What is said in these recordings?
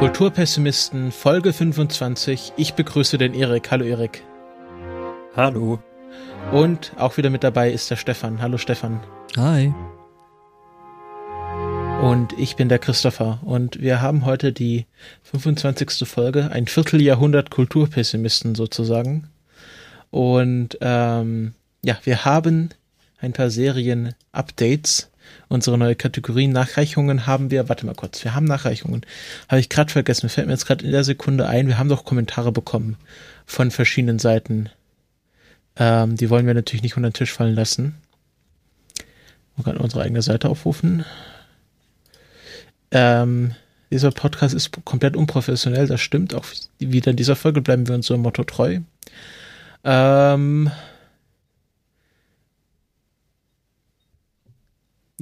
Kulturpessimisten Folge 25. Ich begrüße den Erik. Hallo Erik. Hallo. Und auch wieder mit dabei ist der Stefan. Hallo Stefan. Hi. Und ich bin der Christopher. Und wir haben heute die 25. Folge, ein Vierteljahrhundert Kulturpessimisten sozusagen. Und ähm, ja, wir haben ein paar Serien-Updates. Unsere neue Kategorie Nachreichungen haben wir, warte mal kurz, wir haben Nachreichungen. Habe ich gerade vergessen, fällt mir jetzt gerade in der Sekunde ein, wir haben doch Kommentare bekommen von verschiedenen Seiten. Ähm, die wollen wir natürlich nicht unter den Tisch fallen lassen. Wir können unsere eigene Seite aufrufen. Ähm, dieser Podcast ist komplett unprofessionell, das stimmt. Auch wieder in dieser Folge bleiben wir unserem Motto treu. Ähm,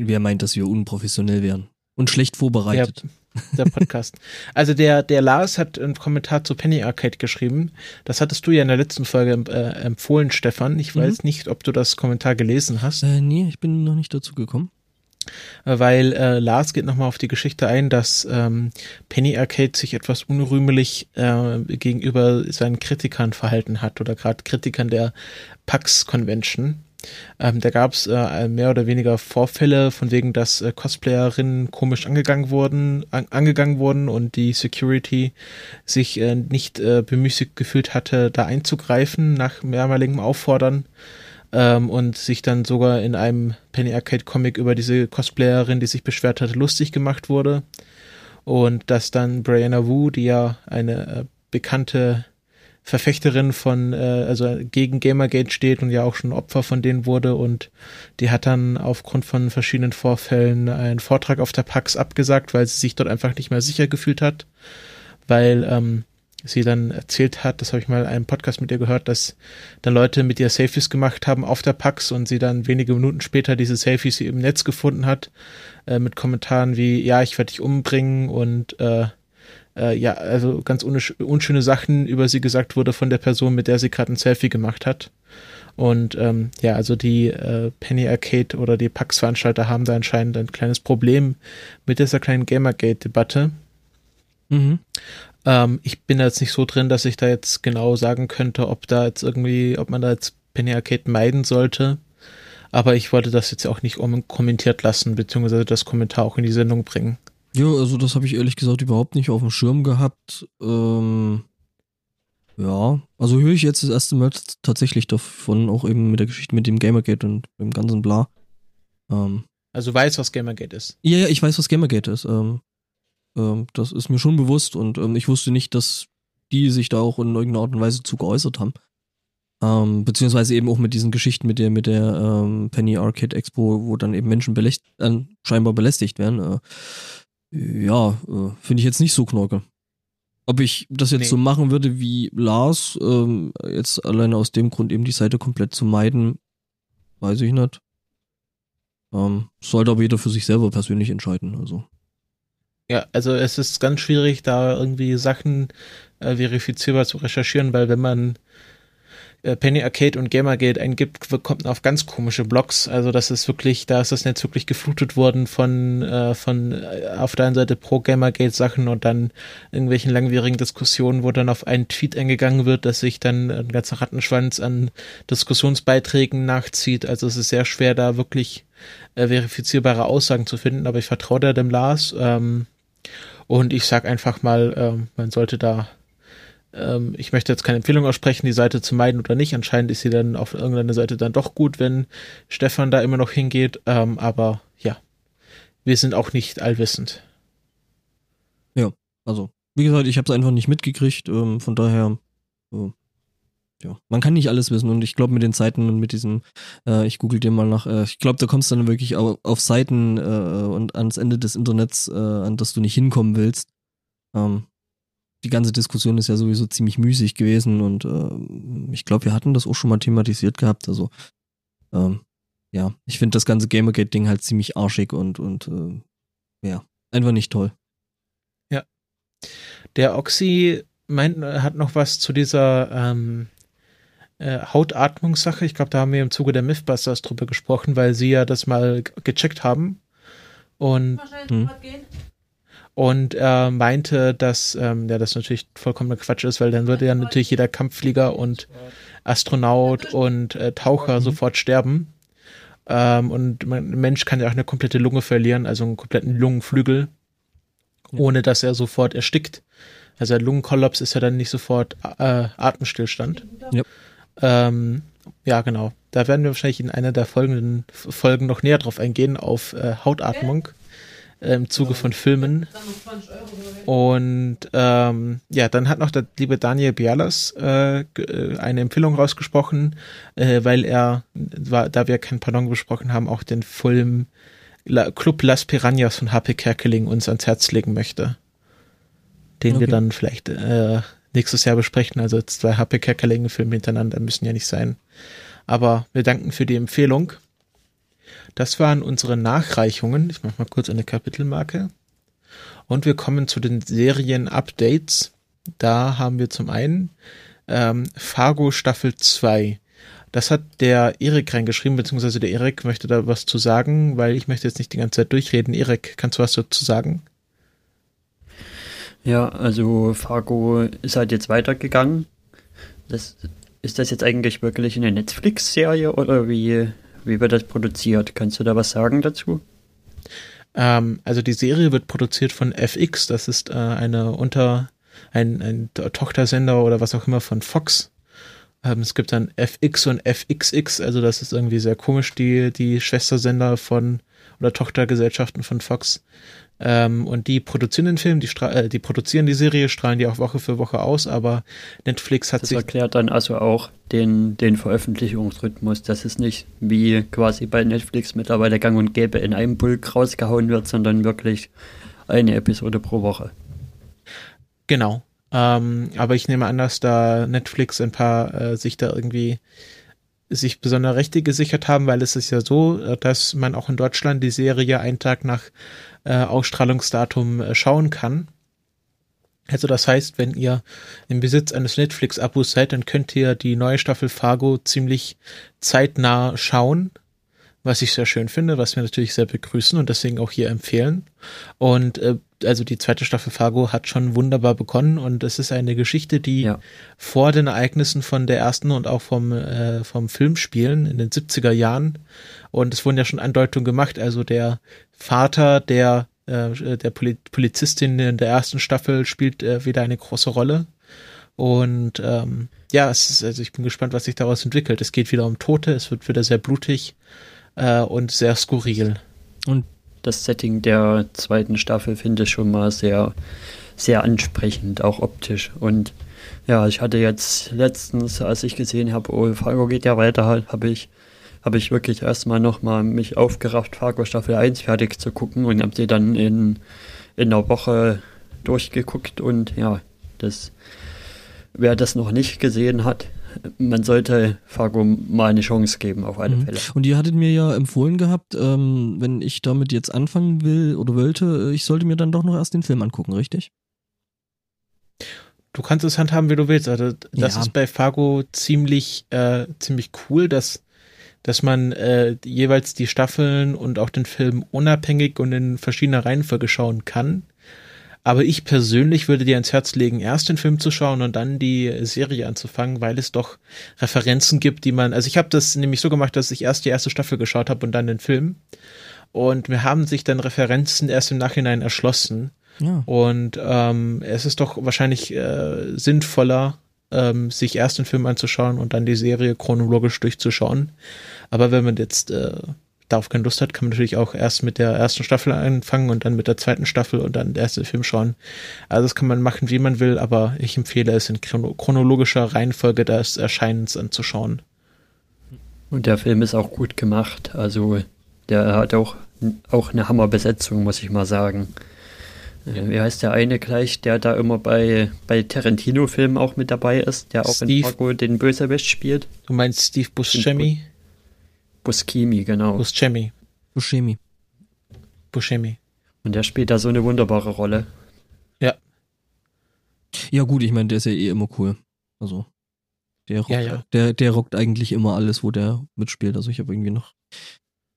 Wer meint, dass wir unprofessionell wären? Und schlecht vorbereitet. Der, der Podcast. also der, der Lars hat einen Kommentar zu Penny Arcade geschrieben. Das hattest du ja in der letzten Folge äh, empfohlen, Stefan. Ich weiß mhm. nicht, ob du das Kommentar gelesen hast. Äh, nee, ich bin noch nicht dazu gekommen. Äh, weil äh, Lars geht nochmal auf die Geschichte ein, dass ähm, Penny Arcade sich etwas unrühmlich äh, gegenüber seinen Kritikern verhalten hat oder gerade Kritikern der PAX Convention. Ähm, da gab es äh, mehr oder weniger Vorfälle, von wegen, dass äh, Cosplayerinnen komisch angegangen wurden, an, angegangen wurden und die Security sich äh, nicht äh, bemüßigt gefühlt hatte, da einzugreifen nach mehrmaligem Auffordern ähm, und sich dann sogar in einem Penny Arcade Comic über diese Cosplayerin, die sich beschwert hatte, lustig gemacht wurde. Und dass dann Brianna Wu, die ja eine äh, bekannte Verfechterin von, äh, also gegen Gamergate steht und ja auch schon Opfer von denen wurde und die hat dann aufgrund von verschiedenen Vorfällen einen Vortrag auf der PAX abgesagt, weil sie sich dort einfach nicht mehr sicher gefühlt hat, weil ähm, sie dann erzählt hat, das habe ich mal in einem Podcast mit ihr gehört, dass dann Leute mit ihr Selfies gemacht haben auf der PAX und sie dann wenige Minuten später diese Selfies im Netz gefunden hat, äh, mit Kommentaren wie, ja, ich werde dich umbringen und äh, äh, ja, also ganz unschöne Sachen über sie gesagt wurde von der Person, mit der sie gerade ein Selfie gemacht hat. Und ähm, ja, also die äh, Penny Arcade oder die PAX-Veranstalter haben da anscheinend ein kleines Problem mit dieser kleinen Gamergate-Debatte. Mhm. Ähm, ich bin da jetzt nicht so drin, dass ich da jetzt genau sagen könnte, ob da jetzt irgendwie, ob man da jetzt Penny Arcade meiden sollte. Aber ich wollte das jetzt auch nicht kommentiert lassen, beziehungsweise das Kommentar auch in die Sendung bringen. Ja, also das habe ich ehrlich gesagt überhaupt nicht auf dem Schirm gehabt. Ähm, ja, also höre ich jetzt das erste Mal tatsächlich davon, auch eben mit der Geschichte mit dem Gamergate und dem ganzen Bla. Ähm, also weiß, was Gamergate ist. Ja, ja, ich weiß, was Gamergate ist. Ähm, ähm, das ist mir schon bewusst und ähm, ich wusste nicht, dass die sich da auch in irgendeiner Art und Weise zu geäußert haben. Ähm, beziehungsweise eben auch mit diesen Geschichten mit der, mit der ähm, Penny Arcade Expo, wo dann eben Menschen beläst äh, scheinbar belästigt werden. Äh, ja, äh, finde ich jetzt nicht so knorke. Ob ich das jetzt nee. so machen würde wie Lars, ähm, jetzt alleine aus dem Grund eben die Seite komplett zu meiden, weiß ich nicht. Ähm, sollte aber jeder für sich selber persönlich entscheiden. Also. Ja, also es ist ganz schwierig, da irgendwie Sachen äh, verifizierbar zu recherchieren, weil wenn man äh, Penny Arcade und Gamergate eingibt, kommt man auf ganz komische Blogs. Also das ist wirklich, da ist das Netz wirklich geflutet worden von, äh, von äh, auf der einen Seite pro Gamergate Sachen und dann irgendwelchen langwierigen Diskussionen, wo dann auf einen Tweet eingegangen wird, dass sich dann ein ganzer Rattenschwanz an Diskussionsbeiträgen nachzieht. Also es ist sehr schwer, da wirklich äh, verifizierbare Aussagen zu finden, aber ich vertraue da dem Lars. Ähm, und ich sag einfach mal, ähm, man sollte da, ähm, ich möchte jetzt keine Empfehlung aussprechen, die Seite zu meiden oder nicht. Anscheinend ist sie dann auf irgendeiner Seite dann doch gut, wenn Stefan da immer noch hingeht. Ähm, aber ja, wir sind auch nicht allwissend. Ja, also, wie gesagt, ich habe es einfach nicht mitgekriegt. Ähm, von daher, äh, ja, man kann nicht alles wissen und ich glaube mit den Seiten und mit diesem, äh, ich google dir mal nach, äh, ich glaube, da kommst du dann wirklich auf, auf Seiten äh, und ans Ende des Internets, äh, an das du nicht hinkommen willst. Ähm, die ganze Diskussion ist ja sowieso ziemlich müßig gewesen und äh, ich glaube, wir hatten das auch schon mal thematisiert gehabt. Also ähm, ja, ich finde das ganze Gamergate-Ding halt ziemlich arschig und, und äh, ja, einfach nicht toll. Ja. Der Oxy meint, hat noch was zu dieser ähm, äh, Hautatmungssache. Ich glaube, da haben wir im Zuge der Mythbusters drüber gesprochen, weil sie ja das mal gecheckt haben. Und, hm. Und er meinte, dass ähm, ja, das natürlich vollkommener Quatsch ist, weil dann würde ja natürlich jeder Kampfflieger und Astronaut und äh, Taucher mhm. sofort sterben. Ähm, und ein Mensch kann ja auch eine komplette Lunge verlieren, also einen kompletten Lungenflügel, ja. ohne dass er sofort erstickt. Also der Lungenkollaps ist ja dann nicht sofort äh, Atemstillstand. Ja. Ähm, ja, genau. Da werden wir wahrscheinlich in einer der folgenden Folgen noch näher drauf eingehen, auf äh, Hautatmung äh, im Zuge von Filmen. Und ähm, ja, dann hat noch der liebe Daniel Bialas äh, äh, eine Empfehlung rausgesprochen, äh, weil er, war, da wir kein Pardon besprochen haben, auch den Film La Club Las Piranhas von H.P. Kerkeling uns ans Herz legen möchte. Den okay. wir dann vielleicht äh, nächstes Jahr besprechen. Also zwei H.P. Kerkeling-Filme hintereinander müssen ja nicht sein. Aber wir danken für die Empfehlung. Das waren unsere Nachreichungen. Ich mache mal kurz eine Kapitelmarke. Und wir kommen zu den Serien-Updates. Da haben wir zum einen ähm, Fargo Staffel 2. Das hat der Erik reingeschrieben, beziehungsweise der Erik möchte da was zu sagen, weil ich möchte jetzt nicht die ganze Zeit durchreden. Erik, kannst du was dazu sagen? Ja, also Fargo ist halt jetzt weitergegangen. Das, ist das jetzt eigentlich wirklich eine Netflix-Serie oder wie, wie wird das produziert? Kannst du da was sagen dazu? Ähm, also die Serie wird produziert von FX, das ist äh, eine Unter, ein, ein Tochtersender oder was auch immer von Fox. Ähm, es gibt dann FX und FXX, also das ist irgendwie sehr komisch, die, die Schwestersender von oder Tochtergesellschaften von Fox. Ähm, und die produzieren den Film, die, äh, die produzieren die Serie, strahlen die auch Woche für Woche aus, aber Netflix hat das sich. Das erklärt dann also auch den, den Veröffentlichungsrhythmus, dass es nicht wie quasi bei Netflix mittlerweile gang und gäbe in einem Bulk rausgehauen wird, sondern wirklich eine Episode pro Woche. Genau. Ähm, aber ich nehme an, dass da Netflix ein paar äh, sich da irgendwie sich besondere Rechte gesichert haben, weil es ist ja so, äh, dass man auch in Deutschland die Serie einen Tag nach äh, Ausstrahlungsdatum äh, schauen kann. Also das heißt, wenn ihr im Besitz eines Netflix-Abos seid, dann könnt ihr die neue Staffel Fargo ziemlich zeitnah schauen was ich sehr schön finde, was wir natürlich sehr begrüßen und deswegen auch hier empfehlen. Und äh, also die zweite Staffel Fargo hat schon wunderbar begonnen und es ist eine Geschichte, die ja. vor den Ereignissen von der ersten und auch vom, äh, vom Film spielen in den 70er Jahren. Und es wurden ja schon Andeutungen gemacht. Also der Vater der, äh, der Polizistin in der ersten Staffel spielt äh, wieder eine große Rolle. Und ähm, ja, es ist, also ich bin gespannt, was sich daraus entwickelt. Es geht wieder um Tote, es wird wieder sehr blutig äh, und sehr skurril. Und das Setting der zweiten Staffel finde ich schon mal sehr, sehr ansprechend, auch optisch. Und ja, ich hatte jetzt letztens, als ich gesehen habe, oh, Fargo geht ja weiter, habe ich, habe ich wirklich erstmal nochmal mich aufgerafft, Fargo Staffel 1 fertig zu gucken und habe sie dann in, in einer Woche durchgeguckt und ja, das, wer das noch nicht gesehen hat, man sollte Fargo mal eine Chance geben, auf alle mhm. Fälle. Und ihr hattet mir ja empfohlen gehabt, ähm, wenn ich damit jetzt anfangen will oder wollte, ich sollte mir dann doch noch erst den Film angucken, richtig? Du kannst es handhaben, wie du willst. Also das ja. ist bei Fargo ziemlich, äh, ziemlich cool, dass, dass man äh, jeweils die Staffeln und auch den Film unabhängig und in verschiedener Reihenfolge schauen kann. Aber ich persönlich würde dir ans Herz legen, erst den Film zu schauen und dann die Serie anzufangen, weil es doch Referenzen gibt, die man. Also ich habe das nämlich so gemacht, dass ich erst die erste Staffel geschaut habe und dann den Film. Und mir haben sich dann Referenzen erst im Nachhinein erschlossen. Ja. Und ähm, es ist doch wahrscheinlich äh, sinnvoller, ähm, sich erst den Film anzuschauen und dann die Serie chronologisch durchzuschauen. Aber wenn man jetzt äh, darauf keine Lust hat, kann man natürlich auch erst mit der ersten Staffel anfangen und dann mit der zweiten Staffel und dann der erste Film schauen. Also das kann man machen, wie man will, aber ich empfehle es in chronologischer Reihenfolge des Erscheinens anzuschauen. Und der Film ist auch gut gemacht. Also der hat auch, auch eine Hammerbesetzung, muss ich mal sagen. Äh, wie heißt der eine gleich, der da immer bei, bei Tarantino-Filmen auch mit dabei ist, der auch Steve, in Fargo den Bösewicht spielt? Du meinst Steve Buscemi? Buscemi, genau. Buscemi. Buscemi. Buscemi. Und der spielt da so eine wunderbare Rolle. Ja. Ja, gut, ich meine, der ist ja eh immer cool. Also, der rockt, ja, ja. Der, der rockt eigentlich immer alles, wo der mitspielt. Also, ich habe irgendwie noch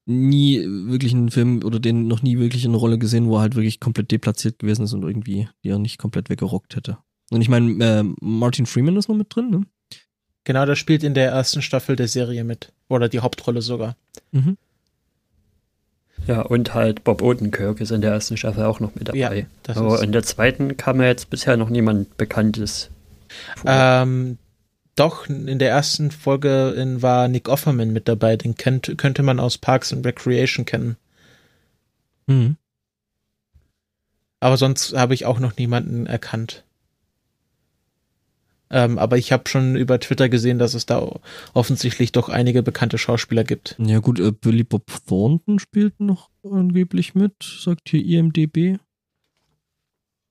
nie wirklich einen Film oder den noch nie wirklich eine Rolle gesehen, wo er halt wirklich komplett deplatziert gewesen ist und irgendwie die er nicht komplett weggerockt hätte. Und ich meine, äh, Martin Freeman ist noch mit drin, ne? Genau, der spielt in der ersten Staffel der Serie mit. Oder die Hauptrolle sogar. Mhm. Ja, und halt Bob Odenkirk ist in der ersten Staffel auch noch mit dabei. Ja, Aber in der zweiten kam ja jetzt bisher noch niemand Bekanntes. Ähm, doch, in der ersten Folge in, war Nick Offerman mit dabei. Den kennt, könnte man aus Parks and Recreation kennen. Mhm. Aber sonst habe ich auch noch niemanden erkannt. Ähm, aber ich habe schon über Twitter gesehen, dass es da offensichtlich doch einige bekannte Schauspieler gibt. Ja gut, äh, Billy Bob Thornton spielt noch angeblich mit, sagt hier IMDB.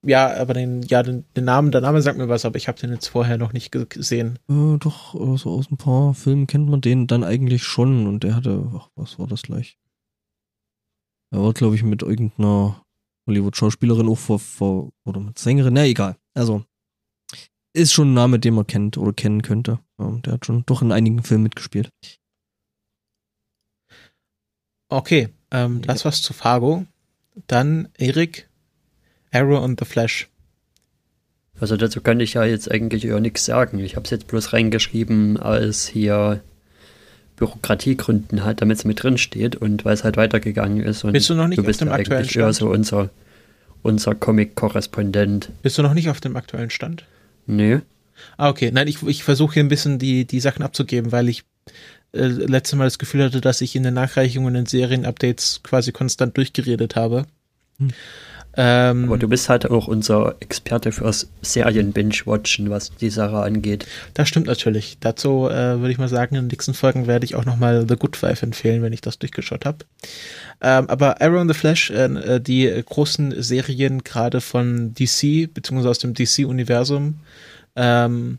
Ja, aber den, ja, den, den Namen, der Name sagt mir was, aber ich habe den jetzt vorher noch nicht gesehen. Äh, doch, also aus ein paar Filmen kennt man den dann eigentlich schon und der hatte, ach, was war das gleich? Er war, glaube ich, mit irgendeiner Hollywood-Schauspielerin auch vor, vor, oder mit Sängerin, na egal. Also, ist schon ein Name, den man kennt oder kennen könnte. der hat schon doch in einigen Filmen mitgespielt. Okay, ähm, das war's zu Fargo. Dann Erik, Arrow und The Flash. Also dazu kann ich ja jetzt eigentlich eher nichts sagen. Ich habe es jetzt bloß reingeschrieben, als hier Bürokratiegründen hat, damit es mit drin steht und weil es halt weitergegangen ist. Und bist du noch nicht du bist auf dem aktuellen Stand? eher so unser, unser Comic-Korrespondent. Bist du noch nicht auf dem aktuellen Stand? Nee. Ah, okay. Nein, ich, ich versuche hier ein bisschen die, die Sachen abzugeben, weil ich äh, letztes Mal das Gefühl hatte, dass ich in den Nachreichungen und Serienupdates quasi konstant durchgeredet habe. Hm. Ähm, Aber du bist halt auch unser Experte fürs Serien-Binge-Watchen, was die Sache angeht. Das stimmt natürlich. Dazu äh, würde ich mal sagen, in den nächsten Folgen werde ich auch nochmal The Good Wife empfehlen, wenn ich das durchgeschaut habe. Ähm, aber Arrow and the Flash, äh, äh die großen Serien gerade von DC, beziehungsweise aus dem DC-Universum, ähm,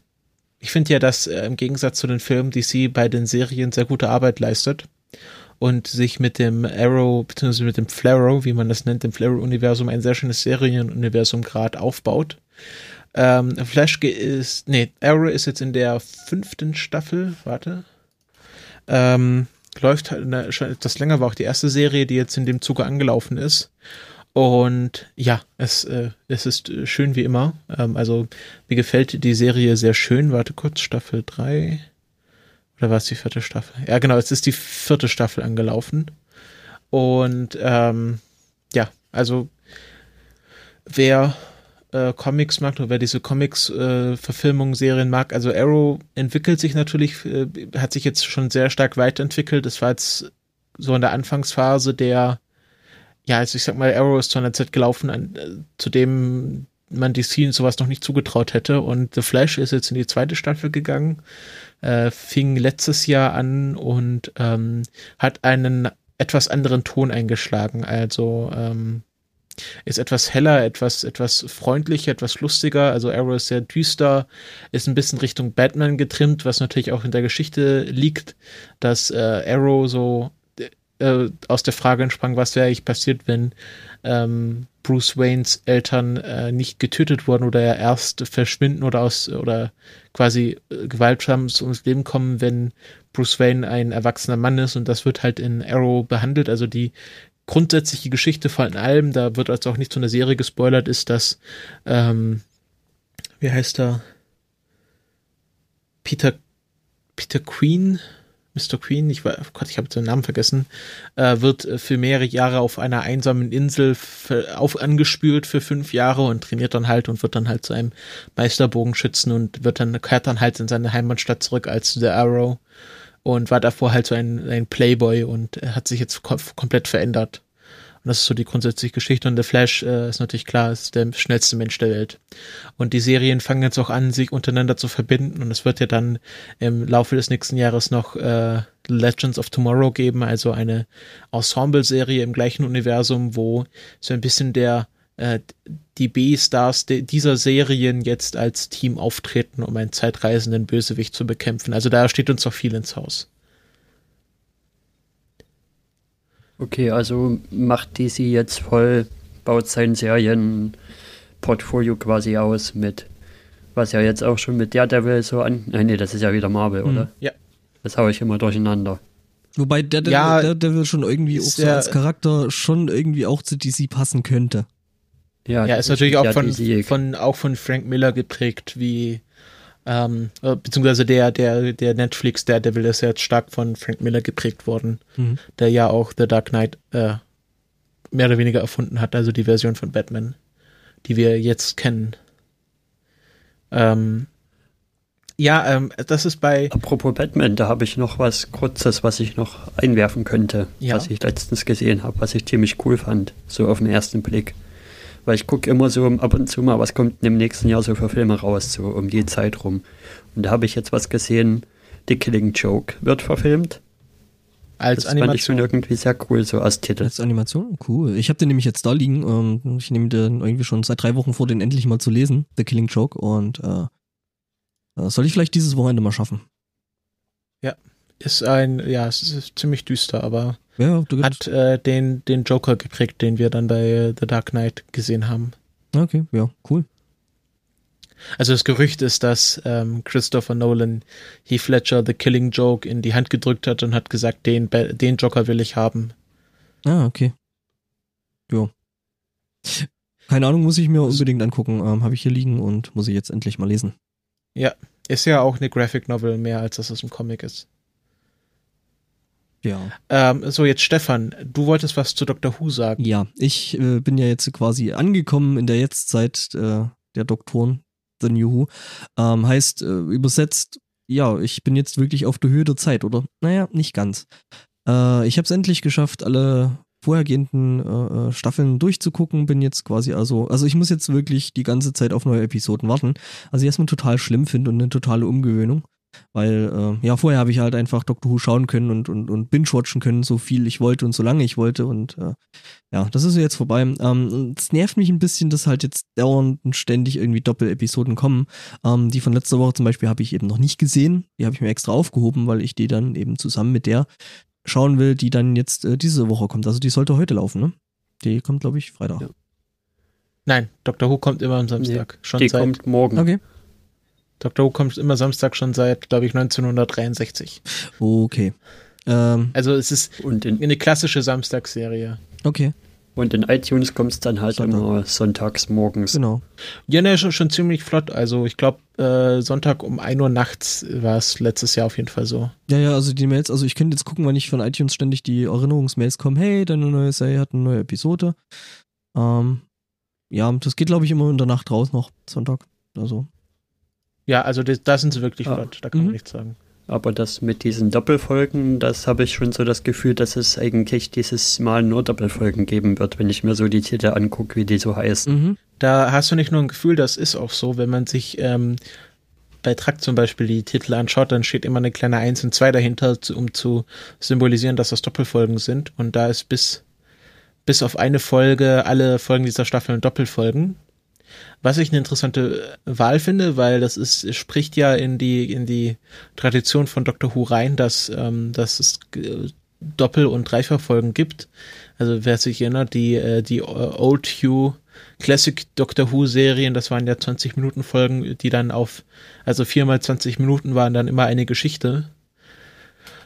ich finde ja, dass äh, im Gegensatz zu den Filmen DC bei den Serien sehr gute Arbeit leistet und sich mit dem Arrow, beziehungsweise mit dem Flaro, wie man das nennt, dem Flaro-Universum ein sehr schönes Serienuniversum gerade aufbaut. Ähm, Flash ist, nee, Arrow ist jetzt in der fünften Staffel, warte. Ähm, läuft halt schon etwas länger, war auch die erste Serie, die jetzt in dem Zuge angelaufen ist. Und ja, es, äh, es ist schön wie immer. Ähm, also mir gefällt die Serie sehr schön. Warte kurz, Staffel 3. Oder war es die vierte Staffel? Ja, genau, es ist die vierte Staffel angelaufen. Und ähm, ja, also wer äh, Comics mag oder wer diese Comics-Verfilmungen, äh, mag, also Arrow entwickelt sich natürlich, äh, hat sich jetzt schon sehr stark weiterentwickelt. Es war jetzt so in der Anfangsphase der, ja, also ich sag mal, Arrow ist zu einer Zeit gelaufen, an, äh, zu dem man die Scenes sowas noch nicht zugetraut hätte. Und The Flash ist jetzt in die zweite Staffel gegangen äh, fing letztes Jahr an und ähm, hat einen etwas anderen Ton eingeschlagen. Also ähm, ist etwas heller, etwas, etwas freundlicher, etwas lustiger. Also Arrow ist sehr düster, ist ein bisschen Richtung Batman getrimmt, was natürlich auch in der Geschichte liegt, dass äh, Arrow so äh, aus der Frage entsprang, was wäre eigentlich passiert, wenn ähm, Bruce Waynes Eltern äh, nicht getötet wurden oder er erst verschwinden oder aus oder quasi äh, gewaltsam ums Leben kommen, wenn Bruce Wayne ein erwachsener Mann ist und das wird halt in Arrow behandelt. Also die grundsätzliche Geschichte von allem, da wird also auch nicht so eine Serie gespoilert, ist, dass ähm, wie heißt er? Peter Peter Queen Mr. Queen, ich war, oh Gott, ich habe den Namen vergessen, äh, wird für mehrere Jahre auf einer einsamen Insel für, auf angespült für fünf Jahre und trainiert dann halt und wird dann halt zu einem Meisterbogenschützen und wird dann kehrt dann halt in seine Heimatstadt zurück als The Arrow und war davor halt so ein, ein Playboy und hat sich jetzt kom komplett verändert. Und das ist so die grundsätzliche Geschichte. Und The Flash äh, ist natürlich klar, ist der schnellste Mensch der Welt. Und die Serien fangen jetzt auch an, sich untereinander zu verbinden. Und es wird ja dann im Laufe des nächsten Jahres noch äh, Legends of Tomorrow geben, also eine Ensemble-Serie im gleichen Universum, wo so ein bisschen der äh, die B-Stars dieser Serien jetzt als Team auftreten, um einen zeitreisenden Bösewicht zu bekämpfen. Also da steht uns doch viel ins Haus. Okay, also macht DC jetzt voll, baut sein Serienportfolio quasi aus mit, was ja jetzt auch schon mit Daredevil so an. Nein, nee, das ist ja wieder Marvel, mhm. oder? Ja. Das haue ich immer durcheinander. Wobei der, der, Ja, der, schon irgendwie auch so als Charakter schon irgendwie auch zu DC passen könnte. Ja, Ja, das ist natürlich auch von, von, auch von Frank Miller geprägt, wie, ähm, äh, beziehungsweise der, der, der Netflix Daredevil ist ja jetzt stark von Frank Miller geprägt worden, Mhm. der ja auch The Dark Knight, äh, mehr oder weniger erfunden hat, also die Version von Batman, die wir jetzt kennen. Ähm, ja, ähm, das ist bei, Apropos Batman, da habe ich noch was Kurzes, was ich noch einwerfen könnte, Ja. was ich letztens gesehen habe, was ich ziemlich cool fand, so auf den ersten Blick. Weil ich gucke immer so ab und zu mal, was kommt denn im nächsten Jahr so für Filme raus, so um die Zeit rum. Und da habe ich jetzt was gesehen, The Killing Joke wird verfilmt. als das fand ich schon Animation. irgendwie sehr cool, so als Titel. Als Animation? Cool. Ich habe den nämlich jetzt da liegen. Ähm, ich nehme den irgendwie schon seit drei Wochen vor, den endlich mal zu lesen, The Killing Joke. Und äh, äh, soll ich vielleicht dieses Wochenende mal schaffen. Ist ein, ja, es ist ziemlich düster, aber Ja, hat äh, den, den Joker geprägt, den wir dann bei äh, The Dark Knight gesehen haben. Okay, ja, cool. Also das Gerücht ist, dass ähm, Christopher Nolan Heath Ledger The Killing Joke in die Hand gedrückt hat und hat gesagt, den, den Joker will ich haben. Ah, okay. Ja. Keine Ahnung, muss ich mir unbedingt angucken. Ähm, habe ich hier liegen und muss ich jetzt endlich mal lesen. Ist ja auch eine Graphic Novel mehr, als dass es ein Comic ist. Ja. Ähm, so, jetzt Stefan, du wolltest was zu Doctor Who sagen. Ja, ich äh, bin ja jetzt quasi angekommen in der Jetztzeit äh, der Doktoren, The New Who. Ähm, heißt, äh, übersetzt, ja, ich bin jetzt wirklich auf der Höhe der Zeit, oder? Naja, nicht ganz. Äh, ich habe es endlich geschafft, alle vorhergehenden äh, äh, Staffeln durchzugucken, bin jetzt quasi also, also ich muss jetzt wirklich die ganze Zeit auf neue Episoden warten, also die erstmal total schlimm finde und eine totale Umgewöhnung. Weil, äh, ja, vorher habe ich halt einfach Doctor Who schauen können und, und, und binge-watchen können, so viel ich wollte und so lange ich wollte. Und äh, ja, das ist jetzt vorbei. Ähm, es nervt mich ein bisschen, dass halt jetzt dauernd und ständig irgendwie Doppel-Episoden kommen. Ähm, die von letzter Woche zum Beispiel habe ich eben noch nicht gesehen. Die habe ich mir extra aufgehoben, weil ich die dann eben zusammen mit der schauen will, die dann jetzt äh, diese Woche kommt. Also die sollte heute laufen, ne? Die kommt, glaube ich, Freitag. Ja. Nein, Doctor Who kommt immer am Samstag. schon Die seit, kommt morgen. Okay. Doctor Who kommt immer Samstag schon seit, glaube ich, 1963. Okay. Ähm, Also es ist Und in, eine klassische Samstagsserie. okay, und in iTunes kommt es dann halt Sonntag. immer sonntags morgens. genau. Ja, ne, schon, schon ziemlich flott. Also ich glaube, äh, Sonntag um 1 Uhr nachts war es letztes Jahr auf jeden Fall so. Ja, ja, also die Mails, also ich könnte jetzt gucken, wann ich von iTunes ständig die Erinnerungsmails kommen, hey, deine neue Serie hat eine neue Episode. Ähm, ja, das geht, glaube ich, immer in der Nacht raus noch, Sonntag. Also, Ja, also das, da sind sie wirklich Ah. flott. Da kann man Mhm. nichts sagen. Aber das mit diesen Doppelfolgen, das habe ich schon so das Gefühl, dass es eigentlich dieses Mal nur Doppelfolgen geben wird, wenn ich mir so die Titel angucke, wie die so heißen. mhm. Da hast du nicht nur ein Gefühl, das ist auch so, wenn man sich ähm, bei Track zum Beispiel die Titel anschaut, dann steht immer eine kleine 1 und 2 dahinter, um zu symbolisieren, dass das Doppelfolgen sind. Und da ist bis, bis auf eine Folge alle Folgen dieser Staffeln Doppelfolgen. Was ich eine interessante Wahl finde, weil das ist, spricht ja in die, in die Tradition von Doctor Who rein, dass, ähm, dass es äh, Doppel- und Dreifachfolgen gibt. Also wer sich erinnert, die, äh, die äh, Old Hugh Classic Doctor Who Serien, das waren ja 20 Minuten Folgen, die dann auf, also viermal 20 Minuten waren dann immer eine Geschichte.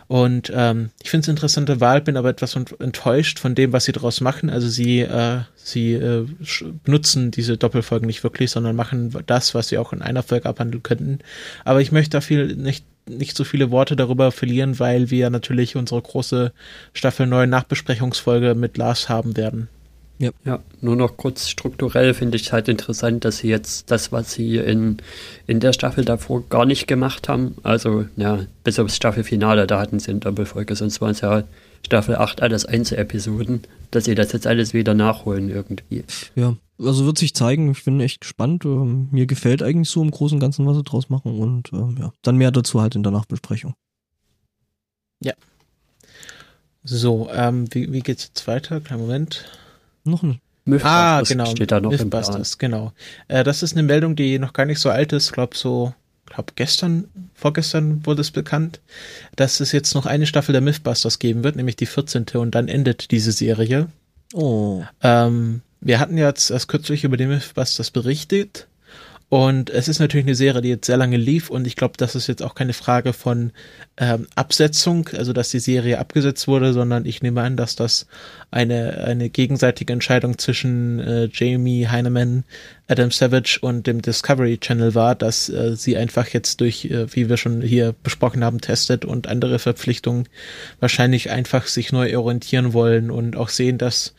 Und ähm, ich finde es interessante Wahl, bin aber etwas ent- enttäuscht von dem, was sie daraus machen. Also sie, äh, sie äh, benutzen diese Doppelfolgen nicht wirklich, sondern machen das, was sie auch in einer Folge abhandeln könnten. Aber ich möchte da viel nicht nicht so viele Worte darüber verlieren, weil wir natürlich unsere große Staffel 9 Nachbesprechungsfolge mit Lars haben werden. Ja, nur noch kurz strukturell finde ich halt interessant, dass sie jetzt das, was sie in, in der Staffel davor gar nicht gemacht haben, also ja, bis aufs Staffelfinale, da hatten sie eine Doppelfolge, sonst waren es ja Staffel 8 alles Einzelepisoden, dass sie das jetzt alles wieder nachholen irgendwie. Ja, also wird sich zeigen. Ich bin echt gespannt. Ähm, mir gefällt eigentlich so im Großen und Ganzen, was sie draus machen. Und ähm, ja, dann mehr dazu halt in der Nachbesprechung. So, ähm, wie, wie geht's jetzt weiter? Kleinen Moment. Noch ein. Ah, genau. Steht da noch. Mythbusters, genau. Äh, das ist eine Meldung, die noch gar nicht so alt ist. Ich glaube, so, glaub gestern, vorgestern wurde es bekannt, dass es jetzt noch eine Staffel der Mythbusters geben wird, nämlich die 14. und dann endet diese Serie. Oh. Ähm, wir hatten jetzt erst kürzlich über die Mythbusters berichtet Und es ist natürlich eine Serie, die jetzt sehr lange lief und ich glaube, das ist jetzt auch keine Frage von ähm, Absetzung, also dass die Serie abgesetzt wurde, sondern ich nehme an, dass das eine, eine gegenseitige Entscheidung zwischen äh, Jamie Heineman, Adam Savage und dem Discovery Channel war, dass äh, sie einfach jetzt durch, äh, wie wir schon hier besprochen haben, testet und andere Verpflichtungen wahrscheinlich einfach sich neu orientieren wollen und auch sehen, dass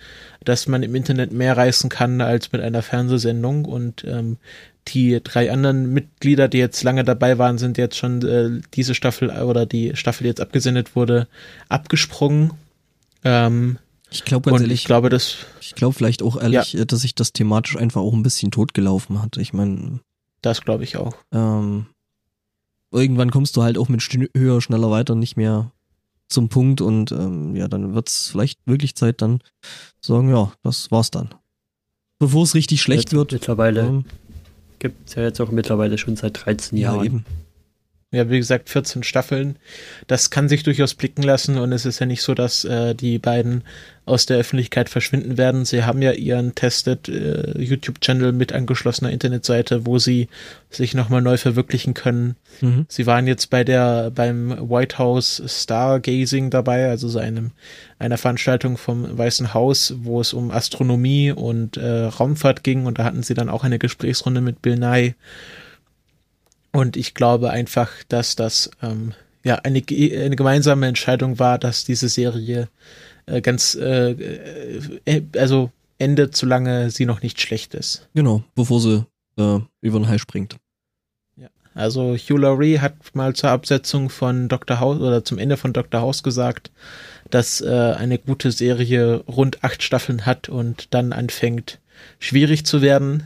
dass man im Internet mehr reißen kann als mit einer Fernsehsendung und ähm, die drei anderen Mitglieder, die jetzt lange dabei waren, sind jetzt schon äh, diese Staffel oder die Staffel, die jetzt abgesendet wurde, abgesprungen. Ähm, ich glaube ganz ehrlich, ich glaube, das. Ich glaube vielleicht auch ehrlich, ja. dass sich das thematisch einfach auch ein bisschen totgelaufen hat. Ich meine. Das glaube ich auch. Ähm, irgendwann kommst du halt auch mit höher, schneller weiter nicht mehr zum Punkt und ähm, ja, dann wird's vielleicht wirklich Zeit, dann sagen, ja, das war's dann. Bevor es richtig schlecht jetzt wird. Mittlerweile ähm, gibt es ja jetzt auch mittlerweile schon seit 13 Jahren. Ja, eben. Ja, wie gesagt, 14 Staffeln. Das kann sich durchaus blicken lassen und es ist ja nicht so, dass äh, die beiden aus der Öffentlichkeit verschwinden werden. Sie haben ja ihren Tested äh, YouTube-Channel mit angeschlossener Internetseite, wo sie sich nochmal neu verwirklichen können. Mhm. Sie waren jetzt bei der beim White House Stargazing dabei, also so einem einer Veranstaltung vom Weißen Haus, wo es um Astronomie und äh, Raumfahrt ging und da hatten sie dann auch eine Gesprächsrunde mit Bill Nye und ich glaube einfach, dass das ähm, ja eine, eine gemeinsame Entscheidung war, dass diese Serie äh, ganz äh, äh, äh, also endet, solange sie noch nicht schlecht ist. Genau, bevor sie äh, über den Hals springt. Ja, also Hugh Laurie hat mal zur Absetzung von Dr. House oder zum Ende von Dr. House gesagt, dass äh, eine gute Serie rund acht Staffeln hat und dann anfängt schwierig zu werden.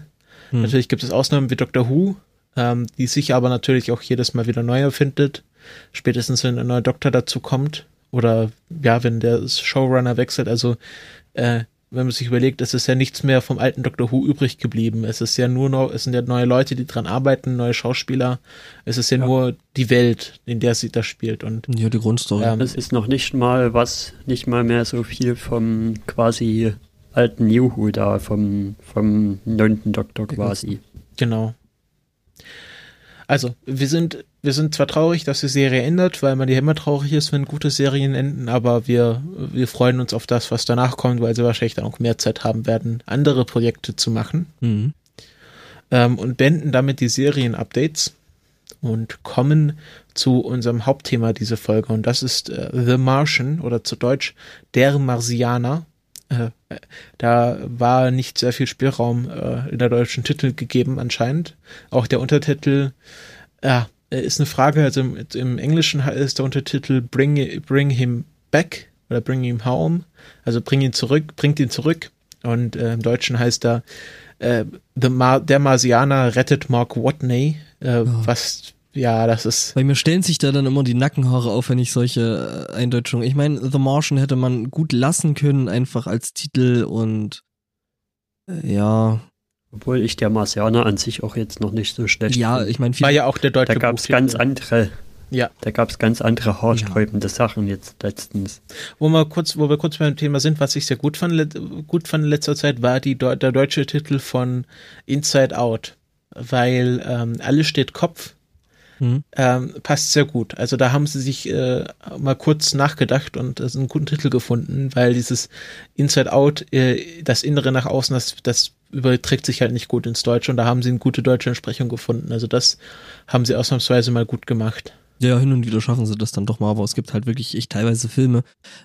Hm. Natürlich gibt es Ausnahmen wie Dr. Who, ähm, die sich aber natürlich auch jedes Mal wieder neu erfindet. Spätestens wenn ein neuer Doktor dazu kommt oder ja, wenn der Showrunner wechselt. Also äh, wenn man sich überlegt, es ist ja nichts mehr vom alten Doctor Who übrig geblieben. Es ist ja nur noch, es sind ja neue Leute, die dran arbeiten, neue Schauspieler. Es ist ja, ja. nur die Welt, in der sie da spielt. Und ja, die Grundstory. Ähm, es ist noch nicht mal was, nicht mal mehr so viel vom quasi alten New Who da, vom, vom neunten Doktor quasi. Genau. Also, wir sind, wir sind zwar traurig, dass die Serie endet, weil man ja immer traurig ist, wenn gute Serien enden, aber wir, wir freuen uns auf das, was danach kommt, weil sie wahrscheinlich dann auch mehr Zeit haben werden, andere Projekte zu machen. Mhm. Ähm, und beenden damit die Serien-Updates und kommen zu unserem Hauptthema dieser Folge und das ist äh, The Martian oder zu Deutsch Der Marsianer äh, da war nicht sehr viel Spielraum äh, in der deutschen Titel gegeben anscheinend. Auch der Untertitel, ja, ist eine Frage. Also im, im Englischen ist der Untertitel Bring, Bring Him Back oder Bring Him Home. Also bring ihn zurück, bringt ihn zurück. Und äh, im Deutschen heißt er äh, The Mar Der Marsianer rettet Mark Watney, äh, oh. was ja, das ist. Bei mir stellen sich da dann immer die Nackenhaare auf, wenn ich solche äh, Eindeutungen. Ich meine, The Martian hätte man gut lassen können, einfach als Titel und äh, ja. Obwohl ich der Marsianer an sich auch jetzt noch nicht so schlecht Ja, ich meine, war ja auch der deutsche Da gab es ganz andere. Ja. Da gab es ganz andere haarsträubende ja. Sachen jetzt letztens. Wo wir kurz, wo wir kurz beim Thema sind, was ich sehr gut fand, gut fand in letzter Zeit, war die, der deutsche Titel von Inside Out. Weil ähm, alles steht Kopf mhm. ähm, passt sehr gut. Also da haben sie sich äh, mal kurz nachgedacht und einen guten Titel gefunden, weil dieses Inside Out, äh, das Innere nach außen, das, das überträgt sich halt nicht gut ins Deutsche und da haben sie eine gute deutsche Entsprechung gefunden. Also das haben sie ausnahmsweise mal gut gemacht. Ja, hin und wieder schaffen sie das dann doch mal, aber es gibt halt wirklich echt teilweise Filme.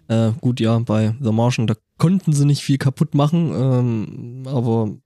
Äh, gut, ja, bei The Martian, da konnten sie nicht viel kaputt machen, ähm, aber.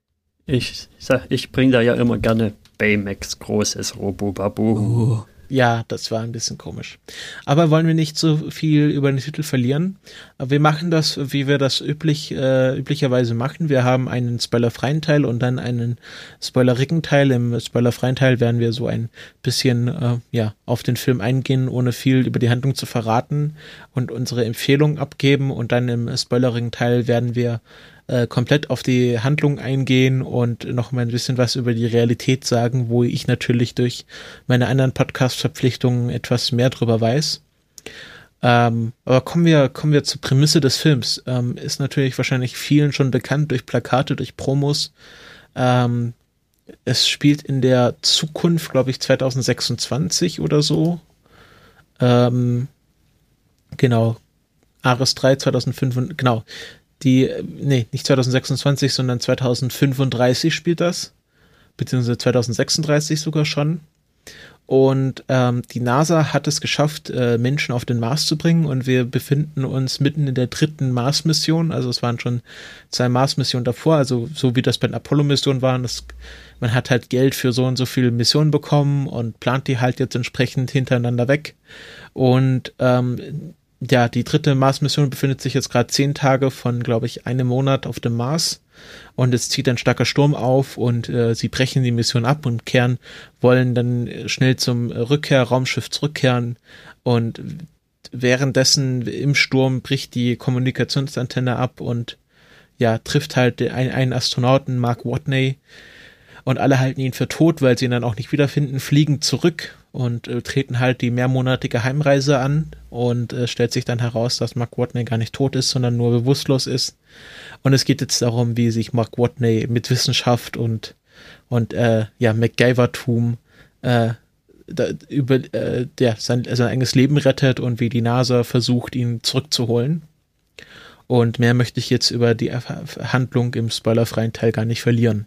Ich sag, ich bringe da ja immer gerne Baymax großes Robo-Babu. Oh. Ja, das war ein bisschen komisch. Aber wollen wir nicht so viel über den Titel verlieren? Wir machen das, wie wir das üblich, äh, üblicherweise machen. Wir haben einen spoilerfreien Teil und dann einen spoilerigen Teil. Im spoilerfreien Teil werden wir so ein bisschen äh, ja, auf den Film eingehen, ohne viel über die Handlung zu verraten und unsere Empfehlung abgeben. Und dann im spoilerigen Teil werden wir äh, komplett auf die Handlung eingehen und noch mal ein bisschen was über die Realität sagen, wo ich natürlich durch meine anderen Podcast-Verpflichtungen etwas mehr drüber weiß. Ähm, aber kommen wir, kommen wir zur Prämisse des Films. Ähm, ist natürlich wahrscheinlich vielen schon bekannt durch Plakate, durch Promos. Ähm, es spielt in der Zukunft, glaube ich, 2026 oder so. Ähm, genau. Ares 3 2005, genau. Die, nee, nicht 2026, sondern 2035 spielt das. Beziehungsweise 2036 sogar schon. Und ähm, die NASA hat es geschafft, äh, Menschen auf den Mars zu bringen und wir befinden uns mitten in der dritten Mars-Mission. Also es waren schon zwei Mars-Missionen davor, also so wie das bei den Apollo-Missionen waren. Das, man hat halt Geld für so und so viele Missionen bekommen und plant die halt jetzt entsprechend hintereinander weg. Und ähm, ja, die dritte Mars-Mission befindet sich jetzt gerade zehn Tage von, glaube ich, einem Monat auf dem Mars. Und es zieht ein starker Sturm auf und äh, sie brechen die Mission ab und kehren, wollen dann schnell zum Rückkehr-Raumschiff zurückkehren. Und währenddessen im Sturm bricht die Kommunikationsantenne ab und ja, trifft halt ein, einen Astronauten, Mark Watney, und alle halten ihn für tot, weil sie ihn dann auch nicht wiederfinden, fliegen zurück und äh, treten halt die mehrmonatige Heimreise an und äh, stellt sich dann heraus, dass Mark Watney gar nicht tot ist, sondern nur bewusstlos ist. Und es geht jetzt darum, wie sich Mark Watney mit Wissenschaft und und äh, ja MacGyver-Tum äh, da, über äh, ja, sein, sein eigenes Leben rettet und wie die NASA versucht, ihn zurückzuholen. Und mehr möchte ich jetzt über die Handlung im spoilerfreien Teil gar nicht verlieren.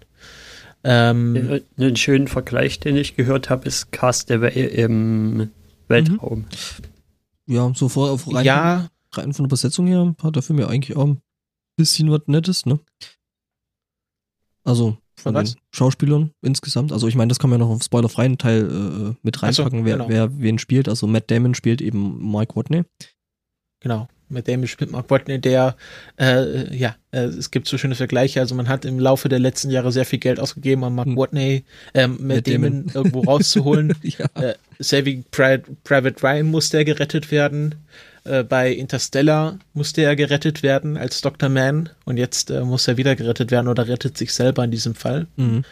Ähm, Einen schönen Vergleich, den ich gehört habe, ist Castaway im Weltraum. Ja, so vor auf rein, ja. rein von der Besetzung her hat der Film ja eigentlich auch ein bisschen was Nettes, ne? Also von den Schauspielern insgesamt. Also ich meine, das kann man ja noch auf spoilerfreien Teil äh, mit reinpacken, so, genau. wer, wer wen spielt. Also Matt Damon spielt eben Mike Watney. Genau mit dem spielt Mark Watney, der, äh, ja, äh, es gibt so schöne Vergleiche. Also man hat im Laufe der letzten Jahre sehr viel Geld ausgegeben, um Mark hm. Watney, äh, mit dem irgendwo rauszuholen. ja. äh, Saving Private Ryan musste er gerettet werden. Äh, bei Interstellar musste er gerettet werden als Dr. Man und jetzt äh, muss er wieder gerettet werden oder rettet sich selber in diesem Fall. Mhm.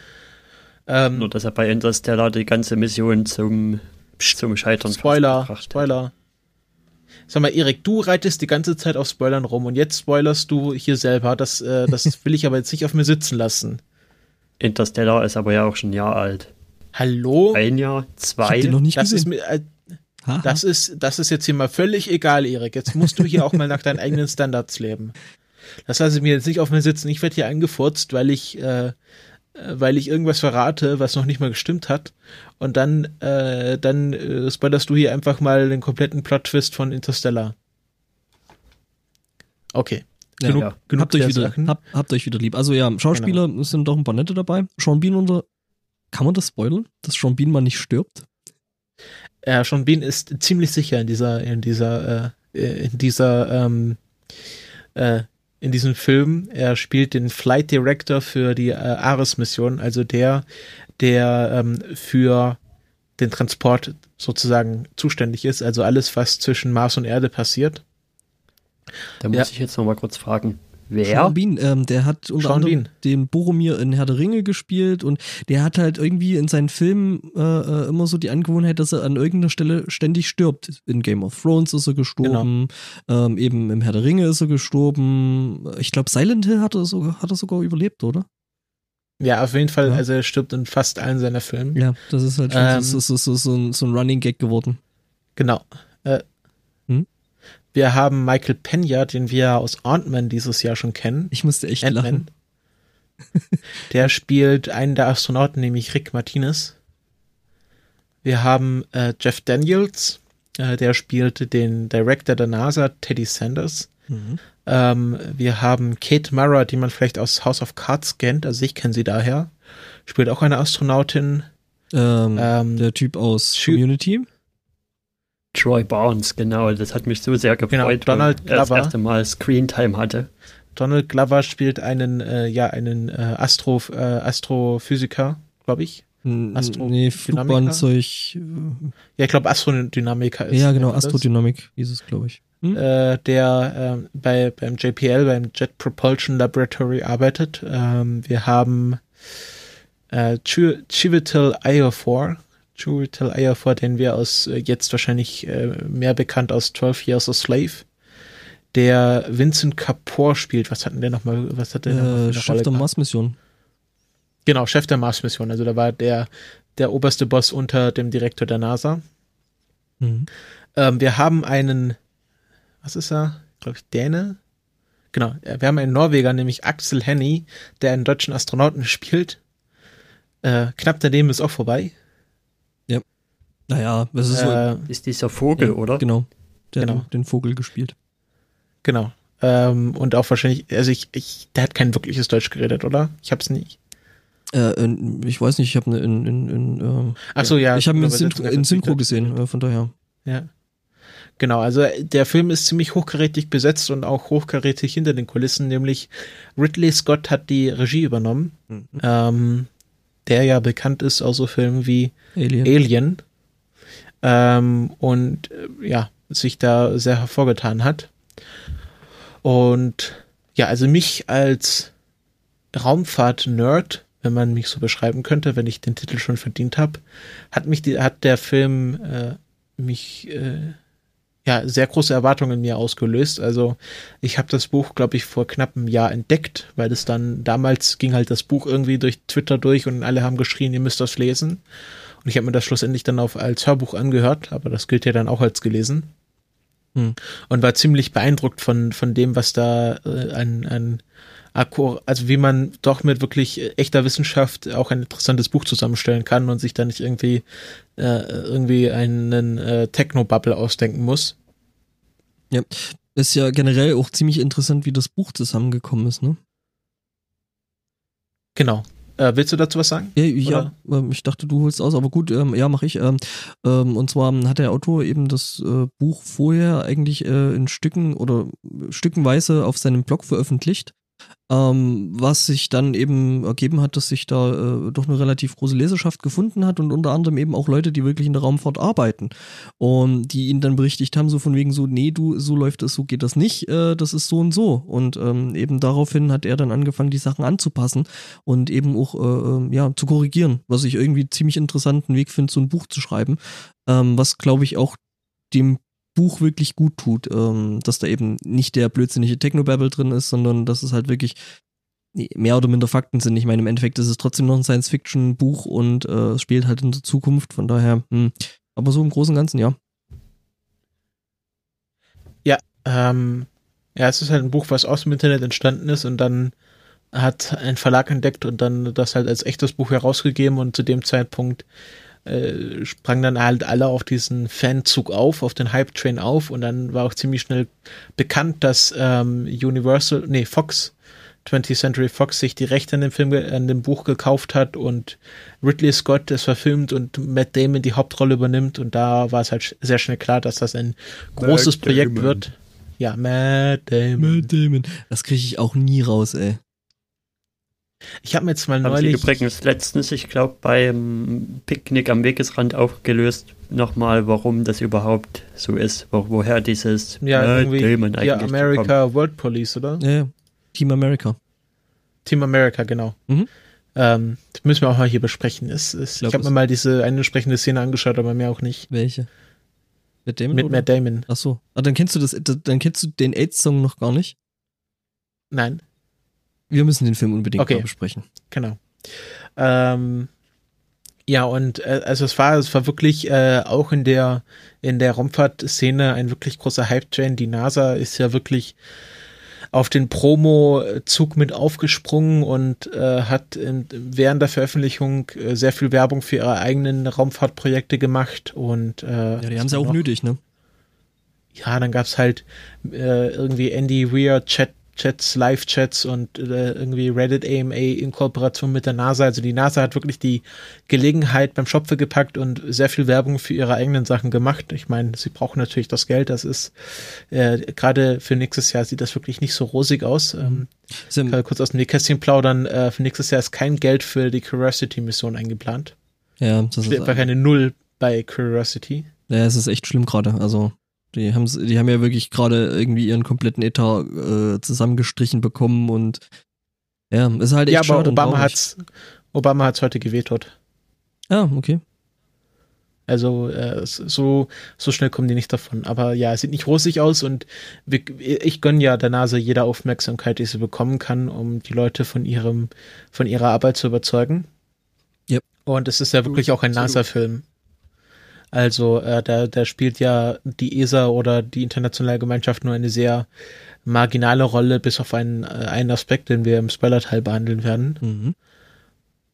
Ähm, Nur, dass er bei Interstellar die ganze Mission zum, zum Scheitern Spoiler, Spoiler. Sag mal, Erik, du reitest die ganze Zeit auf Spoilern rum und jetzt spoilerst du hier selber. Das, äh, das will ich aber jetzt nicht auf mir sitzen lassen. Interstellar ist aber ja auch schon ein Jahr alt. Hallo? Ein Jahr, zwei. Ich hab noch nicht das gesehen. ist mir, äh, das ist, das ist jetzt hier mal völlig egal, Erik. Jetzt musst du hier auch mal nach deinen eigenen Standards leben. Das lasse ich mir jetzt nicht auf mir sitzen. Ich werde hier angefurzt, weil ich, äh, weil ich irgendwas verrate, was noch nicht mal gestimmt hat und dann, äh, dann äh, spoilerst du hier einfach mal den kompletten Plot-Twist von Interstellar. Okay. Ja, genug, ja. genug habt, euch wieder, hab, habt euch wieder lieb. Also ja, Schauspieler genau. sind doch ein paar nette dabei. Sean Bean unter. Kann man das spoilern, dass Sean Bean mal nicht stirbt? Ja, Sean Bean ist ziemlich sicher in dieser, in dieser, äh, in dieser, ähm, äh, in diesem Film. Er spielt den Flight Director für die äh, Ares-Mission, also der, der ähm, für den Transport sozusagen zuständig ist, also alles, was zwischen Mars und Erde passiert. Da muss ja. ich jetzt noch mal kurz fragen. Wer? Sean Bean, ähm, der hat unter Sean anderem Bean. den Boromir in Herr der Ringe gespielt und der hat halt irgendwie in seinen Filmen äh, äh, immer so die Angewohnheit, dass er an irgendeiner Stelle ständig stirbt. In Game of Thrones ist er gestorben, genau. ähm, eben im Herr der Ringe ist er gestorben. Ich glaube, Silent Hill hat er, sogar, hat er sogar überlebt, oder? Ja, auf jeden Fall, ja. also er stirbt in fast allen seiner Filme. Ja, das ist halt schon ähm, so, so, so, so, ein, so ein Running Gag geworden. Genau. Äh? Wir haben Michael Pena, den wir aus Ant-Man dieses Jahr schon kennen. Ich musste echt lachen. Der spielt einen der Astronauten, nämlich Rick Martinez. Wir haben äh, Jeff Daniels, äh, der spielt den Director der NASA, Teddy Sanders. Mhm. Ähm, wir haben Kate Mara, die man vielleicht aus House of Cards kennt, also ich kenne sie daher. Spielt auch eine Astronautin. Ähm, ähm, der Typ aus Community. Troy Barnes, genau, das hat mich so sehr gefreut, genau, Donald er das erste Mal Screentime hatte. Donald Glover spielt einen, äh, ja, einen äh, Astro, äh, Astrophysiker, glaube ich. Astro nee, Flugbahnzeug. Ja, ich glaube Astrodynamiker ist. Ja, genau, Astrodynamik hieß es, glaube ich hm? äh, der äh, bei, beim JPL, beim Jet Propulsion Laboratory arbeitet. Ähm, wir haben äh, Chivital Iofor, Chivital Iofor, den wir aus äh, jetzt wahrscheinlich äh, mehr bekannt aus 12 Years a Slave. Der Vincent Kapoor spielt. Was hat denn der nochmal? Was hat der äh, Chef der Mars-Mission. Genau, Chef der Mars-Mission. Also da war der, der oberste Boss unter dem Direktor der NASA. Mhm. Ähm, wir haben einen, was ist er? Glaube ich, Däne? Genau, wir haben einen Norweger, nämlich Axel Henny, der einen deutschen Astronauten spielt. Äh, knapp daneben ist auch vorbei. Ja. Naja, das ist, äh, so, ist dieser Vogel, ja, oder? Genau. Der genau. hat den Vogel gespielt. Genau. Ähm, und auch wahrscheinlich, also ich, ich, der hat kein wirkliches Deutsch geredet, oder? Ich hab's nicht. Äh, ich weiß nicht, ich habe eine in, in, in äh, Ach so, ja. Ich habe ihn in, Synchro, in Synchro gesehen, äh, von daher. Ja. Genau, also der Film ist ziemlich hochkarätig besetzt und auch hochkarätig hinter den Kulissen, nämlich Ridley Scott hat die Regie übernommen, mhm. ähm, der ja bekannt ist aus so Filmen wie Alien, Alien ähm, und äh, ja, sich da sehr hervorgetan hat. Und ja, also mich als Raumfahrt-Nerd, wenn man mich so beschreiben könnte, wenn ich den Titel schon verdient habe, hat mich die, hat der Film äh, mich äh, ja sehr große Erwartungen in mir ausgelöst. Also ich habe das Buch, glaube ich, vor knapp einem Jahr entdeckt, weil es dann damals ging halt das Buch irgendwie durch Twitter durch und alle haben geschrien, ihr müsst das lesen. Und ich habe mir das schlussendlich dann auf als Hörbuch angehört, aber das gilt ja dann auch als gelesen. Hm. Und war ziemlich beeindruckt von, von dem, was da äh, an, an Akkor, also wie man doch mit wirklich echter Wissenschaft auch ein interessantes Buch zusammenstellen kann und sich da nicht irgendwie äh, irgendwie einen äh, Techno-Bubble ausdenken muss. Ja, ist ja generell auch ziemlich interessant, wie das Buch zusammengekommen ist, ne? Genau. Äh, willst du dazu was sagen? Ja, ja ähm, ich dachte, du holst aus, aber gut, ähm, ja, mache ich. Ähm, ähm, und zwar hat der Autor eben das äh, Buch vorher eigentlich äh, in Stücken oder stückenweise auf seinem Blog veröffentlicht ähm, was sich dann eben ergeben hat, dass sich da äh, doch eine relativ große Leserschaft gefunden hat und unter anderem eben auch Leute, die wirklich in der Raumfahrt arbeiten und die ihn dann berichtigt haben, so von wegen so, nee, du, so läuft es, so geht das nicht, äh, das ist so und so. Und ähm, eben daraufhin hat er dann angefangen, die Sachen anzupassen und eben auch, äh, ähm, ja, zu korrigieren, was ich irgendwie ziemlich interessanten Weg finde, so ein Buch zu schreiben, ähm, was glaube ich auch dem Buch wirklich gut tut, ähm, dass da eben nicht der blödsinnige Technobabble drin ist, sondern dass es halt wirklich mehr oder minder Fakten sind. Ich meine, im Endeffekt ist es trotzdem noch ein Science-Fiction-Buch und äh, es spielt halt in der Zukunft, von daher, hm. aber so im Großen und Ganzen, ja. Ja, ähm, ja, es ist halt ein Buch, was aus dem Internet entstanden ist und dann hat ein Verlag entdeckt und dann das halt als echtes Buch herausgegeben und zu dem Zeitpunkt äh, sprangen dann halt alle auf diesen Fanzug auf, auf den Hype-Train auf und dann war auch ziemlich schnell bekannt, dass ähm, Universal, nee, Fox, 20th Century Fox sich die Rechte an dem Film, an dem Buch gekauft hat und Ridley Scott es verfilmt und Matt Damon die Hauptrolle übernimmt und da war es halt sehr schnell klar, dass das ein großes Projekt wird. Ja, Matt Damon. Matt Damon. Das kriege ich auch nie raus, ey. Ich habe mir jetzt mal neulich. Sie übrigens letztens, ich glaube, beim Picknick am Wegesrand aufgelöst, nochmal, warum das überhaupt so ist, wo, woher dieses ja, irgendwie, eigentlich ja, America kommt. World Police, oder? Ja, Team America. Team America, genau. Mhm. Ähm, das müssen wir auch mal hier besprechen. Es, es, ich, ich habe mir mal diese eine entsprechende Szene angeschaut, aber mehr auch nicht. Welche? Mit Damon? Mit oder? Matt Damon. Ach so. Ah, dann kennst du das, dann kennst du den AIDS-Song noch gar nicht? Nein. Wir müssen den Film unbedingt okay. mal besprechen. Genau. Ähm, ja, und äh, also es war, es war wirklich äh, auch in der in der Raumfahrtszene ein wirklich großer Hype-Train. Die NASA ist ja wirklich auf den Promo-Zug mit aufgesprungen und äh, hat in, während der Veröffentlichung äh, sehr viel Werbung für ihre eigenen Raumfahrtprojekte gemacht und äh, ja, die haben sie auch nötig, ne? Ja, dann gab's halt äh, irgendwie Andy Weir, Chat Chats, Live-Chats und äh, irgendwie Reddit AMA in Kooperation mit der NASA. Also die NASA hat wirklich die Gelegenheit beim Schopfe gepackt und sehr viel Werbung für ihre eigenen Sachen gemacht. Ich meine, sie brauchen natürlich das Geld. Das ist äh, gerade für nächstes Jahr sieht das wirklich nicht so rosig aus. Ähm, ich kann kurz aus dem Nähkästchen plaudern. Äh, für nächstes Jahr ist kein Geld für die Curiosity-Mission eingeplant. Ja, das ist einfach keine Null bei Curiosity. Ja, es ist echt schlimm gerade. Also die haben, die haben ja wirklich gerade irgendwie ihren kompletten Etat äh, zusammengestrichen bekommen und ja, ist halt echt Ja, aber Obama hat's, Obama hat's heute gewetot. Ah, okay. Also äh, so, so schnell kommen die nicht davon. Aber ja, es sieht nicht rosig aus und wir, ich gönne ja der Nase jede Aufmerksamkeit, die sie bekommen kann, um die Leute von ihrem, von ihrer Arbeit zu überzeugen. Yep. Und es ist ja wirklich auch ein NASA-Film. Also äh, da, da spielt ja die ESA oder die internationale Gemeinschaft nur eine sehr marginale Rolle, bis auf einen, äh, einen Aspekt, den wir im Spoiler-Teil behandeln werden. Mhm.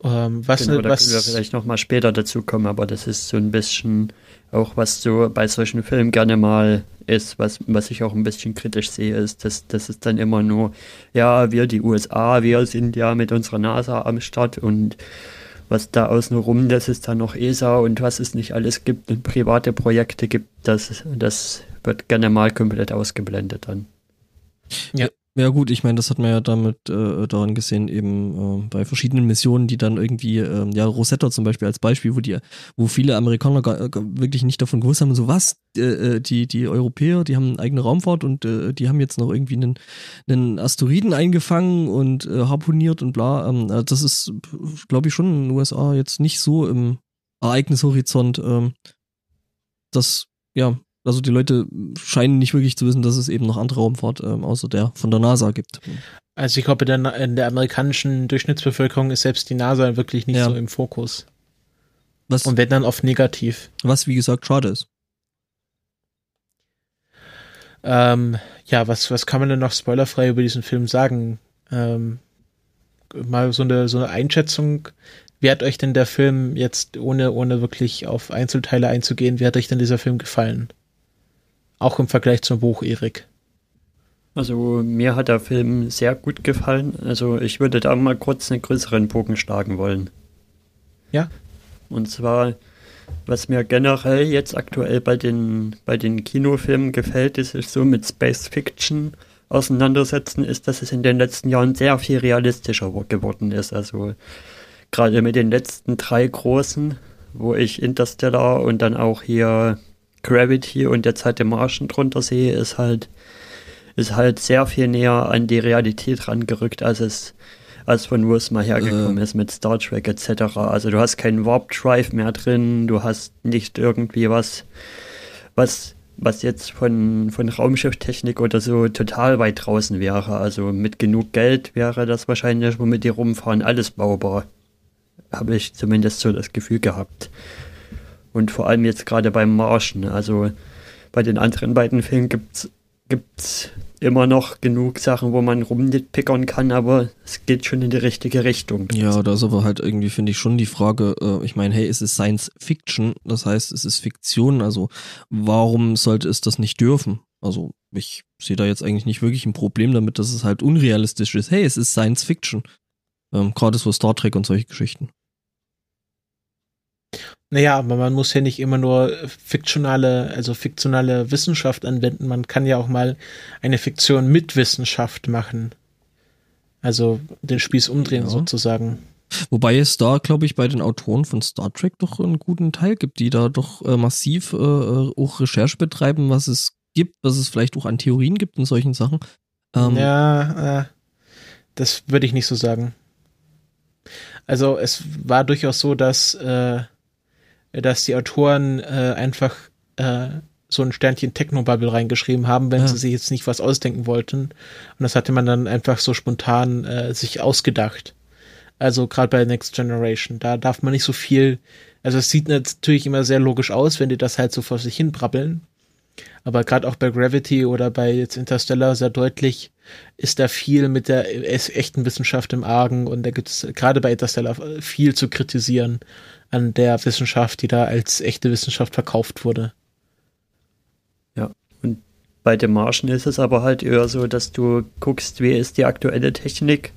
Ähm, was, genau, da was, können wir vielleicht nochmal später dazu kommen, aber das ist so ein bisschen auch, was so bei solchen Filmen gerne mal ist, was, was ich auch ein bisschen kritisch sehe, ist, dass das ist dann immer nur, ja, wir die USA, wir sind ja mit unserer NASA am Start und was da außen rum, das ist dann noch ESA und was es nicht alles gibt und private Projekte gibt, das, das wird gerne mal komplett ausgeblendet dann. Ja. Ja gut, ich meine, das hat man ja damit äh, daran gesehen, eben äh, bei verschiedenen Missionen, die dann irgendwie, äh, ja, Rosetta zum Beispiel als Beispiel, wo die, wo viele Amerikaner gar, gar wirklich nicht davon gewusst haben, so was, äh, äh, die, die Europäer, die haben eine eigene Raumfahrt und äh, die haben jetzt noch irgendwie einen, einen Asteroiden eingefangen und äh, harponiert und bla. Ähm, also das ist, glaube ich, schon in den USA jetzt nicht so im Ereignishorizont, ähm, dass, ja, also die Leute scheinen nicht wirklich zu wissen, dass es eben noch andere Raumfahrt ähm, außer der von der NASA gibt. Also ich glaube, in der, in der amerikanischen Durchschnittsbevölkerung ist selbst die NASA wirklich nicht Ja. so im Fokus. Was, Und wenn dann oft negativ. was wie gesagt schade ist. Ähm, ja, was, was kann man denn noch spoilerfrei über diesen Film sagen? Ähm, mal so eine, so eine Einschätzung. Wie hat euch denn der Film jetzt, ohne, ohne wirklich auf Einzelteile einzugehen, wie hat euch denn dieser Film gefallen? Auch im Vergleich zum Buch, Erik. Also mir hat der Film sehr gut gefallen. Also ich würde da mal kurz einen größeren Bogen schlagen wollen. Ja. Und zwar, was mir generell jetzt aktuell bei den, bei den Kinofilmen gefällt, ist es so mit Space Fiction auseinandersetzen, ist, dass es in den letzten Jahren sehr viel realistischer wo- geworden ist. Also gerade mit den letzten drei großen, wo ich Interstellar und dann auch hier Gravity und jetzt halt den Martian drunter sehe, ist halt ist halt sehr viel näher an die Realität rangerückt, als es als von wo es mal hergekommen Äh. ist mit Star Trek etc. Also du hast keinen Warp Drive mehr drin, du hast nicht irgendwie was, was, was jetzt von, von Raumschifftechnik oder so total weit draußen wäre. Also mit genug Geld wäre das wahrscheinlich, womit die rumfahren, alles baubar. Habe ich zumindest so das Gefühl gehabt. Und vor allem jetzt gerade beim Marschen. Also bei den anderen beiden Filmen gibt's gibt's immer noch genug Sachen, wo man rumpickern kann, aber es geht schon in die richtige Richtung. Ja, da ist aber halt irgendwie, finde ich, schon die Frage, äh, ich meine, hey, es ist Science Fiction, das heißt, es ist Fiktion, also warum sollte es das nicht dürfen? Also ich sehe da jetzt eigentlich nicht wirklich ein Problem damit, dass es halt unrealistisch ist. Hey, es ist Science Fiction. Ähm, Gerade so Star Trek und solche Geschichten. Naja, aber man muss ja nicht immer nur fiktionale, also fiktionale Wissenschaft anwenden. Man kann ja auch mal eine Fiktion mit Wissenschaft machen. Also den Spieß umdrehen Ja. sozusagen. Wobei es da, glaube ich, bei den Autoren von Star Trek doch einen guten Teil gibt, die da doch äh, massiv äh, äh, auch Recherche betreiben, was es gibt, was es vielleicht auch an Theorien gibt und solchen Sachen. Ähm, ja, äh, das würde ich nicht so sagen. Also es war durchaus so, dass, äh, dass die Autoren äh, einfach äh, so ein Sternchen Technobubble reingeschrieben haben, wenn Ja. sie sich jetzt nicht was ausdenken wollten. Und das hatte man dann einfach so spontan äh, sich ausgedacht. Also gerade bei Next Generation, da darf man nicht so viel, also es sieht natürlich immer sehr logisch aus, wenn die das halt so vor sich hin brabbeln. Aber gerade auch bei Gravity oder bei jetzt Interstellar sehr deutlich ist da viel mit der es- echten Wissenschaft im Argen und da gibt es gerade bei Interstellar viel zu kritisieren an der Wissenschaft, die da als echte Wissenschaft verkauft wurde. Bei dem Marschen ist es aber halt eher so, dass du guckst, wie ist die aktuelle Technik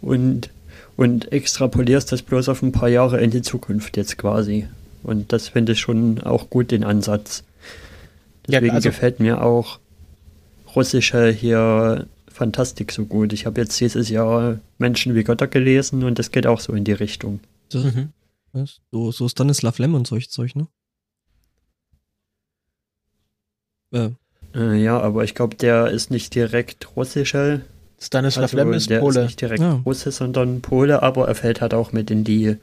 und, und extrapolierst das bloß auf ein paar Jahre in die Zukunft jetzt quasi. Und das finde ich schon auch gut, den Ansatz. Ja, Deswegen also- gefällt mir auch russische hier Fantastik so gut. Ich habe jetzt dieses Jahr Menschen wie Götter gelesen und das geht auch so in die Richtung. das, Mhm. was? So, so Stanislav Lem und solch Zeug, ne? Äh, Äh, ja, aber ich glaube, der ist nicht direkt russischer. Stanislav Also, Lem ist der Pole. ist nicht direkt Ja. Russe, sondern Pole, aber er fällt halt auch mit in die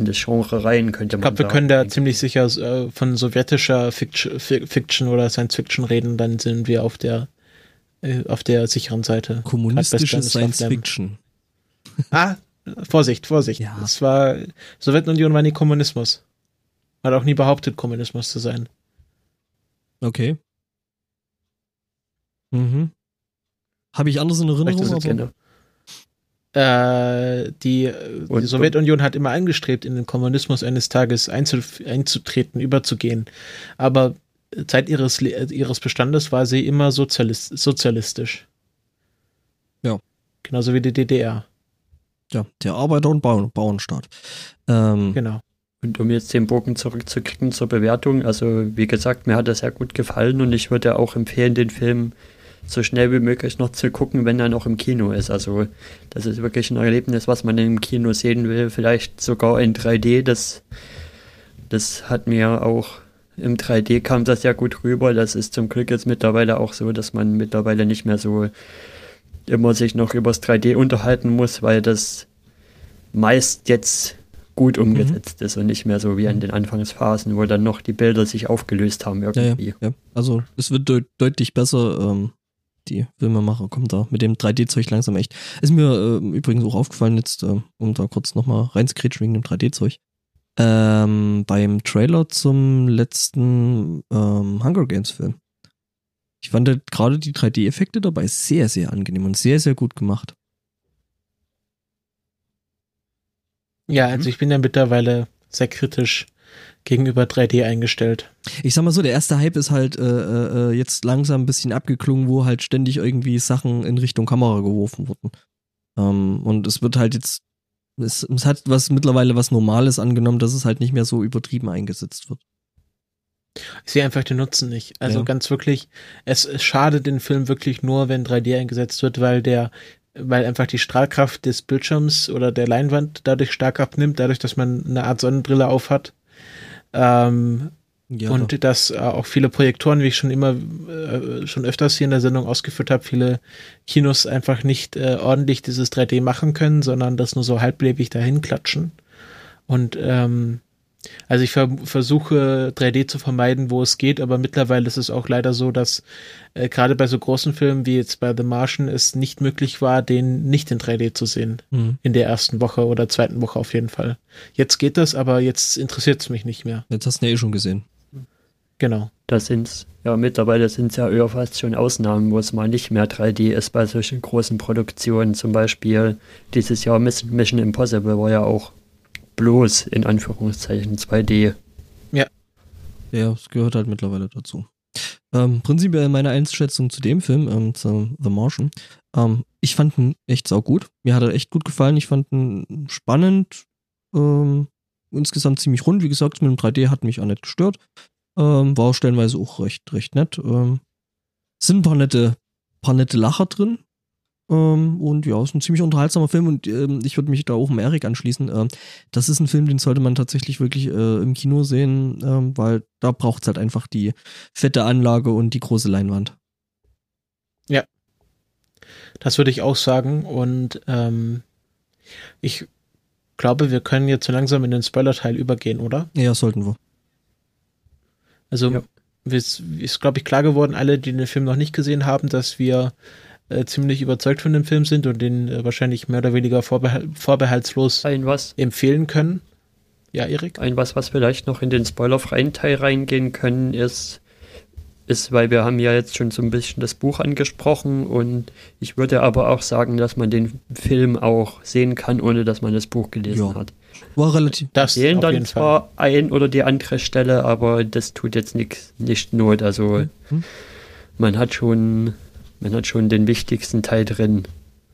in das Genre rein, könnte Ich man glaube, wir können da ziemlich sicher äh, von sowjetischer Fiction, Fi- Fiction oder Science Fiction reden, dann sind wir auf der äh, auf der sicheren Seite. Kommunistische Science. Fiction. Ah, Vorsicht, Vorsicht. Ja. Es war Sowjetunion war nie Kommunismus. Hat auch nie behauptet, Kommunismus zu sein. Okay. Mhm. Habe ich anders in Erinnerung, aber. Äh, die, äh, die Sowjetunion hat immer angestrebt, in den Kommunismus eines Tages einzu, einzutreten, überzugehen. Aber Zeit ihres, äh, ihres Bestandes war sie immer sozialist, sozialistisch. Ja. Genauso wie die DDR. ja, der Arbeiter- und Bauern, Bauernstaat. Ähm, Genau. Und um jetzt den Bogen zurückzukriegen zur Bewertung, also wie gesagt, mir hat das sehr gut gefallen und ich würde auch empfehlen, den Film so schnell wie möglich noch zu gucken, wenn er noch im Kino ist. Also das ist wirklich ein Erlebnis, was man im Kino sehen will, vielleicht sogar in 3D. Das, das hat mir auch im 3D kam das sehr gut rüber. Das ist zum Glück jetzt mittlerweile auch so, dass man mittlerweile nicht mehr so immer sich noch übers 3D unterhalten muss, weil das meist jetzt gut umgesetzt ist und nicht mehr so wie an den Anfangsphasen, wo dann noch die Bilder sich aufgelöst haben ja, ja, irgendwie. ja. Also es wird deut deutlich besser. Ähm, die Filmemacher kommen da mit dem 3D-Zeug langsam echt. Ist mir ähm, übrigens auch aufgefallen, jetzt, ähm, um da kurz nochmal reinzukretschen wegen dem 3D-Zeug. Ähm, beim Trailer zum letzten ähm, Hunger Games-Film. Ich fand halt gerade die 3D-Effekte dabei sehr, sehr angenehm und sehr, sehr gut gemacht. Ja, also ich bin ja mittlerweile sehr kritisch gegenüber 3D eingestellt. Ich sag mal so, der erste Hype ist halt äh, äh, jetzt langsam ein bisschen abgeklungen, wo halt ständig irgendwie Sachen in Richtung Kamera geworfen wurden. Ähm, und es wird halt jetzt, es, es hat was mittlerweile was Normales angenommen, dass es halt nicht mehr so übertrieben eingesetzt wird. Ich sehe einfach den Nutzen nicht. Also Ja. ganz wirklich, es, es schadet den Film wirklich nur, wenn 3D eingesetzt wird, weil der, weil einfach die Strahlkraft des Bildschirms oder der Leinwand dadurch stark abnimmt, dadurch, dass man eine Art Sonnenbrille aufhat. Ähm, Ja, und dass äh, auch viele Projektoren, wie ich schon immer, äh, schon öfters hier in der Sendung ausgeführt habe, viele Kinos einfach nicht äh, ordentlich dieses 3D machen können, sondern das nur so halblebig dahin klatschen. Und ähm, also ich ver versuche 3D zu vermeiden, wo es geht, aber mittlerweile ist es auch leider so, dass äh, gerade bei so großen Filmen wie jetzt bei The Martian es nicht möglich war, den nicht in 3D zu sehen. hm. In der ersten Woche oder zweiten Woche auf jeden Fall. Jetzt geht das, aber jetzt interessiert es mich nicht mehr. Jetzt hast du ja eh schon gesehen. Genau. Da sind's, ja, mittlerweile sind es ja eher fast schon Ausnahmen, wo es mal nicht mehr 3D ist bei solchen großen Produktionen. Zum Beispiel dieses Jahr Miss- Mission Impossible war ja auch bloß in Anführungszeichen 2D. Ja, es gehört halt mittlerweile dazu. Ähm, prinzipiell meine Einschätzung zu dem Film, ähm, zu The Martian. Ähm, ich fand ihn echt saugut. Mir hat er echt gut gefallen. Ich fand ihn spannend. Ähm, insgesamt ziemlich rund. Wie gesagt, mit dem 3D hat mich auch nicht gestört. Ähm, war stellenweise auch recht, recht nett. Ähm, sind ein paar nette, paar nette Lacher drin. Ähm, und ja, ist ein ziemlich unterhaltsamer Film und ähm, ich würde mich da auch dem Erik anschließen. Ähm, das ist ein Film, den sollte man tatsächlich wirklich äh, im Kino sehen, ähm, weil da braucht es halt einfach die fette Anlage und die große Leinwand. Das würde ich auch sagen. Und ähm, ich glaube, wir können jetzt so langsam in den Spoiler-Teil übergehen, oder? Ja, sollten wir. Also Ja. es ist, glaube ich, klar geworden, alle, die den Film noch nicht gesehen haben, dass wir äh, ziemlich überzeugt von dem Film sind und den äh, wahrscheinlich mehr oder weniger vorbehal vorbehaltslos Ein was, empfehlen können. Ja, Erik? ein was, was vielleicht noch in den spoilerfreien Teil reingehen können, ist, ist, weil wir haben ja jetzt schon so ein bisschen das Buch angesprochen und ich würde aber auch sagen, dass man den Film auch sehen kann, ohne dass man das Buch gelesen Ja. hat. War relativ. Das sehen auf dann jeden Fall. zwar ein oder die andere Stelle, aber das tut jetzt nix, nicht Not. Also Mhm. man hat schon, man hat schon den wichtigsten Teil drin.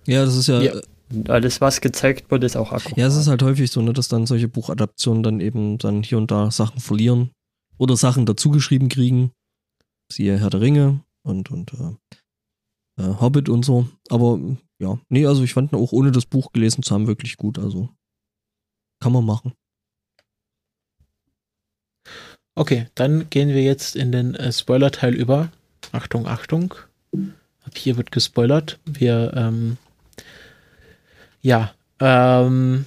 Ja, das ist ja. Ja. Und alles, was gezeigt wird, ist auch akkurat. ja, es ist halt häufig so, ne, dass dann solche Buchadaptionen dann eben dann hier und da Sachen verlieren oder Sachen dazugeschrieben kriegen. Siehe Herr der Ringe und, und äh, äh, Hobbit und so. Aber ja, nee, also ich fand ihn auch ohne das Buch gelesen zu haben wirklich gut. Also kann man machen. Okay, dann gehen wir jetzt in den äh, Spoiler-Teil über. Achtung, Achtung. Ab hier wird gespoilert. Wir, ähm, ja, ähm,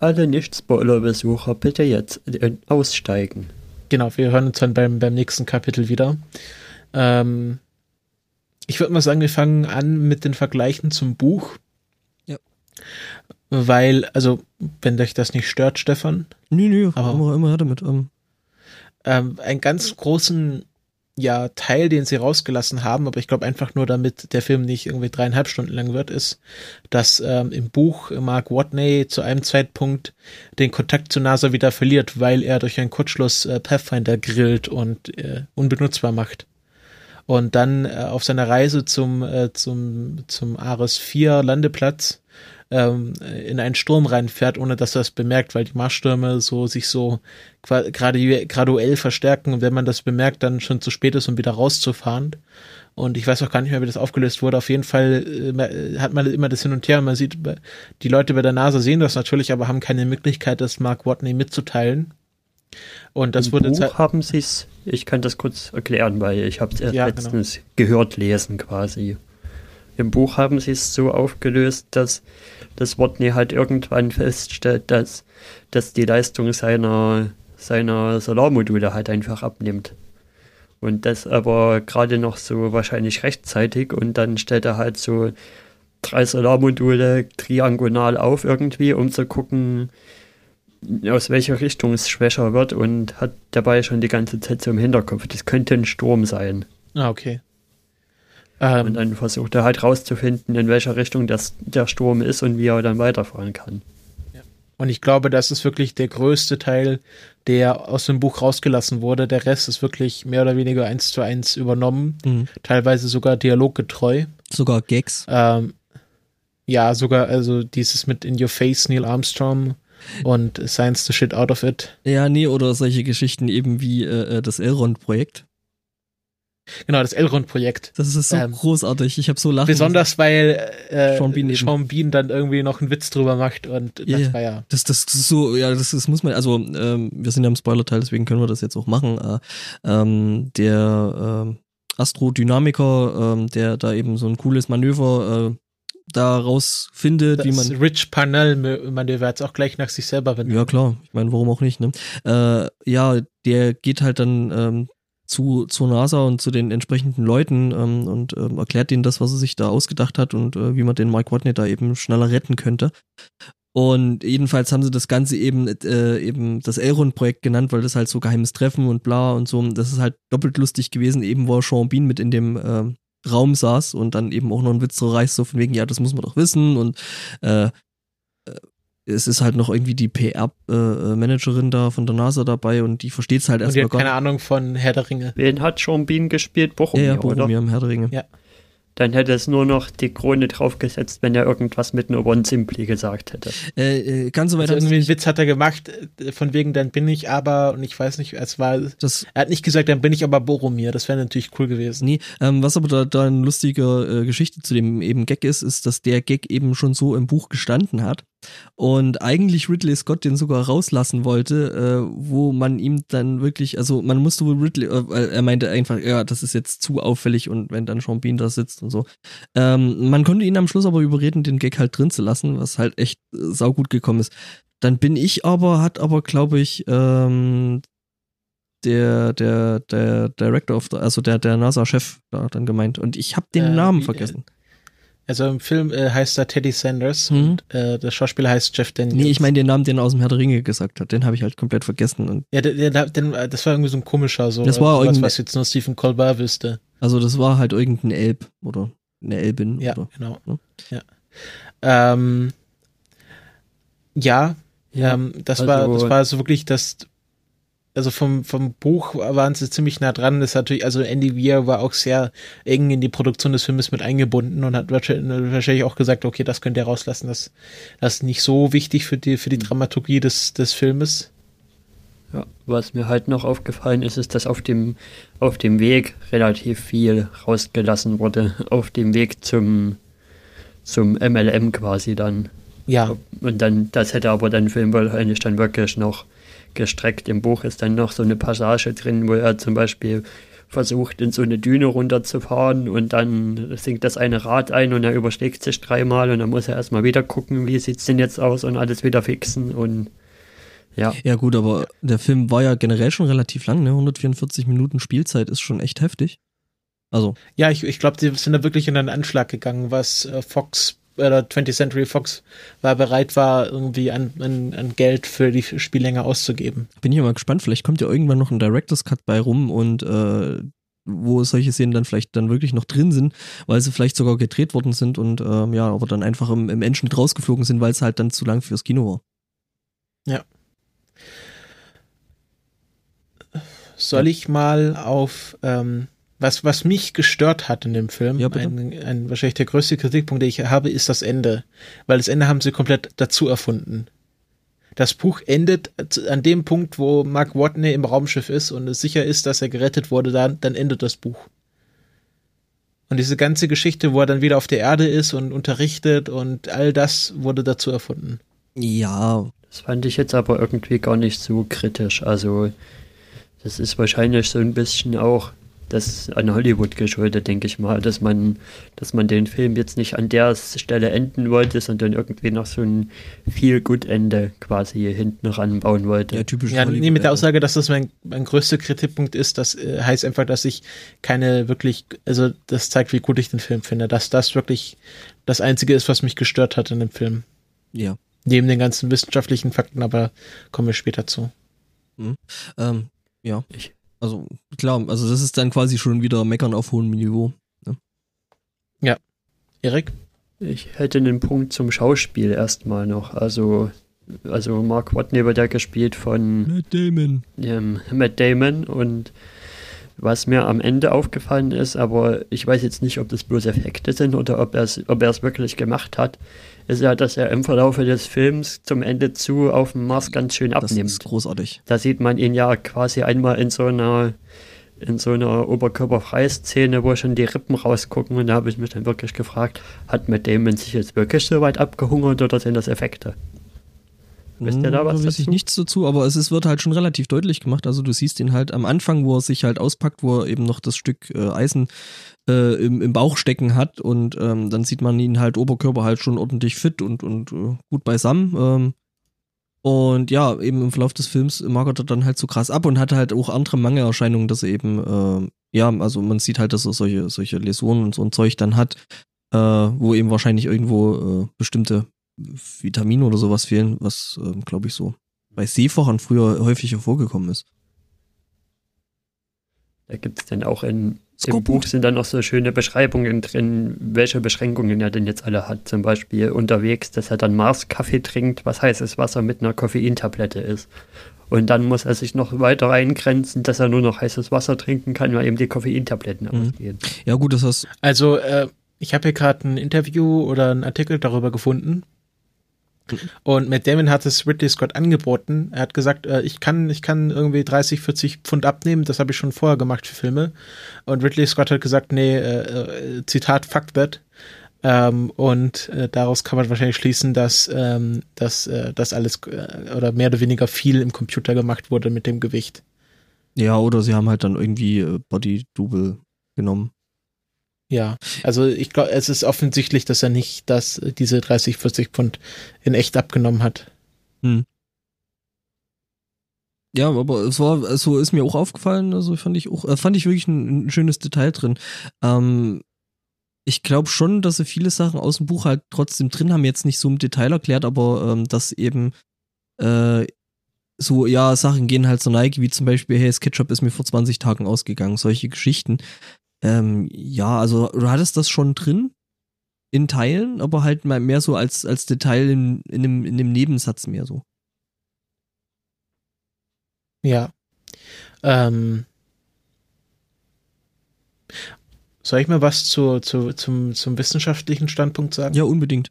Alle Nicht-Spoiler-Besucher bitte jetzt aussteigen. Genau, wir hören uns dann beim, beim nächsten Kapitel wieder. Ähm, ich würde mal sagen, wir fangen an mit den Vergleichen zum Buch. Ja. Weil, also, wenn euch das nicht stört, Stefan. Nö, nö, aber immer, immer damit. Ähm. Ähm, einen ganz großen ja Teil, den sie rausgelassen haben, aber ich glaube einfach nur, damit der Film nicht irgendwie dreieinhalb Stunden lang wird, ist, dass ähm, im Buch Mark Watney zu einem Zeitpunkt den Kontakt zu NASA wieder verliert, weil er durch einen Kurzschluss äh, Pathfinder grillt und äh, unbenutzbar macht. Und dann äh, auf seiner Reise zum, äh, zum, zum Ares 4 Landeplatz ähm, in einen Sturm reinfährt, ohne dass er es bemerkt, weil die Marschstürme so sich so gerade graduell verstärken und wenn man das bemerkt, dann schon zu spät ist, um wieder rauszufahren. Und ich weiß auch gar nicht mehr, wie das aufgelöst wurde. Auf jeden Fall äh, hat man immer das Hin und Her. Man sieht, die Leute bei der NASA sehen das natürlich, aber haben keine Möglichkeit, das Mark Watney mitzuteilen. Und das Im wurde Buch haben sie es, ich kann das kurz erklären, weil ich habe es erst ja, genau. letztens genau. gehört lesen quasi. Im Buch haben sie es so aufgelöst, dass das Watney halt irgendwann feststellt, dass, dass die Leistung seiner, seiner Solarmodule halt einfach abnimmt. Und das aber gerade noch so wahrscheinlich rechtzeitig und dann stellt er halt so drei Solarmodule triangonal auf irgendwie, um zu gucken, aus welcher Richtung es schwächer wird und hat dabei schon die ganze Zeit so im Hinterkopf, das könnte ein Sturm sein. Ah, okay. Ähm, und dann versucht er halt rauszufinden, in welcher Richtung das, der Sturm ist und wie er dann weiterfahren kann. Und ich glaube, das ist wirklich der größte Teil, der aus dem Buch rausgelassen wurde. Der Rest ist wirklich mehr oder weniger eins zu eins übernommen. Mhm. Teilweise sogar dialoggetreu. Sogar Gags. Ähm, ja, sogar, also dieses mit In Your Face, Neil Armstrong und Science the Shit Out of It. Ja, nee, oder solche Geschichten eben wie äh, äh das Elrond-Projekt. Genau, das Elrond-Projekt. Das ist so ähm, großartig. Ich habe so lachen. Besonders weil äh, Sean, Bean Sean Bean dann irgendwie noch einen Witz drüber macht und yeah, das war ja. Das, das ist so, ja, das, das muss man, also ähm, wir sind ja im Spoiler-Teil, deswegen können wir das jetzt auch machen. Äh, ähm, der ähm, Astrodynamiker, ähm, der da eben so ein cooles Manöver äh, da rausfindet, das wie man. Rich Parnell-Manöver jetzt auch gleich nach sich selber wendet. Ja, klar. Ich meine, warum auch nicht, ne? Äh, ja, der geht halt dann ähm, zu, zur NASA und zu den entsprechenden Leuten ähm, und ähm, erklärt ihnen das, was er sich da ausgedacht hat und äh, wie man den Mike Watney da eben schneller retten könnte. Und jedenfalls haben sie das Ganze eben äh, eben das Elrond-Projekt genannt, weil das halt so geheimes Treffen und bla und so. Das ist halt doppelt lustig gewesen, eben wo Sean Bean mit in dem äh, Raum saß und dann eben auch noch ein Witz so reißt, so von wegen, ja, das muss man doch wissen und äh, es ist halt noch irgendwie die PR-Managerin äh, da von der NASA dabei und die versteht es halt erstmal gar nicht. keine Ahnung von Herr der Ringe. Wen hat Sean Bean gespielt? Boromir, ja, ja, Boromir oder? im Herr der Ringe. Ja dann hätte es nur noch die Krone draufgesetzt, wenn er irgendwas mit No One Simply gesagt hätte. Äh, äh, ganz so weit also irgendwie einen Witz hat er gemacht, äh, von wegen, dann bin ich aber, und ich weiß nicht, es war, das, er hat nicht gesagt, dann bin ich aber Boromir, das wäre natürlich cool gewesen. Nee, ähm, was aber da, da eine lustige äh, Geschichte zu dem eben Gag ist, ist, dass der Gag eben schon so im Buch gestanden hat und eigentlich Ridley Scott den sogar rauslassen wollte, äh, wo man ihm dann wirklich, also man musste wohl Ridley, äh, er meinte einfach, ja, das ist jetzt zu auffällig und wenn dann Sean Bean da sitzt und so. Ähm, man konnte ihn am Schluss aber überreden, den Gag halt drin zu lassen, was halt echt äh, saugut gekommen ist. Dann bin ich aber, hat aber, glaube ich, ähm, der, der, der Director of the, also der, der NASA-Chef da dann gemeint. Und ich habe den äh, Namen wie, vergessen. Also im Film äh, heißt er Teddy Sanders mhm. und äh, der Schauspieler heißt Jeff Daniels. Nee, ich meine den Namen, den er aus dem Herr der Ringe gesagt hat. Den habe ich halt komplett vergessen. Und ja, der, der, der, das war irgendwie so ein komischer, so das war was, was jetzt nur Stephen Colbert wüsste. Also das war halt irgendein Elb oder eine Elbin. Ja, oder, genau. Ne? Ja. Ähm, ja, ja ähm, das also, war das war so wirklich das also vom, vom Buch waren sie ziemlich nah dran. Das ist natürlich, also Andy Weir war auch sehr eng in die Produktion des Filmes mit eingebunden und hat wahrscheinlich auch gesagt, okay, das könnt ihr rauslassen, das, das ist nicht so wichtig für die, für die mhm. Dramaturgie des, des Filmes. Ja, was mir halt noch aufgefallen ist, ist, dass auf dem, auf dem Weg relativ viel rausgelassen wurde. Auf dem Weg zum, zum MLM quasi dann. Ja. Und dann, das hätte aber dann Film wahrscheinlich dann wirklich noch gestreckt. Im Buch ist dann noch so eine Passage drin, wo er zum Beispiel versucht, in so eine Düne runterzufahren und dann sinkt das eine Rad ein und er überschlägt sich dreimal und dann muss er erstmal wieder gucken, wie sieht's denn jetzt aus und alles wieder fixen und ja. Ja, gut, aber der Film war ja generell schon relativ lang, ne? 144 Minuten Spielzeit ist schon echt heftig. Also. Ja, ich, ich glaube, die sind da wirklich in einen Anschlag gegangen, was äh, Fox oder 20th Century Fox war bereit war, irgendwie an, an, an Geld für die Spiellänge auszugeben. Bin ich mal gespannt, vielleicht kommt ja irgendwann noch ein Director's Cut bei rum und äh, wo solche Szenen dann vielleicht dann wirklich noch drin sind, weil sie vielleicht sogar gedreht worden sind und ähm, ja, aber dann einfach im, im Endschnitt rausgeflogen sind, weil es halt dann zu lang fürs Kino war. Ja. Soll ich mal auf ähm, was, was mich gestört hat in dem Film, Ja, ein, ein, wahrscheinlich der größte Kritikpunkt, den ich habe, ist das Ende. Weil das Ende haben sie komplett dazu erfunden. Das Buch endet an dem Punkt, wo Mark Watney im Raumschiff ist und es sicher ist, dass er gerettet wurde, dann, dann endet das Buch. Und diese ganze Geschichte, wo er dann wieder auf der Erde ist und unterrichtet und all das wurde dazu erfunden. Ja, Das fand ich jetzt aber irgendwie gar nicht so kritisch. Also, das ist wahrscheinlich so ein bisschen auch das an Hollywood geschuldet, denke ich mal, dass man, dass man den Film jetzt nicht an der Stelle enden wollte, sondern irgendwie noch so ein viel gut Ende quasi hinten ranbauen wollte. ja, typisch. Ja, nee, mit der. Aussage, dass das mein, mein größter Kritikpunkt ist, das äh, heißt einfach, dass ich keine wirklich, also das zeigt, wie gut ich den Film finde, dass das wirklich das Einzige ist, was mich gestört hat in dem Film. Ja. Neben den ganzen wissenschaftlichen Fakten, aber kommen wir später zu. Ähm, ja. Ich- Also klar, also das ist dann quasi schon wieder Meckern auf hohem Niveau. Erik? Ich hätte einen Punkt zum Schauspiel erstmal noch. Also, also Mark Watney wird ja gespielt von Matt Damon. ähm, Matt Damon und was mir am Ende aufgefallen ist, aber ich weiß jetzt nicht, ob das bloß Effekte sind oder ob er es ob er es wirklich gemacht hat, ist ja, dass er im Verlauf des Films zum Ende zu auf dem Mars ganz schön Das abnimmt. ist großartig. Da sieht man ihn ja quasi einmal in so einer in so einer Oberkörperfrei-Szene, wo schon die Rippen rausgucken und da habe ich mich dann wirklich gefragt, hat Matt Damon sich jetzt wirklich so weit abgehungert oder sind das Effekte? Wisst ihr da was weiß ich nichts dazu, aber es ist, wird halt schon relativ deutlich gemacht. Also du siehst ihn halt am Anfang, wo er sich halt auspackt, wo er eben noch das Stück äh, Eisen äh, im, im Bauch stecken hat und ähm, dann sieht man ihn halt Oberkörper halt schon ordentlich fit und, und äh, gut beisammen. Ähm, und ja, eben im Verlauf des Films magert er dann halt so krass ab und hat halt auch andere Mangelerscheinungen, dass er eben, äh, ja, also man sieht halt, dass er solche, solche Läsionen und so ein Zeug dann hat, äh, wo eben wahrscheinlich irgendwo äh, bestimmte Vitamine oder sowas fehlen, was, ähm, glaube ich, so bei Seefachern früher häufiger vorgekommen ist. Da gibt es dann auch in, im. Buch sind dann noch so schöne Beschreibungen drin, welche Beschränkungen er denn jetzt alle hat. Zum Beispiel unterwegs, dass er dann Mars-Kaffee trinkt, was heißes Wasser mit einer Koffeintablette ist. Und dann muss er sich noch weiter eingrenzen, dass er nur noch heißes Wasser trinken kann, weil eben die Koffeintabletten Mhm. ausgehen. Ja, gut, das hast Also, äh, ich habe hier gerade ein Interview oder einen Artikel darüber gefunden. Und Matt Damon hat es Ridley Scott angeboten. Er hat gesagt, äh, ich kann, ich kann irgendwie 30, 40 Pfund abnehmen. Das habe ich schon vorher gemacht für Filme. Und Ridley Scott hat gesagt, nee, äh, äh, Zitat, fuck that. Ähm, und äh, daraus kann man wahrscheinlich schließen, dass, ähm, dass äh, das alles oder mehr oder weniger viel im Computer gemacht wurde mit dem Gewicht. ja, oder sie haben halt dann irgendwie Body Double genommen. Ja, also ich glaube, es ist offensichtlich, dass er nicht das, diese 30, 40 Pfund in echt abgenommen hat. Hm. Ja, aber es war, so ist mir auch aufgefallen, also fand ich auch, äh, fand ich wirklich ein, ein schönes Detail drin. Ähm, ich glaube schon, dass sie viele Sachen aus dem Buch halt trotzdem drin haben, jetzt nicht so im Detail erklärt, aber ähm, dass eben äh, so, ja, Sachen gehen halt so Nike, wie zum Beispiel, hey, das Ketchup ist mir vor 20 Tagen ausgegangen, solche Geschichten. Ähm, ja, also du hattest das schon drin in Teilen, aber halt mal mehr so als, als Detail in, in, dem, in dem Nebensatz mehr so. Ja. Ähm, soll ich mal was zu, zu, zum, zum wissenschaftlichen Standpunkt sagen? Ja, unbedingt.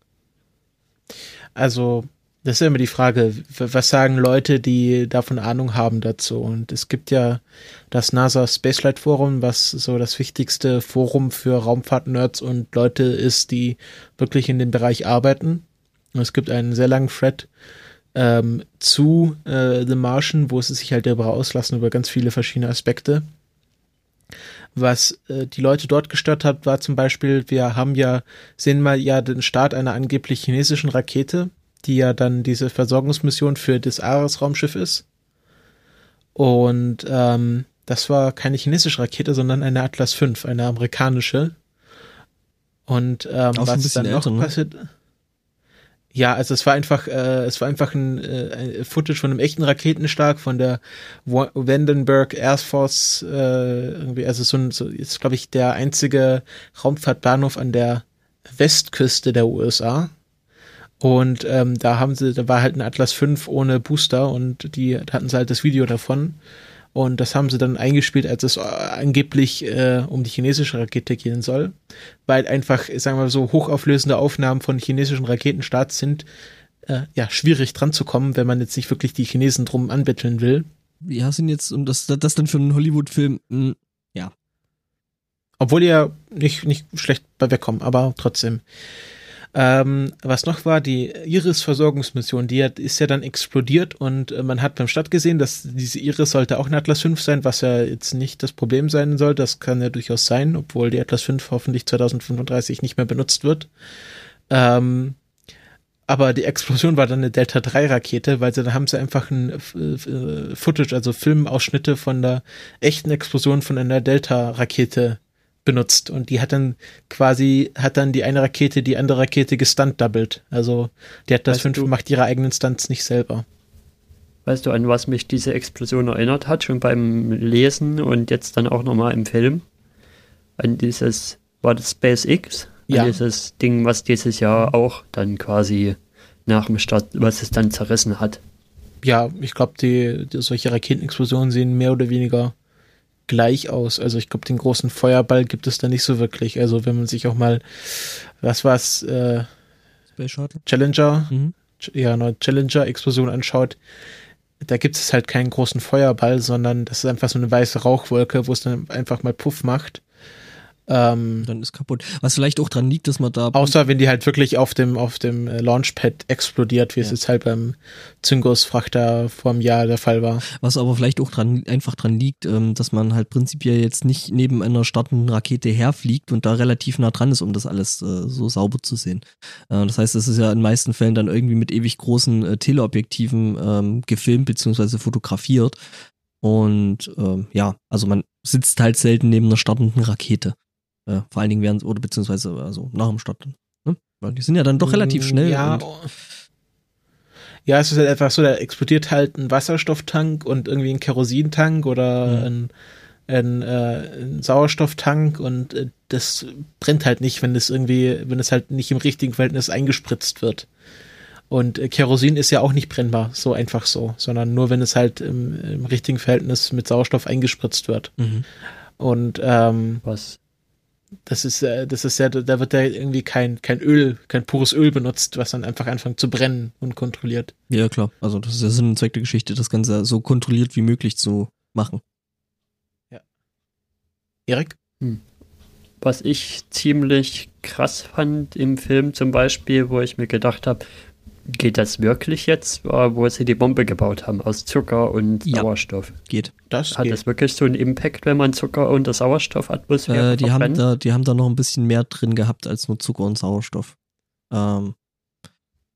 Also, das ist immer die Frage, was sagen Leute, die davon Ahnung haben dazu? Und es gibt ja das NASA Spaceflight Forum, was so das wichtigste Forum für Raumfahrt-Nerds und Leute ist, die wirklich in dem Bereich arbeiten. Und es gibt einen sehr langen Thread ähm, zu äh, The Martian, wo sie sich halt darüber auslassen, über ganz viele verschiedene Aspekte. Was äh, die Leute dort gestört hat, war zum Beispiel, wir haben ja, sehen mal ja den Start einer angeblich chinesischen Rakete, die ja dann diese Versorgungsmission für das Ares-Raumschiff ist. Und ähm, das war keine chinesische Rakete, sondern eine Atlas V, eine amerikanische. Und ähm, was dann noch älter, ne? passiert. Ja, also es war einfach, äh, es war einfach ein, äh, ein Footage von einem echten Raketenschlag von der Vandenberg Air Force, äh, irgendwie, also so ein, so ist glaube ich der einzige Raumfahrtbahnhof an der Westküste der USA. Und ähm, da haben sie, da war halt ein Atlas V ohne Booster und die hatten sie halt das Video davon. Und das haben sie dann eingespielt, als es angeblich äh, um die chinesische Rakete gehen soll. Weil einfach, sagen wir mal so, hochauflösende Aufnahmen von chinesischen Raketenstarts sind äh, ja schwierig dran zu kommen, wenn man jetzt nicht wirklich die Chinesen drum anbetteln will. Ja, sind jetzt, und das, das dann für einen Hollywood-Film, hm, ja. Obwohl die ja nicht, nicht schlecht bei wegkommen, aber trotzdem. Ähm, was noch war, die Iris-Versorgungsmission, die hat, ist ja dann explodiert und äh, man hat beim Start gesehen, dass diese Iris sollte auch ein Atlas 5 sein, was ja jetzt nicht das Problem sein soll. Das kann ja durchaus sein, obwohl die Atlas 5 hoffentlich 2035 nicht mehr benutzt wird. Ähm, aber die Explosion war dann eine Delta 3 Rakete, weil sie, da haben sie einfach ein äh, Footage, also Filmausschnitte von der echten Explosion von einer Delta Rakete benutzt und die hat dann quasi, hat dann die eine Rakete die andere Rakete gestunt-doubled. Also die hat das weißt fünf, du, macht ihre eigenen Stunts nicht selber. Weißt du, an was mich diese Explosion erinnert hat, schon beim Lesen und jetzt dann auch nochmal im Film? An dieses, war das SpaceX? An ja. dieses Ding, was dieses Jahr auch dann quasi nach dem Start, was es dann zerrissen hat. Ja, ich glaube, die, die, solche Raketenexplosionen sehen mehr oder weniger gleich aus. Also ich glaube, den großen Feuerball gibt es da nicht so wirklich. Also wenn man sich auch mal, was war's, äh, Space Shuttle? Challenger, mhm. ja, eine Challenger-Explosion anschaut, da gibt es halt keinen großen Feuerball, sondern das ist einfach so eine weiße Rauchwolke, wo es dann einfach mal Puff macht. Ähm, dann ist kaputt. Was vielleicht auch dran liegt, dass man da. Außer wenn die halt wirklich auf dem, auf dem äh, Launchpad explodiert, wie ja. es jetzt halt beim Zingos-Frachter vor einem Jahr der Fall war. Was aber vielleicht auch dran, einfach dran liegt, ähm, dass man halt prinzipiell jetzt nicht neben einer startenden Rakete herfliegt und da relativ nah dran ist, um das alles äh, so sauber zu sehen. Äh, das heißt, es ist ja in meisten Fällen dann irgendwie mit ewig großen äh, Teleobjektiven ähm, gefilmt bzw. fotografiert. Und ähm, ja, also man sitzt halt selten neben einer startenden Rakete. Äh, vor allen Dingen während, oder beziehungsweise also nach dem Start. Ne? Weil die sind ja dann doch relativ schnell. Ja, ja, es ist halt einfach so, da explodiert halt ein Wasserstofftank und irgendwie ein Kerosintank oder mhm. ein, ein, äh, ein, Sauerstofftank und äh, das brennt halt nicht, wenn es irgendwie, wenn es halt nicht im richtigen Verhältnis eingespritzt wird. Und äh, Kerosin ist ja auch nicht brennbar, so einfach so, sondern nur wenn es halt im, im richtigen Verhältnis mit Sauerstoff eingespritzt wird. Mhm. Und ähm, was das ist, äh, das ist ja, da wird ja irgendwie kein, kein Öl, kein pures Öl benutzt, was dann einfach anfängt zu brennen und kontrolliert. Ja, klar. Also das ist ja Sinn und Zweck der Geschichte, das Ganze so kontrolliert wie möglich zu machen. Ja. Erik? Hm. Was ich ziemlich krass fand im Film zum Beispiel, wo ich mir gedacht habe, Geht das wirklich jetzt, äh, wo sie die Bombe gebaut haben, aus Zucker und ja, Sauerstoff? Geht. Das Hat geht. das wirklich so einen Impact, wenn man Zucker und das Sauerstoffatmosphäre äh, die haben da, Die haben da noch ein bisschen mehr drin gehabt als nur Zucker und Sauerstoff. Ähm,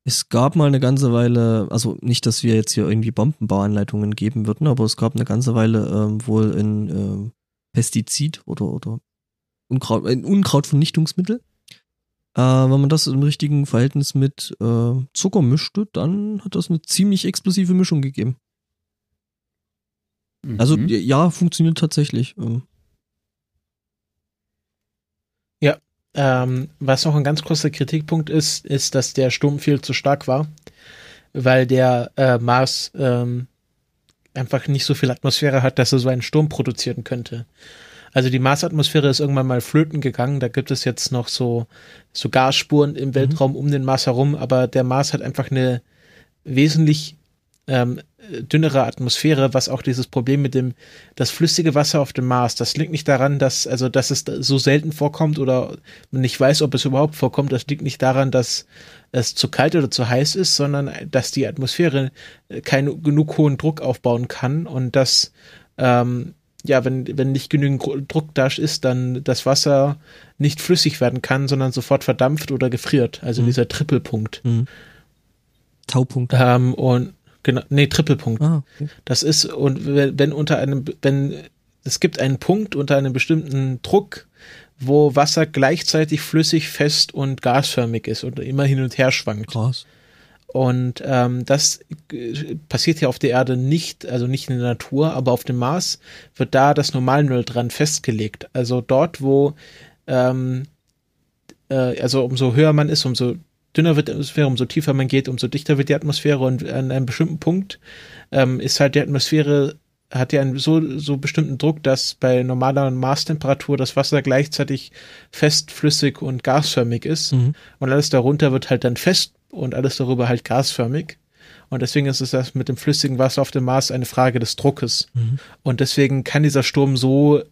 es gab mal eine ganze Weile, also nicht, dass wir jetzt hier irgendwie Bombenbauanleitungen geben würden, aber es gab eine ganze Weile ähm, wohl ein ähm, Pestizid oder, oder Unkraut, ein Unkrautvernichtungsmittel äh, wenn man das im richtigen Verhältnis mit äh, Zucker mischte, dann hat das eine ziemlich explosive Mischung gegeben. Also, mhm. Also ja, funktioniert tatsächlich. Ähm. Ja, ähm, was noch ein ganz großer Kritikpunkt ist, ist, dass der Sturm viel zu stark war, weil der äh, Mars ähm, einfach nicht so viel Atmosphäre hat, dass er so einen Sturm produzieren könnte. Also die Marsatmosphäre ist irgendwann mal flöten gegangen. Da gibt es jetzt noch so, so Gasspuren im Weltraum mhm. um den Mars herum, aber der Mars hat einfach eine wesentlich ähm, dünnere Atmosphäre, was auch dieses Problem mit dem, das flüssige Wasser auf dem Mars, das liegt nicht daran, dass, also, dass es so selten vorkommt oder man nicht weiß, ob es überhaupt vorkommt. Das liegt nicht daran, dass es zu kalt oder zu heiß ist, sondern dass die Atmosphäre keinen genug hohen Druck aufbauen kann und dass ähm, ja, wenn, wenn nicht genügend Druck da ist, dann das Wasser nicht flüssig werden kann, sondern sofort verdampft oder gefriert. Also mhm. dieser Trippelpunkt. Mhm. Taupunkt. Ähm, und genau, nee, Trippelpunkt. Ah, okay. Das ist, und wenn, wenn unter einem, wenn es gibt einen Punkt unter einem bestimmten Druck, wo Wasser gleichzeitig flüssig, fest und gasförmig ist und immer hin und her schwankt. Krass. Und ähm, das passiert ja auf der Erde nicht, also nicht in der Natur, aber auf dem Mars wird da das Normalnull dran festgelegt. Also dort, wo, ähm, äh, also umso höher man ist, umso dünner wird die Atmosphäre, umso tiefer man geht, umso dichter wird die Atmosphäre und an einem bestimmten Punkt ähm, ist halt die Atmosphäre hat ja einen so, so bestimmten Druck, dass bei normaler Marstemperatur das Wasser gleichzeitig fest, flüssig und gasförmig ist. Mhm. Und alles darunter wird halt dann fest und alles darüber halt gasförmig. Und deswegen ist es das mit dem flüssigen Wasser auf dem Mars eine Frage des Druckes. Mhm. Und deswegen kann dieser Sturm so,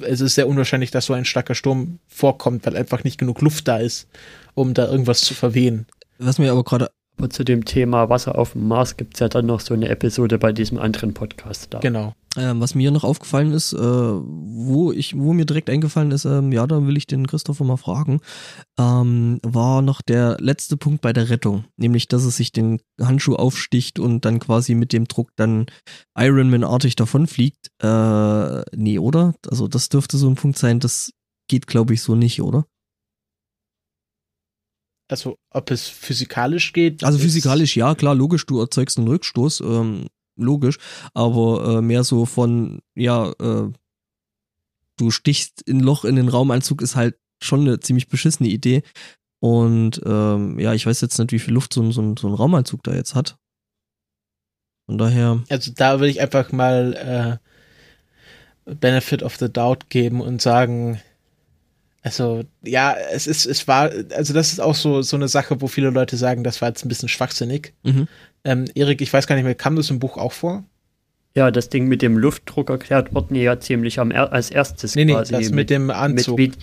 es ist sehr unwahrscheinlich, dass so ein starker Sturm vorkommt, weil einfach nicht genug Luft da ist, um da irgendwas zu verwehen. Was mir aber gerade und zu dem Thema Wasser auf dem Mars gibt es ja dann noch so eine Episode bei diesem anderen Podcast da. Genau. Ähm, was mir noch aufgefallen ist, äh, wo ich, wo mir direkt eingefallen ist, ähm, ja, da will ich den Christopher mal fragen, ähm, war noch der letzte Punkt bei der Rettung, nämlich, dass es sich den Handschuh aufsticht und dann quasi mit dem Druck dann Ironman-artig davonfliegt. Äh, nee, oder? Also das dürfte so ein Punkt sein, das geht, glaube ich, so nicht, oder? Also ob es physikalisch geht. Also physikalisch, ja, klar, logisch, du erzeugst einen Rückstoß, ähm, logisch, aber äh, mehr so von, ja, äh, du stichst ein Loch in den Raumanzug ist halt schon eine ziemlich beschissene Idee. Und ähm, ja, ich weiß jetzt nicht, wie viel Luft so ein, so so ein Raumanzug da jetzt hat. Von daher. Also da würde ich einfach mal äh, Benefit of the Doubt geben und sagen, also, ja, es ist, es war, also das ist auch so, so eine Sache, wo viele Leute sagen, das war jetzt ein bisschen schwachsinnig. Mhm. Ähm, Erik, ich weiß gar nicht mehr, kam das im Buch auch vor? Ja, das Ding mit dem Luftdruck erklärt wurde ja ziemlich am, als erstes nee, quasi. Nee, das mit, mit dem Anzug. Mit,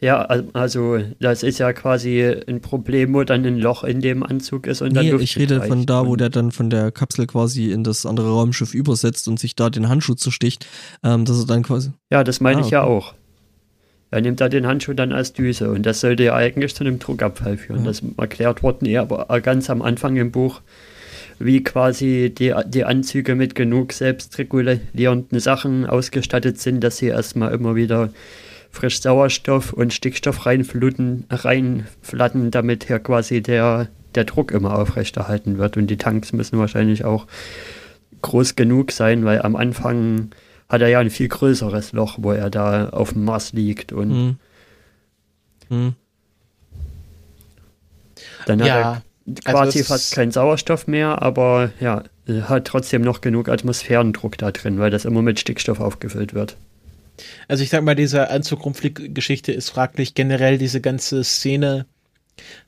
ja, also das ist ja quasi ein Problem, wo dann ein Loch in dem Anzug ist und nee, dann Luft ich rede von da, wo der dann von der Kapsel quasi in das andere Raumschiff übersetzt und sich da den Handschuh zusticht, ähm, dass er dann quasi. Ja, das meine ah, ich ja auch. Er nimmt da den Handschuh dann als Düse und das sollte ja eigentlich zu einem Druckabfall führen. Mhm. Das erklärt worden eher aber ganz am Anfang im Buch, wie quasi die, die Anzüge mit genug selbstregulierenden Sachen ausgestattet sind, dass sie erstmal immer wieder frisch Sauerstoff und Stickstoff reinfluten, reinflatten, damit hier quasi der, der Druck immer aufrechterhalten wird. Und die Tanks müssen wahrscheinlich auch groß genug sein, weil am Anfang hat er ja ein viel größeres Loch, wo er da auf dem Mars liegt und mhm. Mhm. dann ja, hat er quasi also fast keinen Sauerstoff mehr, aber ja, hat trotzdem noch genug Atmosphärendruck da drin, weil das immer mit Stickstoff aufgefüllt wird. Also ich sag mal, diese Anzug-Rumpflieg-Geschichte ist fraglich. Generell diese ganze Szene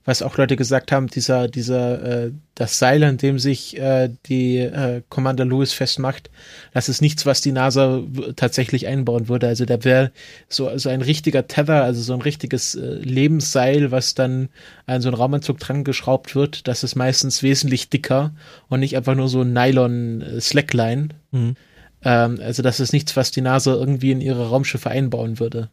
was auch Leute gesagt haben, dieser, dieser, äh, das Seil, an dem sich äh, die äh, Commander Lewis festmacht, das ist nichts, was die NASA tatsächlich einbauen würde. Also da wäre so, so ein richtiger Tether, also so ein richtiges äh, Lebensseil, was dann an so einen Raumanzug dran geschraubt wird, das ist meistens wesentlich dicker und nicht einfach nur so ein Nylon-Slackline. Mhm. Ähm, also das ist nichts, was die NASA irgendwie in ihre Raumschiffe einbauen würde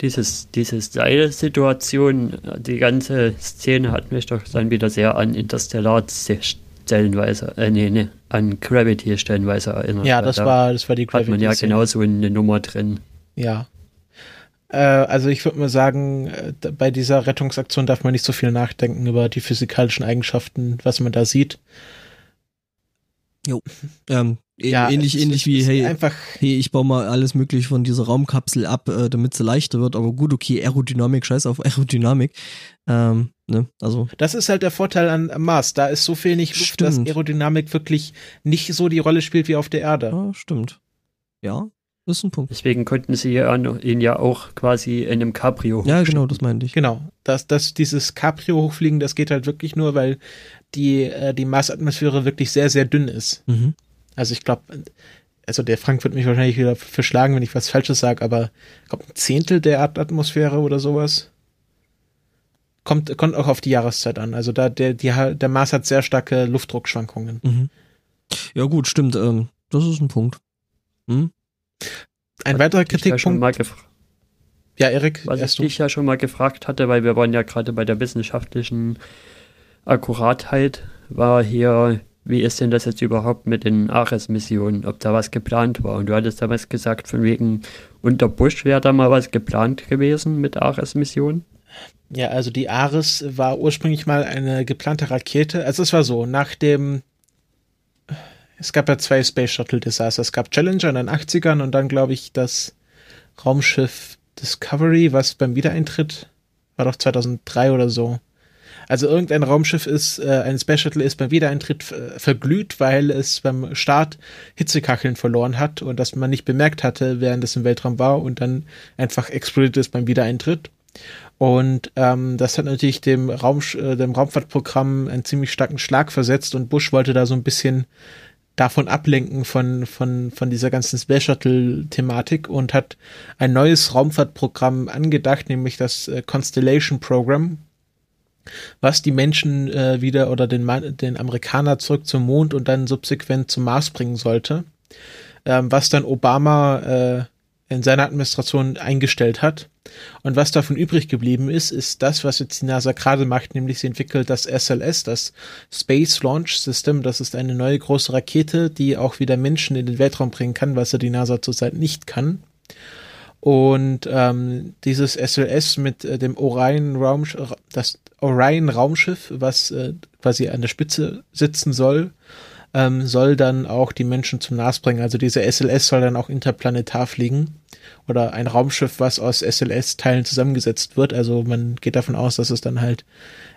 dieses, diese Seilsituation, die ganze Szene hat mich doch dann wieder sehr an Interstellar stellenweise, äh, nee, nee, an Gravity stellenweise erinnert. Ja, das da war, das war die Gravity. Hat man ja genauso eine Nummer drin. Ja. Äh, also ich würde mal sagen, äh, bei dieser Rettungsaktion darf man nicht so viel nachdenken über die physikalischen Eigenschaften, was man da sieht. Jo. Ähm, ja, ähnlich, ähnlich wie, hey, einfach hey, ich baue mal alles mögliche von dieser Raumkapsel ab, äh, damit sie leichter wird, aber gut, okay, Aerodynamik, scheiß auf Aerodynamik. Ähm, ne, also. Das ist halt der Vorteil an Mars. Da ist so wenig Luft, stimmt. dass Aerodynamik wirklich nicht so die Rolle spielt wie auf der Erde. Ja, stimmt. Ja, das ist ein Punkt. Deswegen konnten sie ja ihn ja auch quasi in einem Cabrio Ja, genau, das meinte ich. Genau. Das, das, dieses Cabrio hochfliegen, das geht halt wirklich nur, weil die, äh, die Marsatmosphäre wirklich sehr, sehr dünn ist. Mhm. Also ich glaube, also der Frank wird mich wahrscheinlich wieder verschlagen, wenn ich was Falsches sage, aber ich glaube ein Zehntel der Erdatmosphäre oder sowas. Kommt, kommt auch auf die Jahreszeit an. Also da der, die, der Mars hat sehr starke Luftdruckschwankungen. Mhm. Ja gut, stimmt. Ähm, das ist ein Punkt. Hm? Ein weiterer Kritikpunkt. Ja, Erik, was ich dich ja schon mal gefragt hatte, weil wir waren ja gerade bei der wissenschaftlichen Akkuratheit, war hier, wie ist denn das jetzt überhaupt mit den Ares-Missionen, ob da was geplant war? Und du hattest damals gesagt, von wegen unter Bush wäre da mal was geplant gewesen mit Ares-Missionen. Ja, also die Ares war ursprünglich mal eine geplante Rakete. Also es war so, nach dem es gab ja zwei Space Shuttle Desaster. Es gab Challenger in den 80ern und dann, glaube ich, das Raumschiff Discovery, was beim Wiedereintritt war doch 2003 oder so. Also irgendein Raumschiff ist, äh, ein Space Shuttle ist beim Wiedereintritt äh, verglüht, weil es beim Start Hitzekacheln verloren hat und das man nicht bemerkt hatte, während es im Weltraum war und dann einfach explodiert ist beim Wiedereintritt. Und ähm, das hat natürlich dem, Raum, äh, dem Raumfahrtprogramm einen ziemlich starken Schlag versetzt und Bush wollte da so ein bisschen davon ablenken von, von, von dieser ganzen Space Shuttle-Thematik und hat ein neues Raumfahrtprogramm angedacht, nämlich das äh, Constellation Program, was die Menschen äh, wieder oder den, den Amerikaner zurück zum Mond und dann subsequent zum Mars bringen sollte, ähm, was dann Obama äh, in seiner Administration eingestellt hat. Und was davon übrig geblieben ist, ist das, was jetzt die NASA gerade macht, nämlich sie entwickelt das SLS, das Space Launch System. Das ist eine neue große Rakete, die auch wieder Menschen in den Weltraum bringen kann, was ja die NASA zurzeit nicht kann. Und ähm, dieses SLS mit äh, dem Orion Raumschiff, das Orion Raumschiff, was äh, quasi an der Spitze sitzen soll, ähm, soll dann auch die Menschen zum Mars bringen. Also diese SLS soll dann auch interplanetar fliegen oder ein Raumschiff, was aus SLS-Teilen zusammengesetzt wird. Also man geht davon aus, dass es dann halt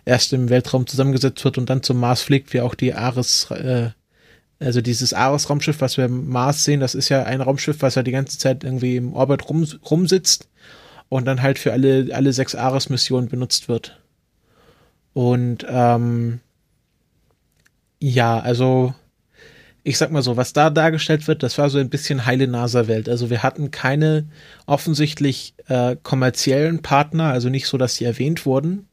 erst im Weltraum zusammengesetzt wird und dann zum Mars fliegt, wie auch die Ares, äh, also dieses Ares-Raumschiff, was wir im Mars sehen, das ist ja ein Raumschiff, was ja die ganze Zeit irgendwie im Orbit rum, rumsitzt und dann halt für alle, alle sechs Ares-Missionen benutzt wird. Und ähm, ja, also ich sag mal so, was da dargestellt wird, das war so ein bisschen heile NASA-Welt. Also wir hatten keine offensichtlich äh, kommerziellen Partner, also nicht so, dass sie erwähnt wurden.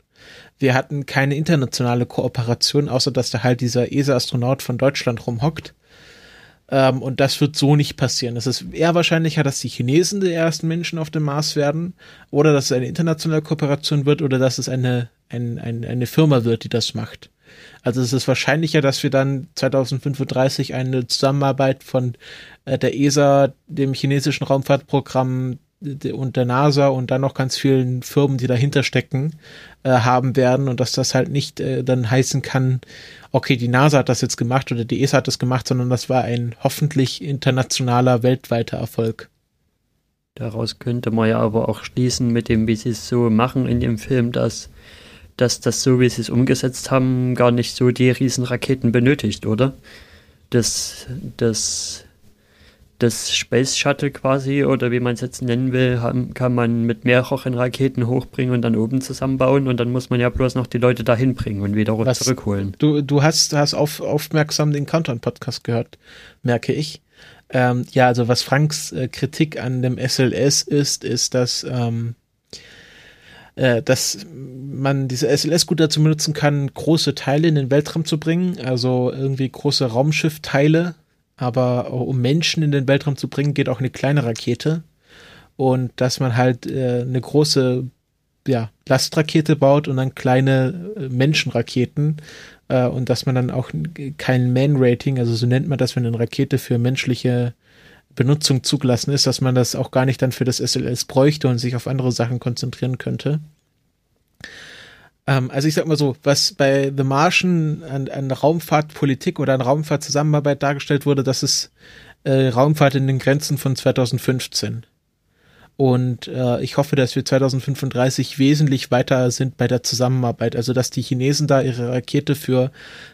Wir hatten keine internationale Kooperation, außer dass da halt dieser ESA-Astronaut von Deutschland rumhockt. Ähm, und das wird so nicht passieren. Es ist eher wahrscheinlicher, dass die Chinesen die ersten Menschen auf dem Mars werden, oder dass es eine internationale Kooperation wird, oder dass es eine, ein, ein, eine Firma wird, die das macht. Also es ist wahrscheinlicher, dass wir dann 2035 eine Zusammenarbeit von äh, der ESA, dem chinesischen Raumfahrtprogramm und der NASA und dann noch ganz vielen Firmen, die dahinter stecken, äh, haben werden und dass das halt nicht äh, dann heißen kann, okay, die NASA hat das jetzt gemacht oder die ESA hat das gemacht, sondern das war ein hoffentlich internationaler, weltweiter Erfolg. Daraus könnte man ja aber auch schließen mit dem, wie sie es so machen in dem Film, dass dass das so, wie sie es umgesetzt haben, gar nicht so die Riesenraketen benötigt, oder? Das, das, das Space Shuttle quasi, oder wie man es jetzt nennen will, kann man mit mehreren Raketen hochbringen und dann oben zusammenbauen und dann muss man ja bloß noch die Leute dahin bringen und wieder Was, zurückholen. Du, du hast, hast auf, aufmerksam den Countdown-Podcast gehört, merke ich. Ähm, ja, also was Franks äh, Kritik an dem SLS ist, ist, dass ähm, äh, dass man diese SLS gut dazu benutzen kann, große Teile in den Weltraum zu bringen, also irgendwie große Raumschiffteile, aber um Menschen in den Weltraum zu bringen, geht auch eine kleine Rakete. Und dass man halt äh, eine große ja, Lastrakete baut und dann kleine äh, Menschenraketen äh, und dass man dann auch kein Man-Rating, also so nennt man das, wenn eine Rakete für menschliche Benutzung zugelassen ist, dass man das auch gar nicht dann für das SLS bräuchte und sich auf andere Sachen konzentrieren könnte. Ähm, also ich sag mal so, was bei The Martian an, an Raumfahrtpolitik oder an Raumfahrtzusammenarbeit dargestellt wurde, das ist äh, Raumfahrt in den Grenzen von 2015. Und äh, ich hoffe, dass wir 2035 wesentlich weiter sind bei der Zusammenarbeit. Also, dass die Chinesen da ihre Rakete für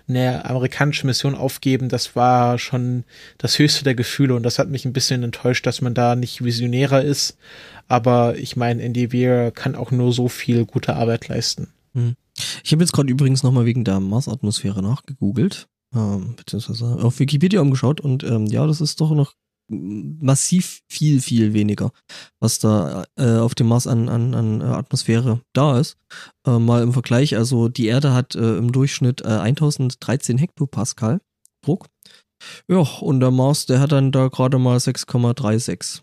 eine amerikanische Mission aufgeben, das war schon das höchste der Gefühle. Und das hat mich ein bisschen enttäuscht, dass man da nicht visionärer ist. Aber ich meine, NDW kann auch nur so viel gute Arbeit leisten. Hm. Ich habe jetzt gerade übrigens nochmal wegen der Marsatmosphäre nachgegoogelt, ähm, beziehungsweise auf Wikipedia umgeschaut und ähm, ja, das ist doch noch massiv viel, viel weniger, was da äh, auf dem Mars an, an, an Atmosphäre da ist. Äh, mal im Vergleich, also die Erde hat äh, im Durchschnitt 1013 äh, Hektopascal Druck Ja, und der Mars, der hat dann da gerade mal 6,36.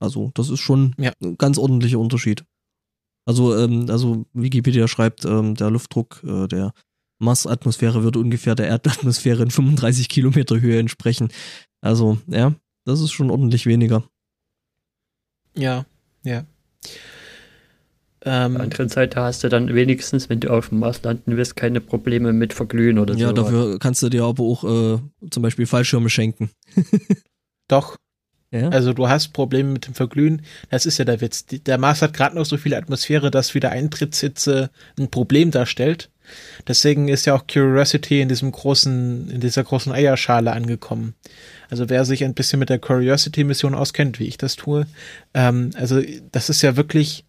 Also, das ist schon Ja. ein ganz ordentlicher Unterschied. Also, ähm, also Wikipedia schreibt, ähm, der Luftdruck äh, der Mars-Atmosphäre würde ungefähr der Erdatmosphäre in 35 Kilometer Höhe entsprechen. Also, ja, das ist schon ordentlich weniger. Ja, ja. Auf der Ähm, anderen Seite hast du dann wenigstens, wenn du auf dem Mars landen willst, keine Probleme mit Verglühen oder so. Ja, dafür kannst du dir aber auch äh, zum Beispiel Fallschirme schenken. doch, Ja? also du hast Probleme mit dem Verglühen. Das ist ja der Witz. Der Mars hat gerade noch so viel Atmosphäre, dass wieder Eintrittshitze ein Problem darstellt. Deswegen ist ja auch Curiosity in diesem großen, in dieser großen Eierschale angekommen. Also wer sich ein bisschen mit der Curiosity-Mission auskennt, wie ich das tue, ähm, also das ist ja wirklich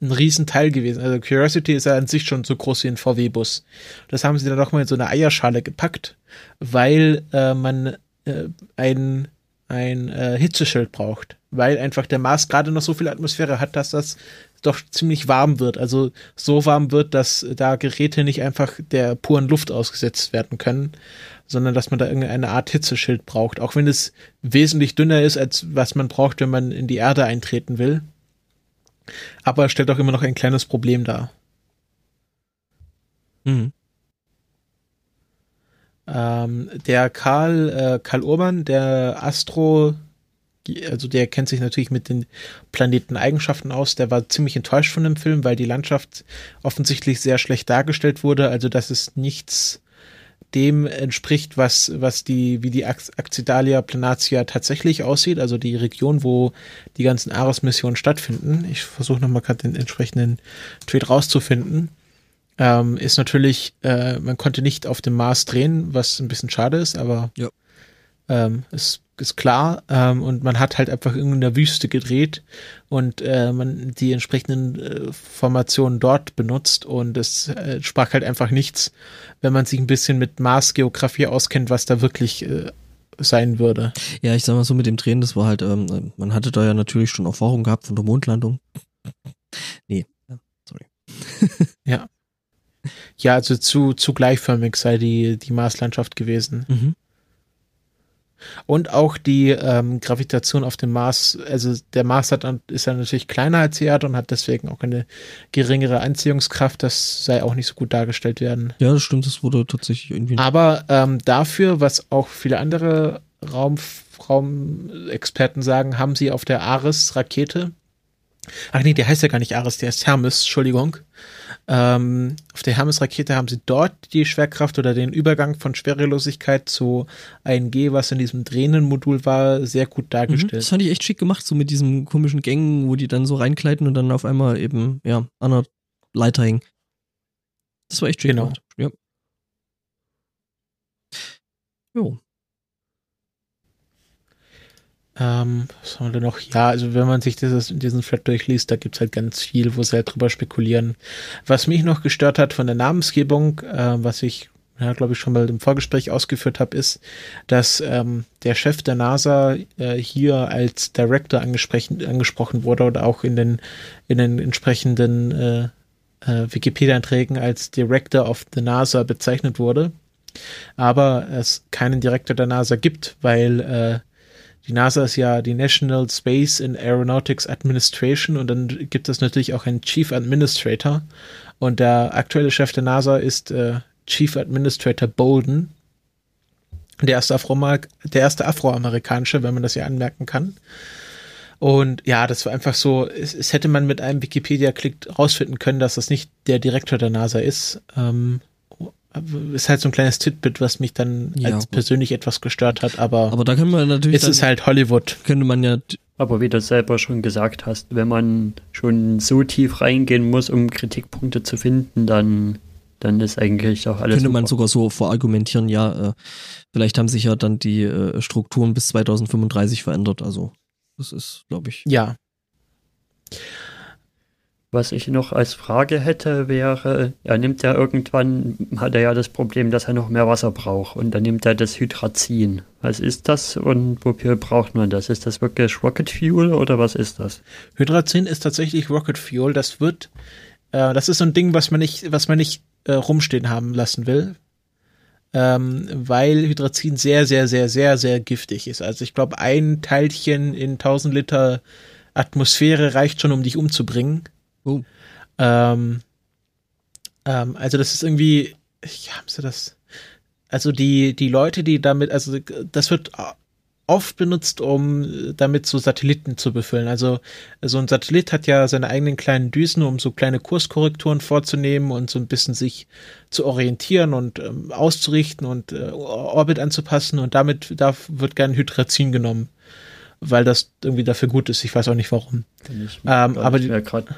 ein Riesenteil gewesen. Also Curiosity ist ja an sich schon so groß wie ein VW-Bus. Das haben sie dann doch mal in so eine Eierschale gepackt, weil äh, man äh, ein, ein äh, Hitzeschild braucht. Weil einfach der Mars gerade noch so viel Atmosphäre hat, dass das doch ziemlich warm wird. Also so warm wird, dass da Geräte nicht einfach der puren Luft ausgesetzt werden können, sondern dass man da irgendeine Art Hitzeschild braucht. Auch wenn es wesentlich dünner ist, als was man braucht, wenn man in die Erde eintreten will. Aber es stellt auch immer noch ein kleines Problem dar. Mhm. Ähm, der Karl, äh, Karl Urban, der Astro, also der kennt sich natürlich mit den Planeteneigenschaften aus, der war ziemlich enttäuscht von dem Film, weil die Landschaft offensichtlich sehr schlecht dargestellt wurde, also dass es nichts dem entspricht, was, was die, wie die Ax- Accidalia planatia tatsächlich aussieht, also die Region, wo die ganzen Ares-Missionen stattfinden. Ich versuche nochmal gerade den entsprechenden Tweet rauszufinden ähm, ist natürlich, äh, man konnte nicht auf dem Mars drehen, was ein bisschen schade ist, aber Ja. ähm, ist, ist klar. Ähm, und man hat halt einfach in der Wüste gedreht und äh, man die entsprechenden äh, Formationen dort benutzt und es äh, sprach halt einfach nichts, wenn man sich ein bisschen mit Mars-Geografie auskennt, was da wirklich äh, sein würde. Ja, ich sag mal so mit dem Drehen, das war halt, ähm, man hatte da ja natürlich schon Erfahrung gehabt von der Mondlandung. Nee, sorry. Ja, also zu, zu gleichförmig sei die, die Marslandschaft gewesen. Mhm. Und auch die ähm, Gravitation auf dem Mars, also der Mars hat, ist ja natürlich kleiner als die Erde und hat deswegen auch eine geringere Anziehungskraft. Das sei auch nicht so gut dargestellt werden. Ja, das stimmt, das wurde tatsächlich irgendwie. Aber ähm, dafür, was auch viele andere Raum, Raumexperten sagen, haben sie auf der Ares-Rakete, ach nee, der heißt ja gar nicht Ares, der ist Hermes, Entschuldigung. Ähm, auf der Hermes-Rakete haben sie dort die Schwerkraft oder den Übergang von Schwerelosigkeit zu 1G, was in diesem drehenden Modul war, sehr gut Mhm, dargestellt. das fand ich echt schick gemacht, so mit diesen komischen Gängen, wo die dann so reinkleiden und dann auf einmal eben, ja, an der Leiter hängen. Das war echt schick Genau. gemacht. Ja. Jo. Ähm, was haben wir denn noch? Ja, also wenn man sich dieses, diesen Thread durchliest, da gibt's halt ganz viel, wo sie halt drüber spekulieren. Was mich noch gestört hat von der Namensgebung, äh, was ich, ja, glaube ich, schon mal im Vorgespräch ausgeführt habe, ist, dass ähm, der Chef der NASA äh, hier als Director angesprochen, angesprochen wurde oder auch in den, in den entsprechenden äh, äh, Wikipedia-Einträgen als Director of the NASA bezeichnet wurde. Aber es keinen Direktor der NASA gibt, weil äh, die NASA ist ja die National Space and Aeronautics Administration und dann gibt es natürlich auch einen Chief Administrator und der aktuelle Chef der NASA ist äh, Chief Administrator Bolden, der erste, Afro der erste afroamerikanische, wenn man das ja anmerken kann. Und ja, das war einfach so, es, es hätte man mit einem Wikipedia-Klick rausfinden können, dass das nicht der Direktor der NASA ist. Ähm, ist halt so ein kleines Titbit, was mich dann Ja, als gut. persönlich etwas gestört hat, aber, Aber da können wir natürlich, es ist halt Hollywood. könnte man ja, Aber wie du selber schon gesagt hast, wenn man schon so tief reingehen muss, um Kritikpunkte zu finden, dann, dann ist eigentlich auch alles. könnte man super. sogar so verargumentieren, ja, äh, vielleicht haben sich ja dann die äh, Strukturen bis 2035 verändert. Also, das ist, glaube ich. Ja, Was ich noch als Frage hätte, wäre, er nimmt ja irgendwann, hat er ja das Problem, dass er noch mehr Wasser braucht und dann nimmt er das Hydrazin. Was ist das und wofür braucht man das? Ist das wirklich Rocket Fuel oder was ist das? Hydrazin ist tatsächlich Rocket Fuel. Das wird, äh, das ist so ein Ding, was man nicht, was man nicht äh, rumstehen haben lassen will. ähm, weil Hydrazin sehr, sehr, sehr, sehr, sehr giftig ist. Also ich glaube, ein Teilchen in 1000 Liter Atmosphäre reicht schon, um dich umzubringen. Oh. Ähm, ähm, also das ist irgendwie, ja, haben sie das? Also die, die Leute, die damit, also das wird oft benutzt, um damit so Satelliten zu befüllen. Also so ein Satellit hat ja seine eigenen kleinen Düsen, um so kleine Kurskorrekturen vorzunehmen und so ein bisschen sich zu orientieren und ähm, auszurichten und äh, Orbit anzupassen und damit da wird gern Hydrazin genommen, weil das irgendwie dafür gut ist. Ich weiß auch nicht warum. Ich ähm, aber ich gerade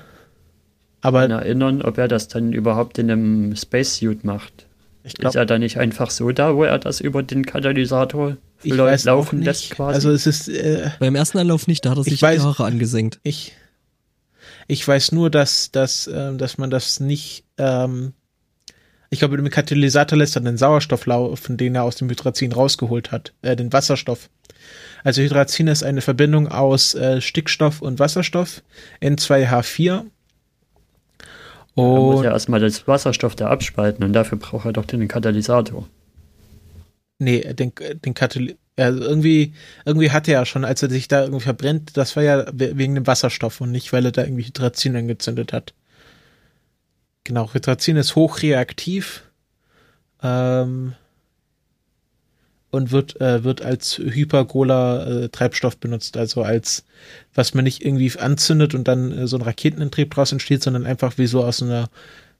aber erinnern, ob er das dann überhaupt in einem Spacesuit macht. Ich glaub, ist er da nicht einfach so da, wo er das über den Katalysator laufen lässt quasi? Also es ist äh, beim ersten Anlauf nicht, da hat er sich weiß, die Haare angesenkt. Ich ich weiß nur, dass dass äh, dass man das nicht ähm, ich glaube, mit dem Katalysator lässt er den Sauerstoff laufen, den er aus dem Hydrazin rausgeholt hat, äh, den Wasserstoff. Also Hydrazin ist eine Verbindung aus äh, Stickstoff und Wasserstoff, N2H4 und er muss ja erstmal das Wasserstoff da abspalten und dafür braucht er doch den Katalysator. Nee, den, den Katalysator. Also irgendwie, irgendwie hatte er ja schon, als er sich da irgendwie verbrennt, das war ja wegen dem Wasserstoff und nicht, weil er da irgendwie Hydrazin angezündet hat. Genau, Hydrazin ist hochreaktiv. Ähm, und wird, äh, wird als hypergoler äh, benutzt, also als was man nicht irgendwie anzündet und dann äh, so ein Raketenantrieb draus entsteht, sondern einfach wie so aus einer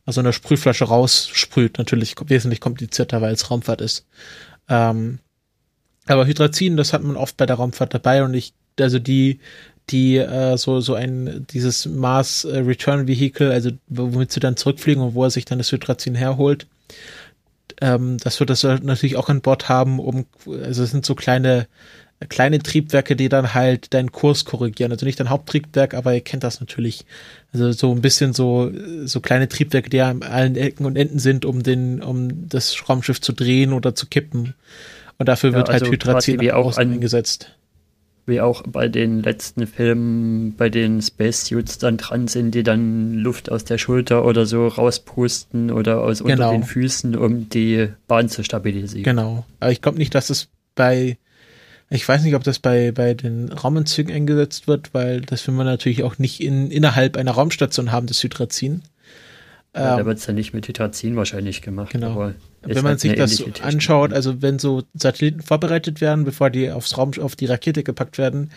aus einer Sprühflasche raussprüht. Natürlich wesentlich komplizierter, weil es Raumfahrt ist. Ähm, aber Hydrazin, das hat man oft bei der Raumfahrt dabei und ich, also die, die äh, so so ein dieses Mars äh, Return Vehicle, also womit sie dann zurückfliegen und wo er sich dann das Hydrazin herholt, ähm, das wird das natürlich auch an Bord haben, um, also es sind so kleine, kleine Triebwerke, die dann halt deinen Kurs korrigieren. Also nicht dein Haupttriebwerk, aber ihr kennt das natürlich. Also so ein bisschen so, so kleine Triebwerke, die ja an allen Ecken und Enden sind, um den, um das Raumschiff zu drehen oder zu kippen. Und dafür wird ja, halt also halt Hydrazin auch eingesetzt wie auch bei den letzten Filmen, bei den Spacesuits dann dran sind, die dann Luft aus der Schulter oder so rauspusten oder aus genau. unter den Füßen, um die Bahn zu stabilisieren. Genau. Aber ich glaube nicht, dass es bei, ich weiß nicht, ob das bei, bei den Raumanzügen eingesetzt wird, weil das will man natürlich auch nicht in, innerhalb einer Raumstation haben, das Hydrazin. Ja, da ähm, wird es dann nicht mit Hydrazin wahrscheinlich gemacht. Genau. wenn man halt sich das anschaut, also wenn so Satelliten vorbereitet werden, bevor die aufs Raum, auf die Rakete gepackt werden,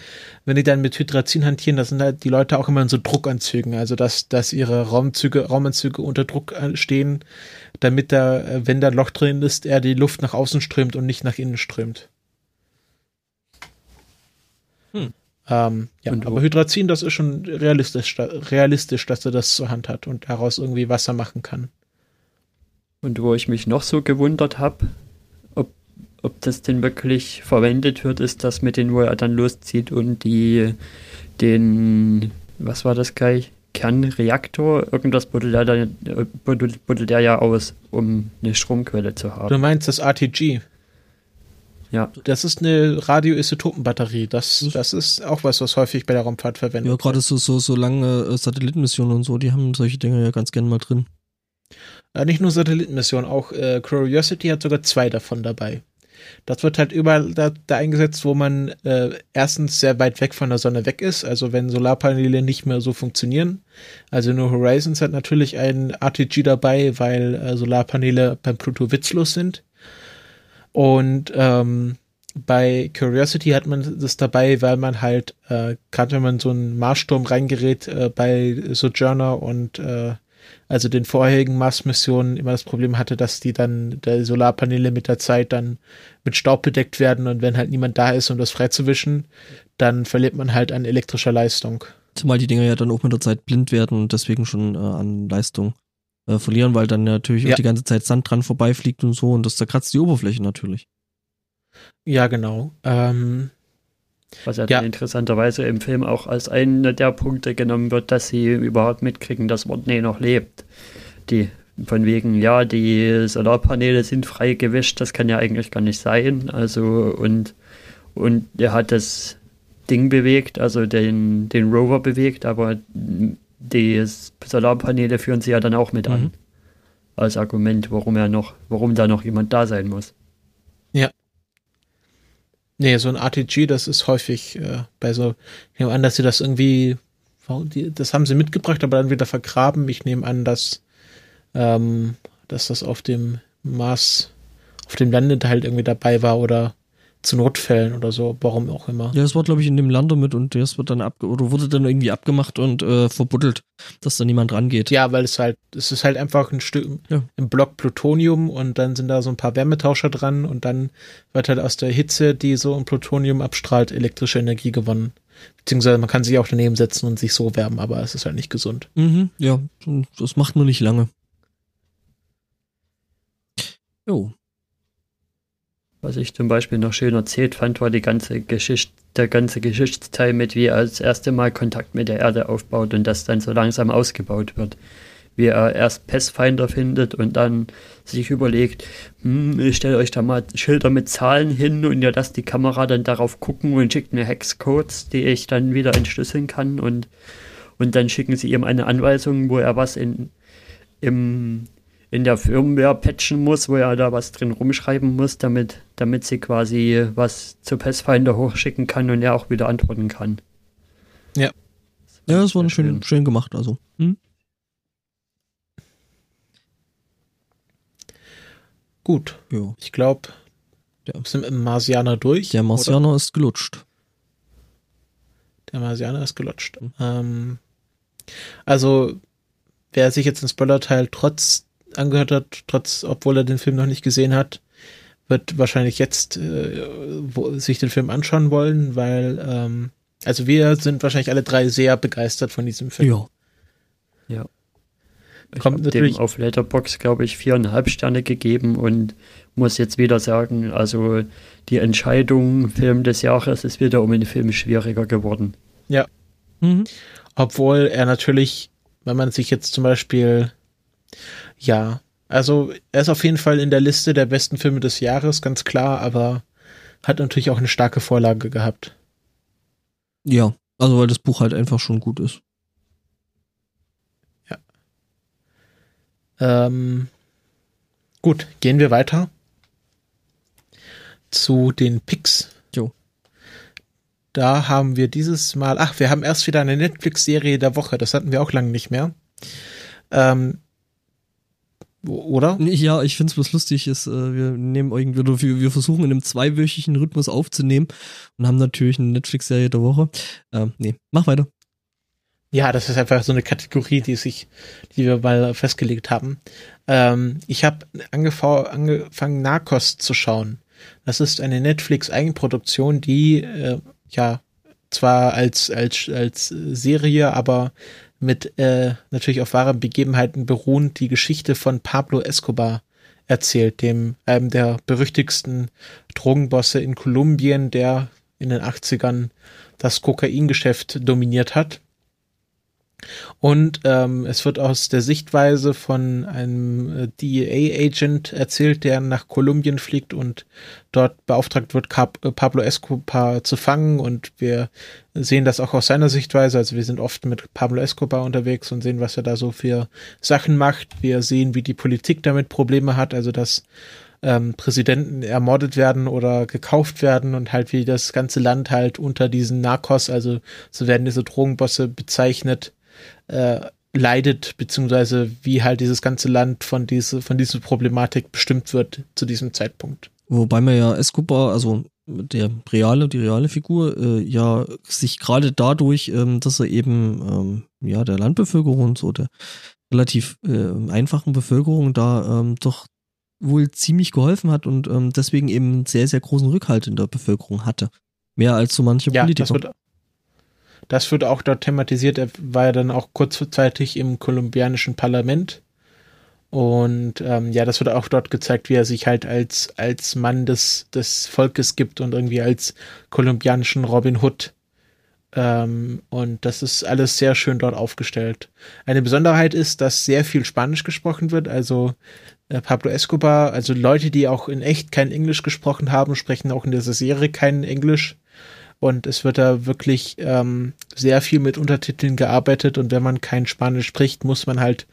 wenn die dann mit Hydrazin hantieren, das sind halt die Leute auch immer in so Druckanzügen, also dass, dass ihre Raumzüge, Raumanzüge unter Druck stehen, damit da, wenn da ein Loch drin ist, er die Luft nach außen strömt und nicht nach innen strömt. Hm. Ähm, ja, aber Hydrazin, das ist schon realistisch, realistisch, dass er das zur Hand hat und daraus irgendwie Wasser machen kann. Und wo ich mich noch so gewundert habe, ob, ob das denn wirklich verwendet wird, ist das mit den, wo er dann loszieht und die, den, was war das gleich? Kernreaktor, irgendwas buddelt er, buddelt, buddelt er ja aus, um eine Stromquelle zu haben. Du meinst das RTG? Ja. Das ist eine Radioisotopenbatterie. Das, das ist auch was, was häufig bei der Raumfahrt verwendet wird. Ja, gerade so, so, so lange äh, Satellitenmissionen und so, die haben solche Dinge ja ganz gerne mal drin. Ja, nicht nur Satellitenmissionen, auch äh, Curiosity hat sogar zwei davon dabei. Das wird halt überall da, da eingesetzt, wo man äh, erstens sehr weit weg von der Sonne weg ist, also wenn Solarpaneele nicht mehr so funktionieren. Also nur Horizons hat natürlich ein RTG dabei, weil äh, Solarpaneele beim Pluto witzlos sind. Und ähm, bei Curiosity hat man das dabei, weil man halt, äh, gerade wenn man so einen Marssturm reingerät äh, bei Sojourner und äh, also den vorherigen Mars-Missionen immer das Problem hatte, dass die dann, der Solarpaneele mit der Zeit dann mit Staub bedeckt werden und wenn halt niemand da ist, um das freizuwischen, dann verliert man halt an elektrischer Leistung. Zumal die Dinger ja dann auch mit der Zeit blind werden und deswegen schon äh, an Leistung äh, verlieren, weil dann natürlich ja. auch die ganze Zeit Sand dran vorbeifliegt und so und das zerkratzt die Oberfläche natürlich. Ja, genau. Ähm, Was ja, ja. interessanterweise im Film auch als einer der Punkte genommen wird, dass sie überhaupt mitkriegen, dass Rodney noch lebt. Die von wegen, ja, die Solarpaneele sind frei gewischt, das kann ja eigentlich gar nicht sein. Also, und, und er hat das Ding bewegt, also den, den Rover bewegt, aber die Solarpaneele führen sie ja dann auch mit an. Mhm. als Argument, warum er noch, warum da noch jemand da sein muss. Ja. Nee, so ein RTG, das ist häufig äh, bei so, ich nehme an, dass sie das irgendwie, das haben sie mitgebracht, aber dann wieder vergraben. Ich nehme an, dass, ähm, dass das auf dem Mars, auf dem Landeteil irgendwie dabei war oder zu Notfällen oder so, warum auch immer. Ja, es war, glaube ich, in dem Lander mit und das wird dann ab oder wurde dann irgendwie abgemacht und äh, verbuddelt, dass da niemand rangeht. Ja, weil es halt, es ist halt einfach ein Stück ja. im Block Plutonium und dann sind da so ein paar Wärmetauscher dran und dann wird halt aus der Hitze, die so ein Plutonium abstrahlt, elektrische Energie gewonnen. Beziehungsweise man kann sich auch daneben setzen und sich so wärmen, aber es ist halt nicht gesund. Mhm, ja, das macht nur nicht lange. Jo. Was ich zum Beispiel noch schön erzählt fand, war die ganze Geschichte, der ganze Geschichtsteil mit, wie er das erste Mal Kontakt mit der Erde aufbaut und das dann so langsam ausgebaut wird. Wie er erst Pathfinder findet und dann sich überlegt, hm, ich stelle euch da mal Schilder mit Zahlen hin und ihr lasst die Kamera dann darauf gucken und schickt mir Hexcodes, die ich dann wieder entschlüsseln kann und, und dann schicken sie ihm eine Anweisung, wo er was in, im in der Firmware patchen muss, wo er da was drin rumschreiben muss, damit, damit sie quasi was zu Pathfinder hochschicken kann und er auch wieder antworten kann. Ja. Ja, das war schön, schön gemacht, also. Hm? Gut. Jo. Ich glaube, wir sind im Marsianer durch. Der Marsianer oder? ist gelutscht. Der Marsianer ist gelutscht. Mhm. Ähm, also, wer sich jetzt in Spoiler-Teil trotz angehört hat, trotz, obwohl er den Film noch nicht gesehen hat, wird wahrscheinlich jetzt äh, wo, sich den Film anschauen wollen, weil ähm, also wir sind wahrscheinlich alle drei sehr begeistert von diesem Film. Ja. Ja. Ich Kommt natürlich dem auf Letterbox glaube ich viereinhalb Sterne gegeben und muss jetzt wieder sagen, also die Entscheidung Film des Jahres ist wieder um den Film schwieriger geworden. Ja. Mhm. Obwohl er natürlich, wenn man sich jetzt zum Beispiel ja, also er ist auf jeden Fall in der Liste der besten Filme des Jahres, ganz klar, aber hat natürlich auch eine starke Vorlage gehabt. Ja, also weil das Buch halt einfach schon gut ist. Ja. Ähm, gut, gehen wir weiter zu den Picks. Jo. Da haben wir dieses Mal, ach, wir haben erst wieder eine Netflix-Serie der Woche, das hatten wir auch lange nicht mehr. Ähm, oder? Ja, ich finde es was lustig ist, äh, wir nehmen irgendwie, wir, wir versuchen in einem zweiwöchigen Rhythmus aufzunehmen und haben natürlich eine Netflix-Serie der Woche. Ähm, nee, mach weiter. Ja, das ist einfach so eine Kategorie, die sich, die wir mal festgelegt haben. Ähm, ich habe angefangen, Narcos zu schauen. Das ist eine Netflix-Eigenproduktion, die äh, ja zwar als als als Serie, aber mit äh, natürlich auf wahren Begebenheiten beruhend die Geschichte von Pablo Escobar erzählt, dem einem der berüchtigsten Drogenbosse in Kolumbien, der in den 80ern das Kokaingeschäft dominiert hat. Und ähm, es wird aus der Sichtweise von einem äh, DEA-Agent erzählt, der nach Kolumbien fliegt und dort beauftragt wird, Cap äh, Pablo Escobar zu fangen. Und wir sehen das auch aus seiner Sichtweise. Also wir sind oft mit Pablo Escobar unterwegs und sehen, was er da so für Sachen macht. Wir sehen, wie die Politik damit Probleme hat, also dass ähm, Präsidenten ermordet werden oder gekauft werden und halt wie das ganze Land halt unter diesen Narcos, also so werden diese Drogenbosse bezeichnet, äh, leidet, beziehungsweise wie halt dieses ganze Land von, diese, von dieser Problematik bestimmt wird zu diesem Zeitpunkt. Wobei man ja Escobar, also der reale, die reale Figur, äh, ja sich gerade dadurch, ähm, dass er eben ähm, ja der Landbevölkerung und so der relativ äh, einfachen Bevölkerung da ähm, doch wohl ziemlich geholfen hat und ähm, deswegen eben sehr, sehr großen Rückhalt in der Bevölkerung hatte. Mehr als so manche ja, Politiker. Das wird, das wird auch dort thematisiert. Er war ja dann auch kurzzeitig im kolumbianischen Parlament. Und ähm, ja, das wird auch dort gezeigt, wie er sich halt als, als Mann des, des Volkes gibt und irgendwie als kolumbianischen Robin Hood. Ähm, und das ist alles sehr schön dort aufgestellt. Eine Besonderheit ist, dass sehr viel Spanisch gesprochen wird. Also äh, Pablo Escobar, also Leute, die auch in echt kein Englisch gesprochen haben, sprechen auch in dieser Serie kein Englisch. Und es wird da wirklich ähm, sehr viel mit Untertiteln gearbeitet und wenn man kein Spanisch spricht, muss man halt,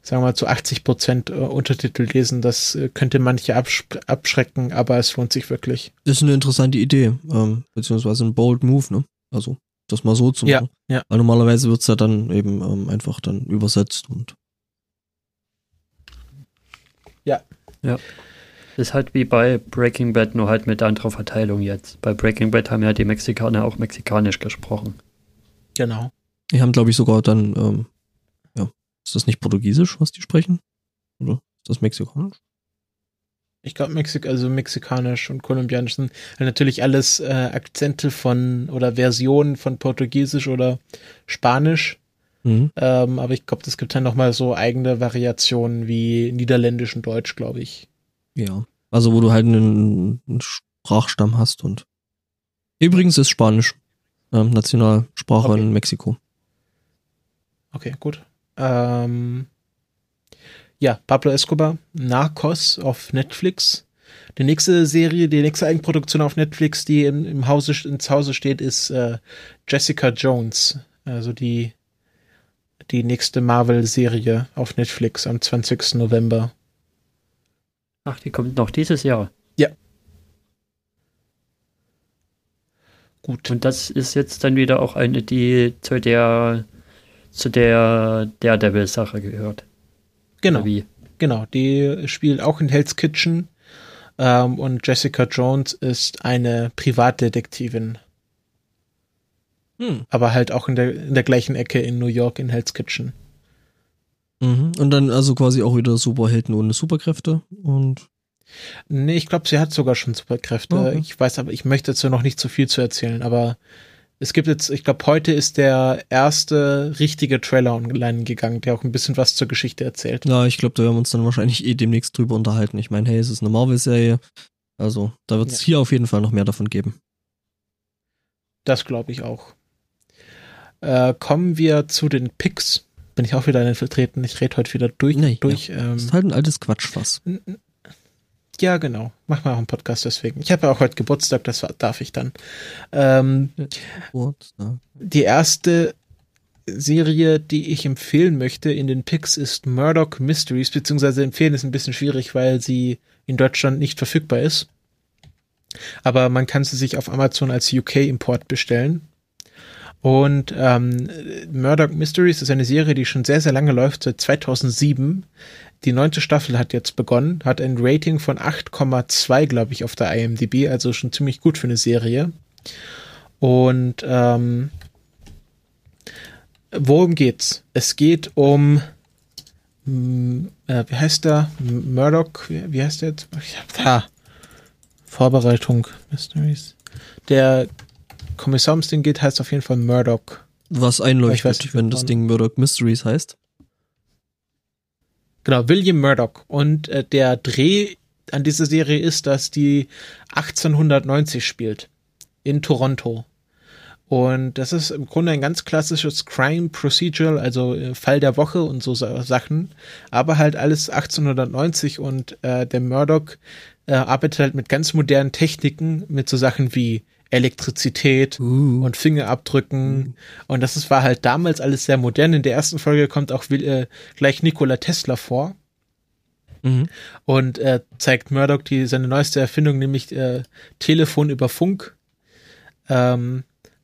sagen wir mal, zu 80 Prozent äh, Untertitel lesen. Das äh, könnte manche absch abschrecken, aber es lohnt sich wirklich. Das ist eine interessante Idee, ähm, beziehungsweise ein bold Move, ne? Also, das mal so zu machen. Ja, ja. Weil normalerweise wird's ja dann eben ähm, einfach dann übersetzt und. Ja. Ja. Ist halt wie bei Breaking Bad, nur halt mit anderer Verteilung jetzt. Bei Breaking Bad haben ja die Mexikaner auch mexikanisch gesprochen. Genau. Die haben, glaube ich, sogar dann, ähm, ja, ist das nicht Portugiesisch, was die sprechen? Oder ist das Mexikanisch? Ich glaube, Mexik also mexikanisch und kolumbianisch sind halt natürlich alles äh, Akzente von oder Versionen von Portugiesisch oder Spanisch. Mhm. Ähm, aber ich glaube, es gibt dann nochmal so eigene Variationen wie Niederländisch und Deutsch, glaube ich. Ja. Also, wo du halt einen, einen Sprachstamm hast und. Übrigens ist Spanisch ähm, Nationalsprache Okay. in Mexiko. Okay, gut. Ähm, ja, Pablo Escobar, Narcos auf Netflix. Die nächste Serie, die nächste Eigenproduktion auf Netflix, die im, im Hause, ins Hause steht, ist äh, Jessica Jones. Also die, die nächste Marvel-Serie auf Netflix am 20. November. Ach, die kommt noch dieses Jahr. Gut. Und das ist jetzt dann wieder auch eine, die zu der zu der Daredevil-Sache gehört. Genau. Wie? Genau, die spielt auch in Hell's Kitchen. Ähm, und Jessica Jones ist eine Privatdetektivin. Hm. Aber halt auch in der, in der gleichen Ecke in New York in Hell's Kitchen. Mhm. Und dann also quasi auch wieder Superhelden ohne Superkräfte und Nee, ich glaube, sie hat sogar schon Superkräfte. Okay. Ich weiß aber, ich möchte dazu noch nicht zu viel zu erzählen, aber es gibt jetzt, ich glaube, heute ist der erste richtige Trailer online gegangen, der auch ein bisschen was zur Geschichte erzählt. ja, ich glaube, da werden wir uns dann wahrscheinlich eh demnächst drüber unterhalten. Ich meine, hey, es ist eine Marvel-Serie. Also, da wird es Ja. hier auf jeden Fall noch mehr davon geben. Das glaube ich auch. Äh, kommen wir zu den Picks. Bin ich auch wieder in vertreten. Ich rede heute wieder durch. Nee, durch Das ähm, ist halt ein altes Quatschfass. ja, genau. Mach mal auch einen Podcast deswegen. Ich habe ja auch heute Geburtstag, das darf ich dann. Ähm, Geburtstag. Die erste Serie, die ich empfehlen möchte in den Picks ist Murdoch Mysteries, beziehungsweise empfehlen ist ein bisschen schwierig, weil sie in Deutschland nicht verfügbar ist. Aber man kann sie sich auf Amazon als UK-Import bestellen. Und ähm, Murdoch Mysteries ist eine Serie, die schon sehr, sehr lange läuft, seit 2007. Die neunte Staffel hat jetzt begonnen, hat ein Rating von 8,2, glaube ich, auf der IMDb, also schon ziemlich gut für eine Serie. Und ähm, worum geht's? Es geht um äh, wie heißt der? Murdoch, wie, wie heißt der jetzt? Ich hab, ah, Vorbereitung, Mysteries. Der Kommissar, um es den geht, heißt auf jeden Fall Murdoch. Was weiß einleuchtet, nicht, wenn das Ding Murdoch Mysteries heißt. Genau, William Murdoch. Und äh, der Dreh an dieser Serie ist, dass die 1890 spielt. In Toronto. Und das ist im Grunde ein ganz klassisches Crime Procedural, also äh, Fall der Woche und so Sa- Sachen. Aber halt alles 1890 und äh, der Murdoch äh, arbeitet halt mit ganz modernen Techniken, mit so Sachen wie Elektrizität Uh. und Fingerabdrücken. Und das ist, war halt damals alles sehr modern. In der ersten Folge kommt auch Will- äh, gleich Nikola Tesla vor Mhm. und äh, zeigt Murdoch die seine neueste Erfindung, nämlich äh, Telefon über Funk. Ähm,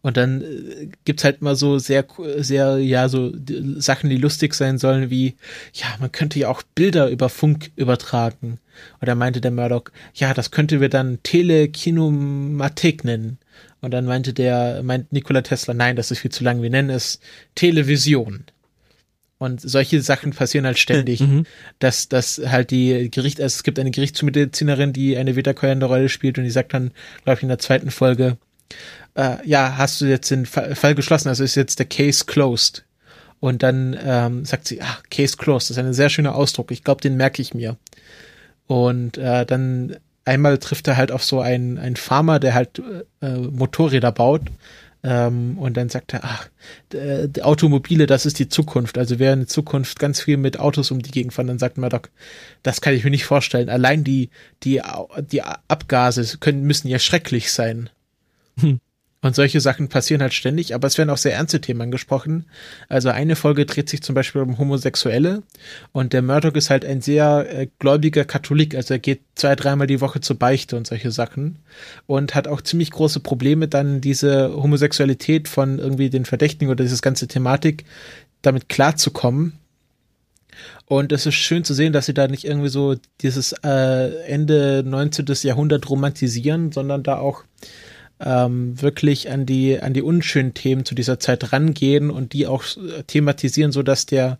und dann äh, gibt's halt mal so sehr, sehr, ja, so Sachen, die lustig sein sollen, wie, ja, man könnte ja auch Bilder über Funk übertragen. Und dann meinte der Murdoch, ja, das könnte wir dann Telekinomatik nennen. Und dann meinte der, meint Nikola Tesla, nein, das ist viel zu lang, wir nennen es Television. Und solche Sachen passieren halt ständig Mhm. dass dass halt die Gericht, also es gibt eine Gerichtsmedizinerin, die eine wiederkehrende Rolle spielt und die sagt dann, glaube ich, in der zweiten Folge, äh, ja, hast du jetzt den Fall, geschlossen, also ist jetzt der Case closed. Und dann ähm, sagt sie, ah, Case closed, das ist ein sehr schöner Ausdruck, ich glaube, den merke ich mir. Und äh, dann einmal trifft er halt auf so einen, einen Farmer, der halt äh, Motorräder baut. Ähm, und dann sagt er, ach, die Automobile, das ist die Zukunft. Also wer in Zukunft ganz viel mit Autos um die Gegend fahren, dann sagt Murdoch, das kann ich mir nicht vorstellen. Allein die, die, die Abgase können, müssen ja schrecklich sein. Und solche Sachen passieren halt ständig, aber es werden auch sehr ernste Themen angesprochen. Also eine Folge dreht sich zum Beispiel um Homosexuelle und der Murdoch ist halt ein sehr äh, gläubiger Katholik, also er geht zwei, dreimal die Woche zur Beichte und solche Sachen und hat auch ziemlich große Probleme dann diese Homosexualität von irgendwie den Verdächtigen oder dieses ganze Thematik damit klarzukommen. Und es ist schön zu sehen, dass sie da nicht irgendwie so dieses äh, Ende 19. Jahrhundert romantisieren, sondern da auch ähm, wirklich an die, an die unschönen Themen zu dieser Zeit rangehen und die auch thematisieren, so dass der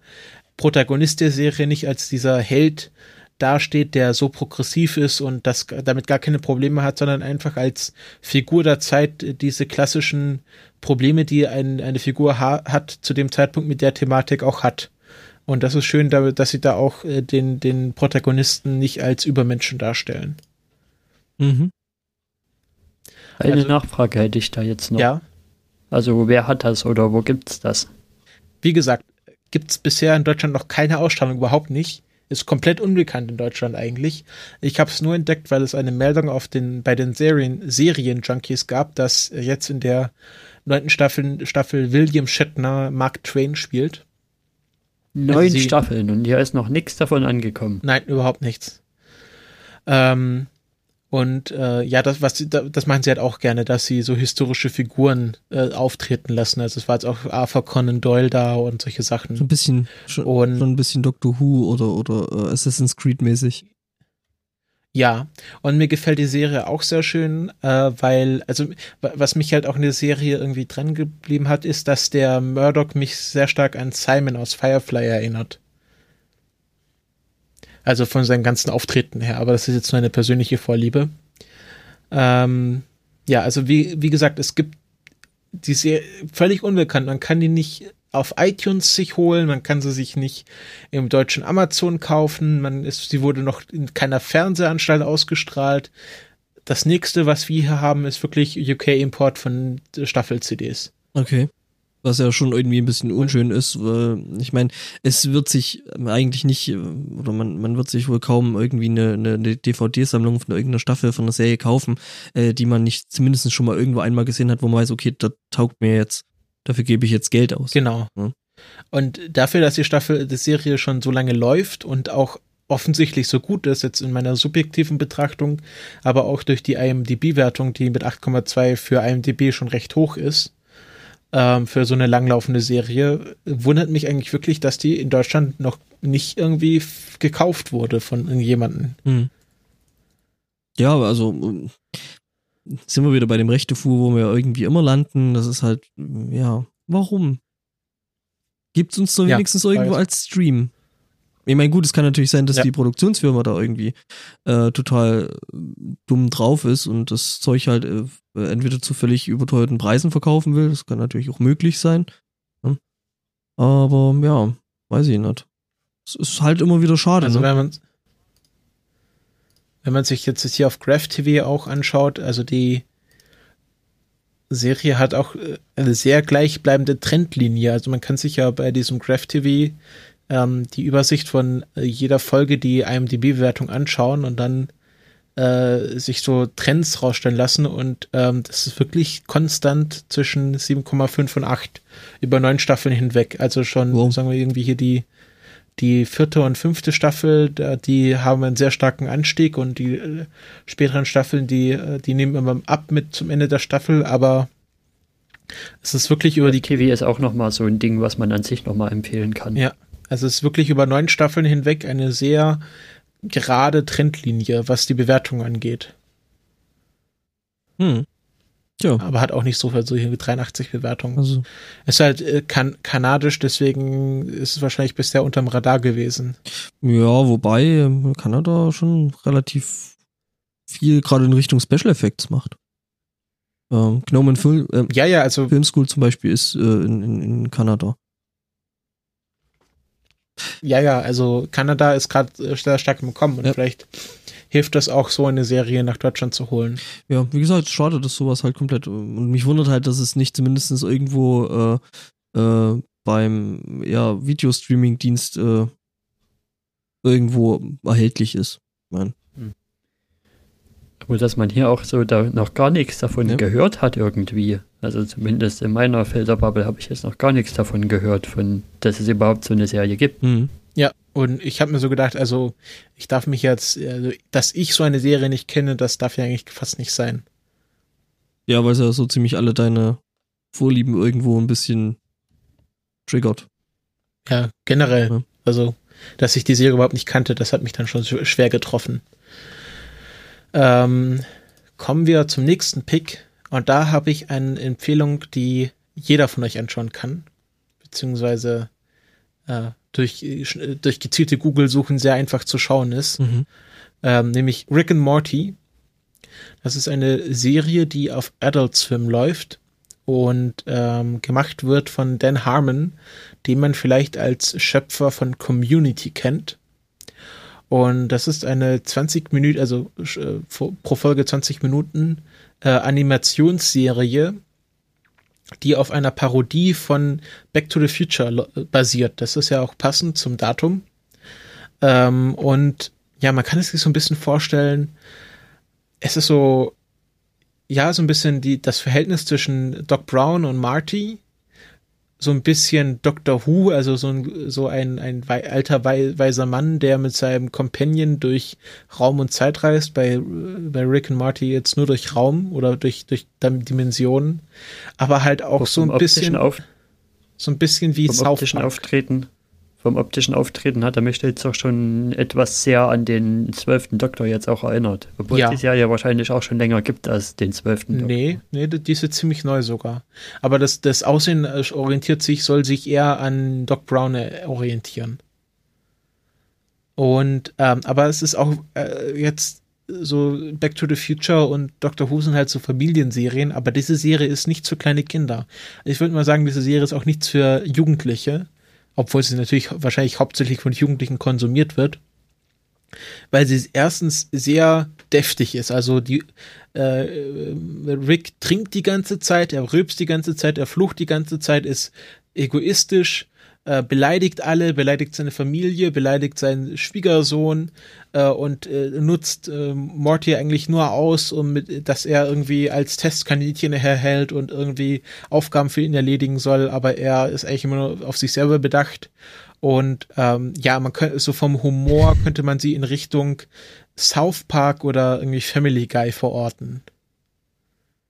Protagonist der Serie nicht als dieser Held dasteht, der so progressiv ist und das damit gar keine Probleme hat, sondern einfach als Figur der Zeit diese klassischen Probleme, die ein, eine Figur ha hat, zu dem Zeitpunkt mit der Thematik auch hat. Und das ist schön, dass sie da auch äh, den, den Protagonisten nicht als Übermenschen darstellen. Mhm. Eine also, Nachfrage hätte ich da jetzt noch. Ja. Also wer hat das oder wo gibt's das? Wie gesagt, gibt's bisher in Deutschland noch keine Ausstrahlung, überhaupt nicht. Ist komplett unbekannt in Deutschland eigentlich. Ich habe es nur entdeckt, weil es eine Meldung auf den bei den Serien Serien Junkies gab, dass jetzt in der neunten Staffel Staffel William Shatner Mark Twain spielt. Neun also Staffeln und hier ist noch nichts davon angekommen. Nein, überhaupt nichts. Ähm, und äh, ja, das, was das machen sie halt auch gerne, dass sie so historische Figuren äh, auftreten lassen. Also es war jetzt auch Arthur Conan Doyle da und solche Sachen. So ein bisschen schon, und, schon ein bisschen Doctor Who oder oder äh, Assassin's Creed mäßig. Ja, und mir gefällt die Serie auch sehr schön, äh, weil, also was mich halt auch in der Serie irgendwie dran geblieben hat, ist, dass der Murdoch mich sehr stark an Simon aus Firefly erinnert. Also von seinem ganzen Auftreten her, aber das ist jetzt nur eine persönliche Vorliebe. Ähm, ja, also wie, wie gesagt, es gibt die sehr völlig unbekannt. Man kann die nicht auf iTunes sich holen, man kann sie sich nicht im deutschen Amazon kaufen, man ist, sie wurde noch in keiner Fernsehanstalt ausgestrahlt. Das nächste, was wir hier haben, ist wirklich UK-Import von Staffel-CDs. Okay was ja schon irgendwie ein bisschen unschön ist. Weil, ich meine, es wird sich eigentlich nicht, oder man, man wird sich wohl kaum irgendwie eine, eine DVD-Sammlung von irgendeiner Staffel von einer Serie kaufen, äh, die man nicht zumindest schon mal irgendwo einmal gesehen hat, wo man weiß, okay, das taugt mir jetzt, dafür gebe ich jetzt Geld aus. Genau. Ja. Und dafür, dass die Staffel, die Serie schon so lange läuft und auch offensichtlich so gut ist, jetzt in meiner subjektiven Betrachtung, aber auch durch die IMDB-Wertung, die mit 8,2 für IMDB schon recht hoch ist, ähm, für so eine langlaufende Serie. Wundert mich eigentlich wirklich, dass die in Deutschland noch nicht irgendwie gekauft wurde von irgendjemandem. Hm. Ja, also äh, sind wir wieder bei dem Rechtefuhr, wo wir irgendwie immer landen. Das ist halt, ja, warum? Gibt es uns wenigstens ja, irgendwo als Stream? Ich meine, gut, es kann natürlich sein, dass ja. die Produktionsfirma da irgendwie äh, total äh, dumm drauf ist und das Zeug halt äh, entweder zu völlig überteuerten Preisen verkaufen will. Das kann natürlich auch möglich sein. Ne? Aber ja, weiß ich nicht. Es ist halt immer wieder schade. Also ne? wenn man wenn man sich jetzt hier auf Graph TV auch anschaut, also die Serie hat auch äh, eine sehr gleichbleibende Trendlinie. Also man kann sich ja bei diesem Graph TV ähm, die Übersicht von äh, jeder Folge die IMDb-Bewertung anschauen und dann äh, sich so Trends rausstellen lassen und ähm, das ist wirklich konstant zwischen 7,5 und 8 über neun Staffeln hinweg. Also schon, wow. sagen wir irgendwie hier die die vierte und fünfte Staffel, die haben einen sehr starken Anstieg und die äh, späteren Staffeln, die, äh, die nehmen immer ab mit zum Ende der Staffel, aber es ist wirklich über die. TV ist auch nochmal so ein Ding, was man an sich nochmal empfehlen kann. Ja, also es ist wirklich über neun Staffeln hinweg eine sehr gerade Trendlinie, was die Bewertung angeht. Hm. Ja. Aber hat auch nicht so viel, so hier 83 Bewertungen. Also. Ist halt äh, kan kanadisch, deswegen ist es wahrscheinlich bisher unterm Radar gewesen. Ja, wobei äh, Kanada schon relativ viel gerade in Richtung Special Effects macht. Ähm, Gnome Film, äh, ja, ja, also Film School zum Beispiel ist äh, in, in, in Kanada. Ja, ja, also Kanada ist gerade äh, sehr stark im Kommen und ja. vielleicht hilft das auch so eine Serie nach Deutschland zu holen. Ja, wie gesagt, schade, dass sowas halt komplett und mich wundert halt, dass es nicht zumindest irgendwo äh, äh, beim ja, Videostreaming-Dienst äh, irgendwo erhältlich ist. Ich mein. Obwohl, dass man hier auch so da noch gar nichts davon Ja. gehört hat irgendwie. Also zumindest in meiner Filterbubble habe ich jetzt noch gar nichts davon gehört, von, dass es überhaupt so eine Serie gibt. Mhm. Ja, und ich habe mir so gedacht, also ich darf mich jetzt, also, dass ich so eine Serie nicht kenne, das darf ja eigentlich fast nicht sein. Ja, weil es ja so ziemlich alle deine Vorlieben irgendwo ein bisschen triggert. Ja, generell. Ja. Also, dass ich die Serie überhaupt nicht kannte, das hat mich dann schon sch- schwer getroffen. Ähm, kommen wir zum nächsten Pick. Und da habe ich eine Empfehlung, die jeder von euch anschauen kann. Beziehungsweise äh, durch, durch gezielte Google-Suchen sehr einfach zu schauen ist. Mhm. ähm, nämlich Rick and Morty. Das ist eine Serie, die auf Adult Swim läuft und ähm, gemacht wird von Dan Harmon, den man vielleicht als Schöpfer von Community kennt. Und das ist eine 20 Minuten, also äh, pro Folge 20 Minuten äh, Animationsserie, die auf einer Parodie von Back to the Future lo- basiert. Das ist ja auch passend zum Datum. Ähm, und ja, man kann es sich so ein bisschen vorstellen, es ist so, ja, so ein bisschen die, das Verhältnis zwischen Doc Brown und Marty, so ein bisschen Doctor Who, also so ein, so ein, ein alter wei weiser Mann, der mit seinem Companion durch Raum und Zeit reist, bei, bei Rick und Marty jetzt nur durch Raum oder durch, durch Dimensionen, aber halt auch so ein bisschen, Auf, so ein bisschen wie South Park. Auftreten. Vom optischen Auftreten hat er mich jetzt auch schon etwas sehr an den zwölften Doktor jetzt auch erinnert. Obwohl Ja. es die Serie wahrscheinlich auch schon länger gibt als den zwölften Doktor. Nee, nee, die ist jetzt ziemlich neu sogar. Aber das, das Aussehen äh, orientiert sich, soll sich eher an Doc Brown äh, orientieren. Und, ähm, aber es ist auch äh, jetzt so Back to the Future und Doctor Who sind halt so Familienserien, aber diese Serie ist nicht für kleine Kinder. Ich würde mal sagen, diese Serie ist auch nichts für Jugendliche, obwohl sie natürlich wahrscheinlich hauptsächlich von Jugendlichen konsumiert wird weil sie erstens sehr deftig ist. Also die äh, Rick trinkt die ganze Zeit, er rülpst die ganze Zeit, er flucht die ganze Zeit, ist egoistisch, äh, beleidigt alle, beleidigt seine Familie, beleidigt seinen Schwiegersohn äh, und äh, nutzt äh, Morty eigentlich nur aus, um mit, dass er irgendwie als Testkaninchen herhält und irgendwie Aufgaben für ihn erledigen soll, aber er ist eigentlich immer nur auf sich selber bedacht. Und ähm, ja, man könnte so vom Humor könnte man sie in Richtung South Park oder irgendwie Family Guy verorten.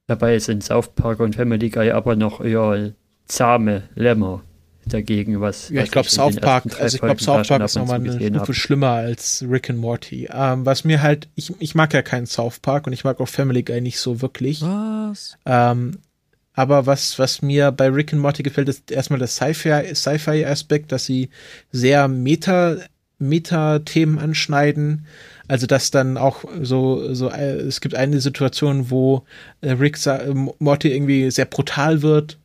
Dabei sind South Park und Family Guy aber noch eher zahme Lämmer dagegen, was. Ja, was ich glaube South Park, also ich glaube South Park ist nochmal eine Stufe schlimmer als Rick and Morty. Ähm, was mir halt, ich, ich mag ja keinen South Park und ich mag auch Family Guy nicht so wirklich. Was? Ähm, aber was, was mir bei Rick and Morty gefällt, ist erstmal der Sci-Fi- Sci-Fi-Aspekt, dass sie sehr Meta, Meta-Themen anschneiden. Also, dass dann auch so, so, äh, es gibt eine Situation, wo äh, Rick, Morty irgendwie sehr brutal wird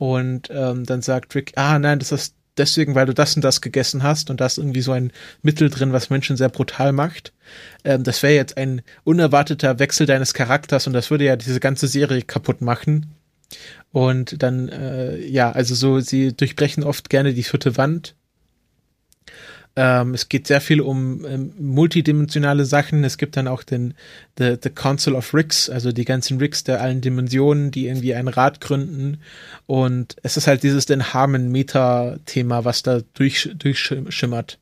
und ähm, dann sagt Rick, ah nein, das ist deswegen, weil du das und das gegessen hast und da ist irgendwie so ein Mittel drin, was Menschen sehr brutal macht. Ähm, das wäre jetzt ein unerwarteter Wechsel deines Charakters und das würde ja diese ganze Serie kaputt machen. Und dann, äh, ja, also so, sie durchbrechen oft gerne die vierte Wand. Ähm, es geht sehr viel um ähm, multidimensionale Sachen. Es gibt dann auch den the, the Council of Ricks, also die ganzen Ricks der allen Dimensionen, die irgendwie einen Rat gründen. Und es ist halt dieses Den Harmon Meta-Thema, was da durch, durchschimmert.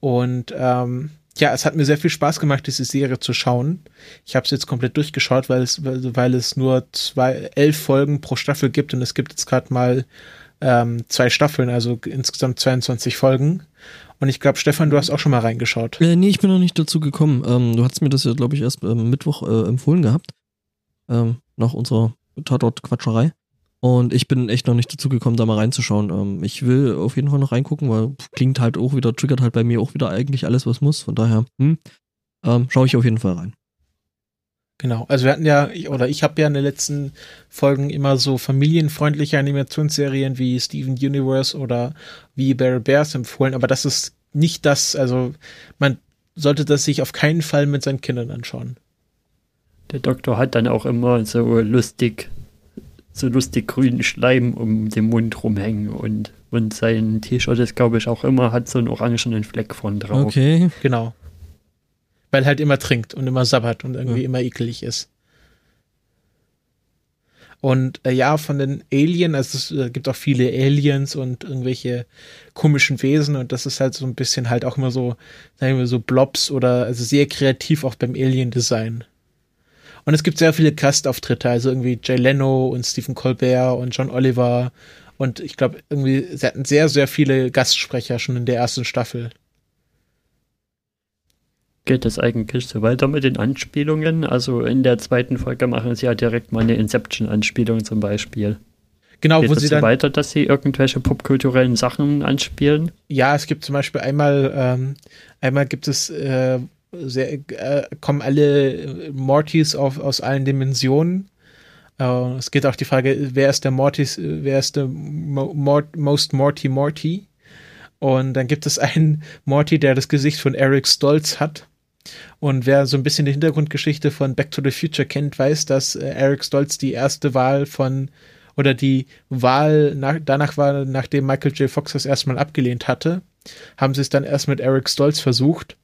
Und ähm, ja, es hat mir sehr viel Spaß gemacht, diese Serie zu schauen. Ich habe es jetzt komplett durchgeschaut, weil es, weil es nur zwei, elf Folgen pro Staffel gibt und es gibt jetzt gerade mal ähm, zwei Staffeln, also insgesamt 22 Folgen. Und ich glaube, Stefan, du hast auch schon mal reingeschaut. Äh, nee, ich bin noch nicht dazu gekommen. Ähm, du hast mir das ja, glaube ich, erst ähm, Mittwoch äh, empfohlen gehabt. Ähm, nach unserer Tatort-Quatscherei. Und ich bin echt noch nicht dazu gekommen, da mal reinzuschauen. Ähm, ich will auf jeden Fall noch reingucken, weil klingt halt auch wieder, triggert halt bei mir auch wieder eigentlich alles, was muss. Von daher, hm, ähm, schaue ich auf jeden Fall rein. Genau. Also wir hatten ja, ich- oder ich habe ja in den letzten Folgen immer so familienfreundliche Animationsserien wie Steven Universe oder wie Bear Bears empfohlen, aber das ist nicht das, also man sollte das sich auf keinen Fall mit seinen Kindern anschauen. Der Doktor hat dann auch immer so lustig, so lustig grünen Schleim um den Mund rumhängen und, und sein T-Shirt ist, glaube ich, auch immer, hat so einen orangenen Fleck von drauf. Okay. Genau. Weil halt immer trinkt und immer sabbert und irgendwie ja. immer ekelig ist. Und äh, ja, von den Alien, also es äh, gibt auch viele Aliens und irgendwelche komischen Wesen und das ist halt so ein bisschen halt auch immer so, sagen wir so Blobs oder also sehr kreativ auch beim Alien-Design. Und es gibt sehr viele Gastauftritte, also irgendwie Jay Leno und Stephen Colbert und John Oliver und ich glaube irgendwie, sie hatten sehr, sehr viele Gastsprecher schon in der ersten Staffel. Geht es eigentlich so weiter mit den Anspielungen? Also in der zweiten Folge machen sie ja direkt mal eine Inception-Anspielung zum Beispiel. Genau, Geht wo sie so dann weiter, dass sie irgendwelche popkulturellen Sachen anspielen? Ja, es gibt zum Beispiel einmal, ähm, einmal gibt es äh, sehr, äh, kommen alle Mortys auf, aus allen Dimensionen. Äh, es geht auch die Frage, wer ist der Mortys, wer ist der Mo Mort, Most Morty Morty? Und dann gibt es einen Morty, der das Gesicht von Eric Stolz hat. Und wer so ein bisschen die Hintergrundgeschichte von Back to the Future kennt, weiß, dass äh, Eric Stolz die erste Wahl von oder die Wahl nach, danach war, nachdem Michael J. Fox das erstmal abgelehnt hatte, haben sie es dann erst mit Eric Stolz versucht.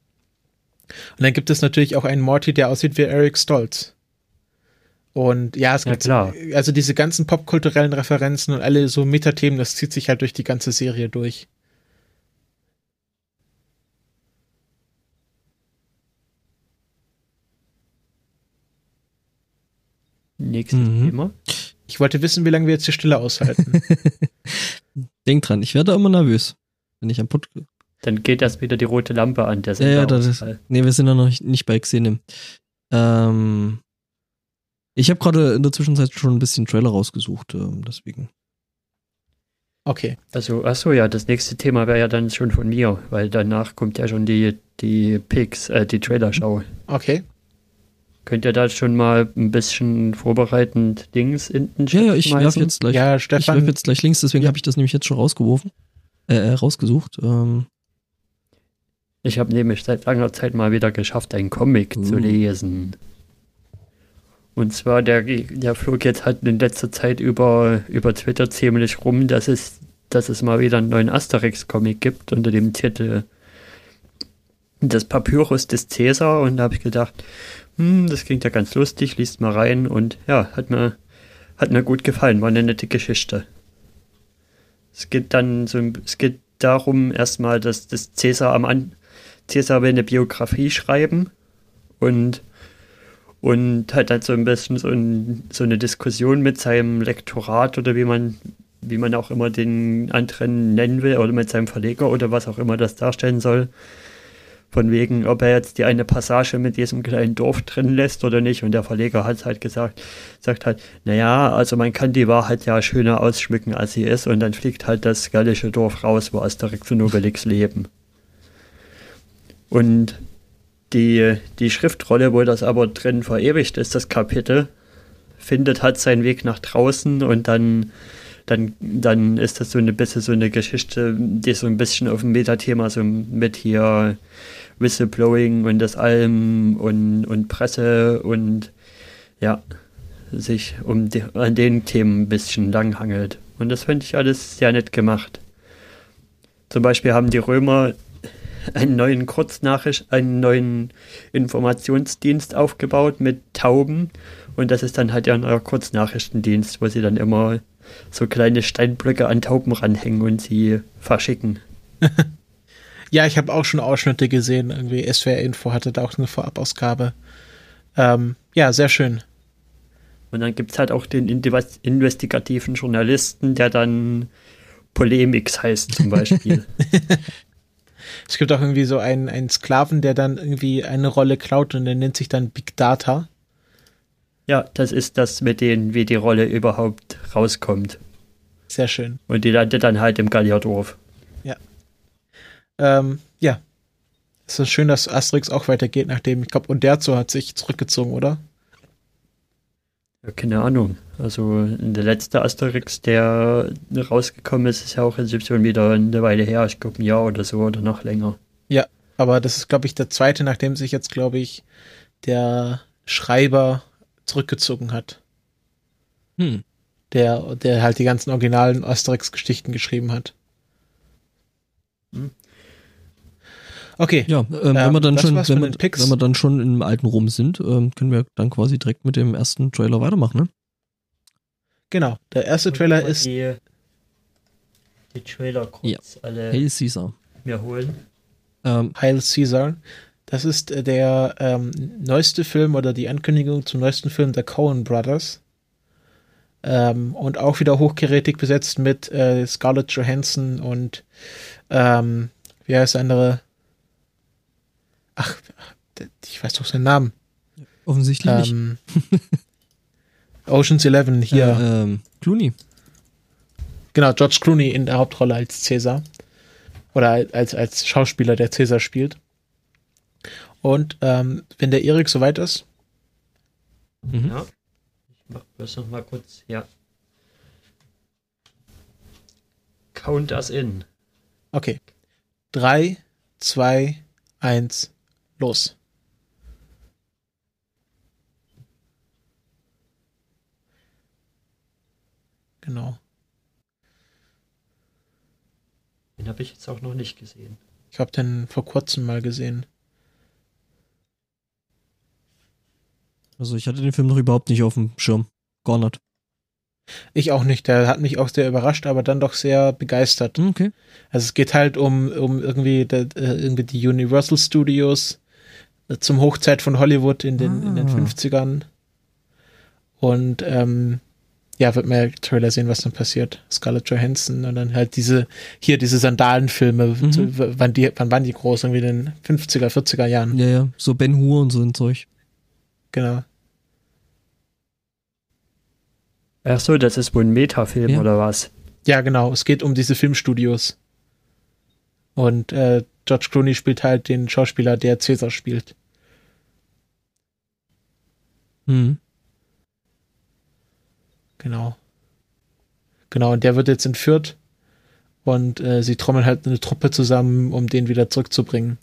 Und dann gibt es natürlich auch einen Morty, der aussieht wie Eric Stolz. Und ja, es gibt klar. also diese ganzen popkulturellen Referenzen und alle so Metathemen, das zieht sich halt durch die ganze Serie durch. Nächstes Mhm. Thema. Ich wollte wissen, wie lange wir jetzt die Stille aushalten. Denk dran, ich werde immer nervös, wenn ich am Put. Dann geht erst wieder die rote Lampe an, der Ja, ja, das ist, nee, wir sind ja noch nicht, bei Xenim. Ähm, ich habe gerade in der Zwischenzeit schon ein bisschen Trailer rausgesucht, ähm, deswegen. Okay. Also, achso, ja, das nächste Thema wäre ja dann schon von mir, weil danach kommt ja schon die, die Pics, äh, die Trailer-Show. Okay. Könnt ihr da schon mal ein bisschen vorbereitend Dings in den Ja, ja, ich werfe jetzt gleich, Ja, ich werf jetzt gleich links, deswegen Ja. habe ich das nämlich jetzt schon rausgeworfen, äh, äh rausgesucht. Ähm, Ich habe nämlich seit langer Zeit mal wieder geschafft, einen Comic Uh. zu lesen. Und zwar, der, der flog jetzt halt in letzter Zeit über, über Twitter ziemlich rum, dass es, dass es mal wieder einen neuen Asterix-Comic gibt unter dem Titel Das Papyrus des Cäsar. Und da habe ich gedacht, hm, das klingt ja ganz lustig, liest mal rein. Und ja, hat mir, hat mir gut gefallen, war eine nette Geschichte. Es geht dann so, es geht darum erstmal, dass das Cäsar am An Cäsar will eine Biografie schreiben und und hat halt so ein bisschen so, ein, so eine Diskussion mit seinem Lektorat oder wie man wie man auch immer den anderen nennen will oder mit seinem Verleger oder was auch immer das darstellen soll. Von wegen, ob er jetzt die eine Passage mit diesem kleinen Dorf drin lässt oder nicht. Und der Verleger hat halt gesagt, sagt halt, naja, also man kann die Wahrheit ja schöner ausschmücken, als sie ist. Und dann fliegt halt das gallische Dorf raus, wo Asterix und Obelix leben. Und die, die Schriftrolle, wo das aber drin verewigt ist, das Kapitel, findet halt seinen Weg nach draußen und dann, dann, dann ist das so eine bisschen so eine Geschichte, die so ein bisschen auf dem Metathema so mit hier Whistleblowing und das allem und, und Presse und ja, sich um die, an den Themen ein bisschen langhangelt. Und das finde ich alles sehr nett gemacht. Zum Beispiel haben die Römer einen neuen Kurznachricht, einen neuen Informationsdienst aufgebaut mit Tauben. Und das ist dann halt ja ein Kurznachrichtendienst, wo sie dann immer so kleine Steinblöcke an Tauben ranhängen und sie verschicken. ja, ich habe auch schon Ausschnitte gesehen. Irgendwie SWR Info hatte da auch eine Vorabausgabe. Ähm, ja, sehr schön. Und dann gibt es halt auch den Inve- investigativen Journalisten, der dann Polemix heißt zum Beispiel. Es gibt auch irgendwie so einen, einen Sklaven, der dann irgendwie eine Rolle klaut und der nennt sich dann Big Data. ja, das ist das mit denen, wie die Rolle überhaupt rauskommt. Sehr schön. Und die landet dann halt im Gallierdorf. Ähm, ja. Es ist schön, dass Asterix auch weitergeht, nachdem, ich glaube, Uderzo hat sich zurückgezogen, oder? Ja, keine Ahnung. Also der letzte Asterix, der rausgekommen ist, ist ja auch jetzt schon wieder eine Weile her. Ich glaube ein Jahr oder so oder noch länger. Aber das ist, glaube ich, der zweite, nachdem sich jetzt, glaube ich, der Schreiber zurückgezogen hat. hm. Der, der halt die ganzen originalen Asterix-Geschichten geschrieben hat. Hm. Okay. Ja, ähm, wenn wir dann schon, wenn wir, wenn wir dann schon im alten Rum sind, ähm, können wir dann quasi direkt mit dem ersten Trailer weitermachen, ne? Genau. Der erste Trailer ist Die, die Trailer kurz alle Hail Caesar. mir holen. Ähm, Heil Caesar. Das ist äh, der ähm, neueste Film oder die Ankündigung zum neuesten Film der Coen Brothers. Ähm, und auch wieder hochgerätig besetzt mit äh, Scarlett Johansson und ähm, wie heißt der andere? Ach, ich weiß doch seinen Namen. offensichtlich nicht. Ähm, Ocean's Eleven hier. Äh, ähm, Clooney. Genau, George Clooney in der Hauptrolle als Cäsar. Oder als, als Schauspieler, der Cäsar spielt. Und ähm, wenn der Erik soweit ist, Mhm. Ja. Ich mach das noch mal kurz. Ja. Count us in. okay. Drei, zwei, eins, los. Genau. Den habe ich jetzt auch noch nicht gesehen. Ich habe den vor kurzem mal gesehen. Also ich hatte den Film noch überhaupt nicht auf dem Schirm. Gar nicht. Ich auch nicht. Der hat mich auch sehr überrascht, aber dann doch sehr begeistert. Hm, Okay. Also es geht halt um, um irgendwie, der, äh, irgendwie die Universal Studios zum Hochzeit von Hollywood in den, in den Ah. 50ern. Und ähm, ja, wird man ja im Trailer sehen, was dann passiert. Scarlett Johansson und dann halt diese, hier diese Sandalenfilme, Mhm. zu, wann, die, wann waren die groß? Irgendwie in den 50er, 40er Jahren. Ja, ja. So Ben Hur und so ein Zeug. Genau. Ach so, das ist wohl ein Metafilm Ja. oder was? Ja, genau. Es geht um diese Filmstudios. Und äh, George Clooney spielt halt den Schauspieler, der Caesar spielt. Hm. Genau. Genau, und der wird jetzt entführt und äh, sie trommeln halt eine Truppe zusammen, um den wieder zurückzubringen.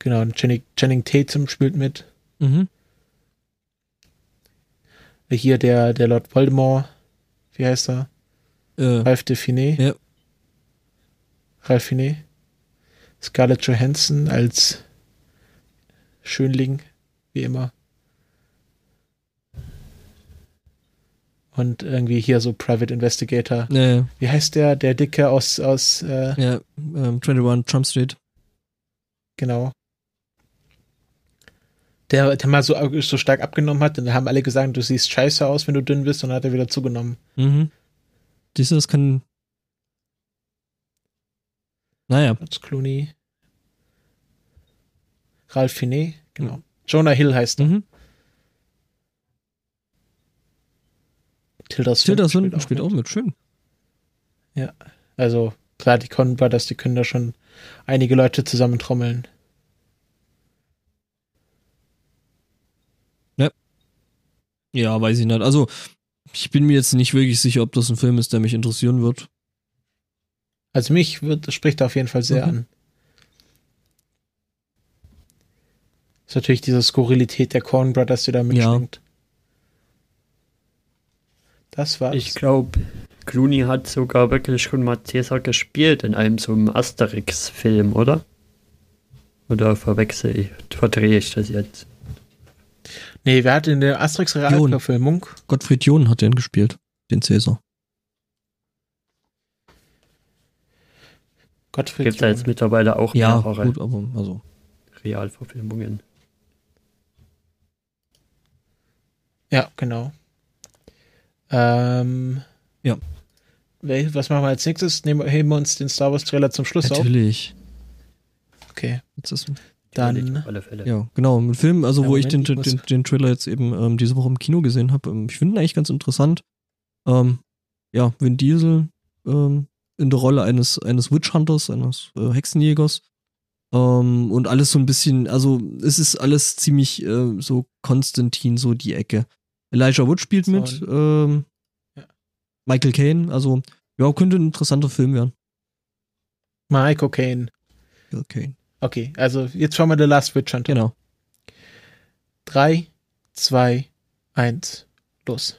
Genau, und Channing, Channing Tatum spielt mit. Mhm. Hier der, der Lord Voldemort, wie heißt er? Äh, Ralph de Finet. Ja. Ralph Finet. Scarlett Johansson als Schönling, wie immer. Und irgendwie hier so Private Investigator. äh, Wie heißt der? Der Dicke aus, aus äh, ja, ähm, 21 Trump Street. genau. Der, der mal so, so stark abgenommen hat, und da haben alle gesagt, du siehst scheiße aus, wenn du dünn bist, und dann hat er wieder zugenommen. Mhm. Siehst du, das kann. Naja. George Clooney. Ralph Finet, genau. Jonah Hill heißt er. Mhm. Tilda Swinton Tilda Swinton spielt auch mit. mit. Schön. Also klar, die Coen Brothers, die können da schon einige Leute zusammentrommeln. Ja, weiß ich nicht. Also, ich bin mir jetzt nicht wirklich sicher, ob das ein Film ist, der mich interessieren wird. Also mich wird, spricht er auf jeden Fall sehr Mhm. an. Ist natürlich diese Skurrilität der Coen Brothers, die da mitschwingt. Das war's. Ich glaube, Clooney hat sogar wirklich schon mal Caesar gespielt in einem so einem Asterix-Film, oder? Oder verwechsel ich, verdrehe ich das jetzt? nee, wer hat in der Asterix Realverfilmung? Gottfried John hat den gespielt, den Cäsar. Gottfried Gibt es da jetzt mittlerweile auch Ja, mehrere gut, aber also. Realverfilmungen? Ja, genau. Ähm, Ja. Was machen wir als nächstes? Nehmen, heben wir uns den Star Wars Trailer zum Schluss auf. Natürlich. Okay, Jetzt ist, dann. Auf alle Fälle. ja, genau. Ein Film, also Ja, wo ich Moment, den, ich den, den Trailer jetzt eben ähm, diese Woche im Kino gesehen habe. Ähm, ich finde ihn eigentlich ganz interessant. Ähm, ja, Vin Diesel ähm, in der Rolle eines, eines Witch Hunters, eines äh, Hexenjägers. Ähm, und alles so ein bisschen, also es ist alles ziemlich äh, so Konstantin, so die Ecke. Elijah Wood spielt So mit. Ähm, Ja. Michael Caine, also ja, könnte ein interessanter Film werden. Mike O'Kane. Michael Caine. Okay, also jetzt schauen wir The Last Witch Hunter. Genau. Drei, zwei, eins, los.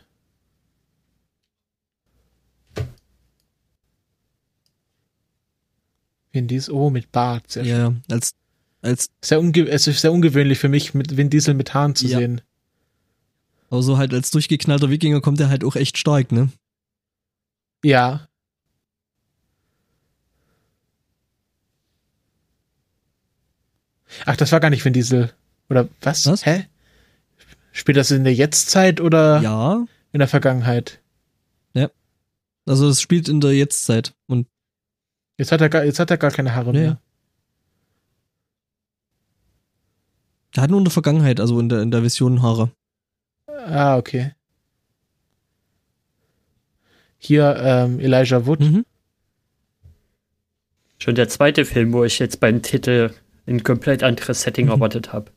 Vin Diesel, oh, mit Bart. Sehr schön. Ja, als, als, Sehr unge es ist sehr ungewöhnlich für mich, mit Vin Diesel mit Haaren zu Ja. sehen. Aber so halt als durchgeknallter Wikinger kommt er halt auch echt stark, ne? Ja. Ach, das war gar nicht Vin Diesel. Oder was? Was? Hä? Spielt das in der Jetztzeit oder Ja. in der Vergangenheit? Also es spielt in der Jetztzeit. Und Jetzt hat er gar, jetzt hat er gar keine Haare Ja, mehr. ja. er hat nur in der Vergangenheit, also in der, in der Vision Haare. Ah, okay. Hier ähm, Elijah Wood. Mhm. Schon der zweite Film, wo ich jetzt beim Titel ein komplett anderes Setting Mhm. erwartet habe.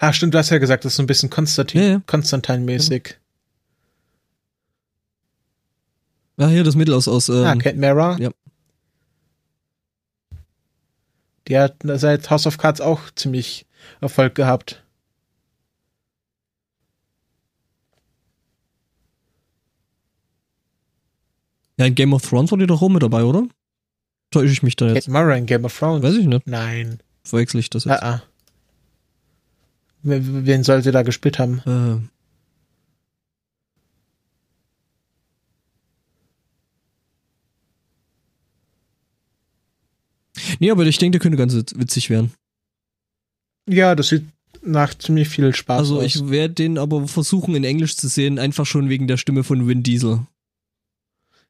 Ah, stimmt, du hast ja gesagt, das ist so ein bisschen Konstantin, Ja, ja. Konstantin-mäßig. Ja, hier das Mittel aus, aus ähm, ah, Kate Mara. ja. Die hat seit House of Cards auch ziemlich Erfolg gehabt. ja, in Game of Thrones war die doch auch mit dabei, oder? Täusche ich mich da jetzt? Kate Mara in Game of Thrones. Weiß ich nicht. Nein. Verwechsel ich das jetzt? Ah, ah. Wen wen sollte da gespielt haben? Äh, Nee, aber ich denke, der könnte ganz witzig werden. Ja, das sieht nach ziemlich viel Spaß Also aus. ich werde den aber versuchen in Englisch zu sehen, einfach schon wegen der Stimme von Vin Diesel.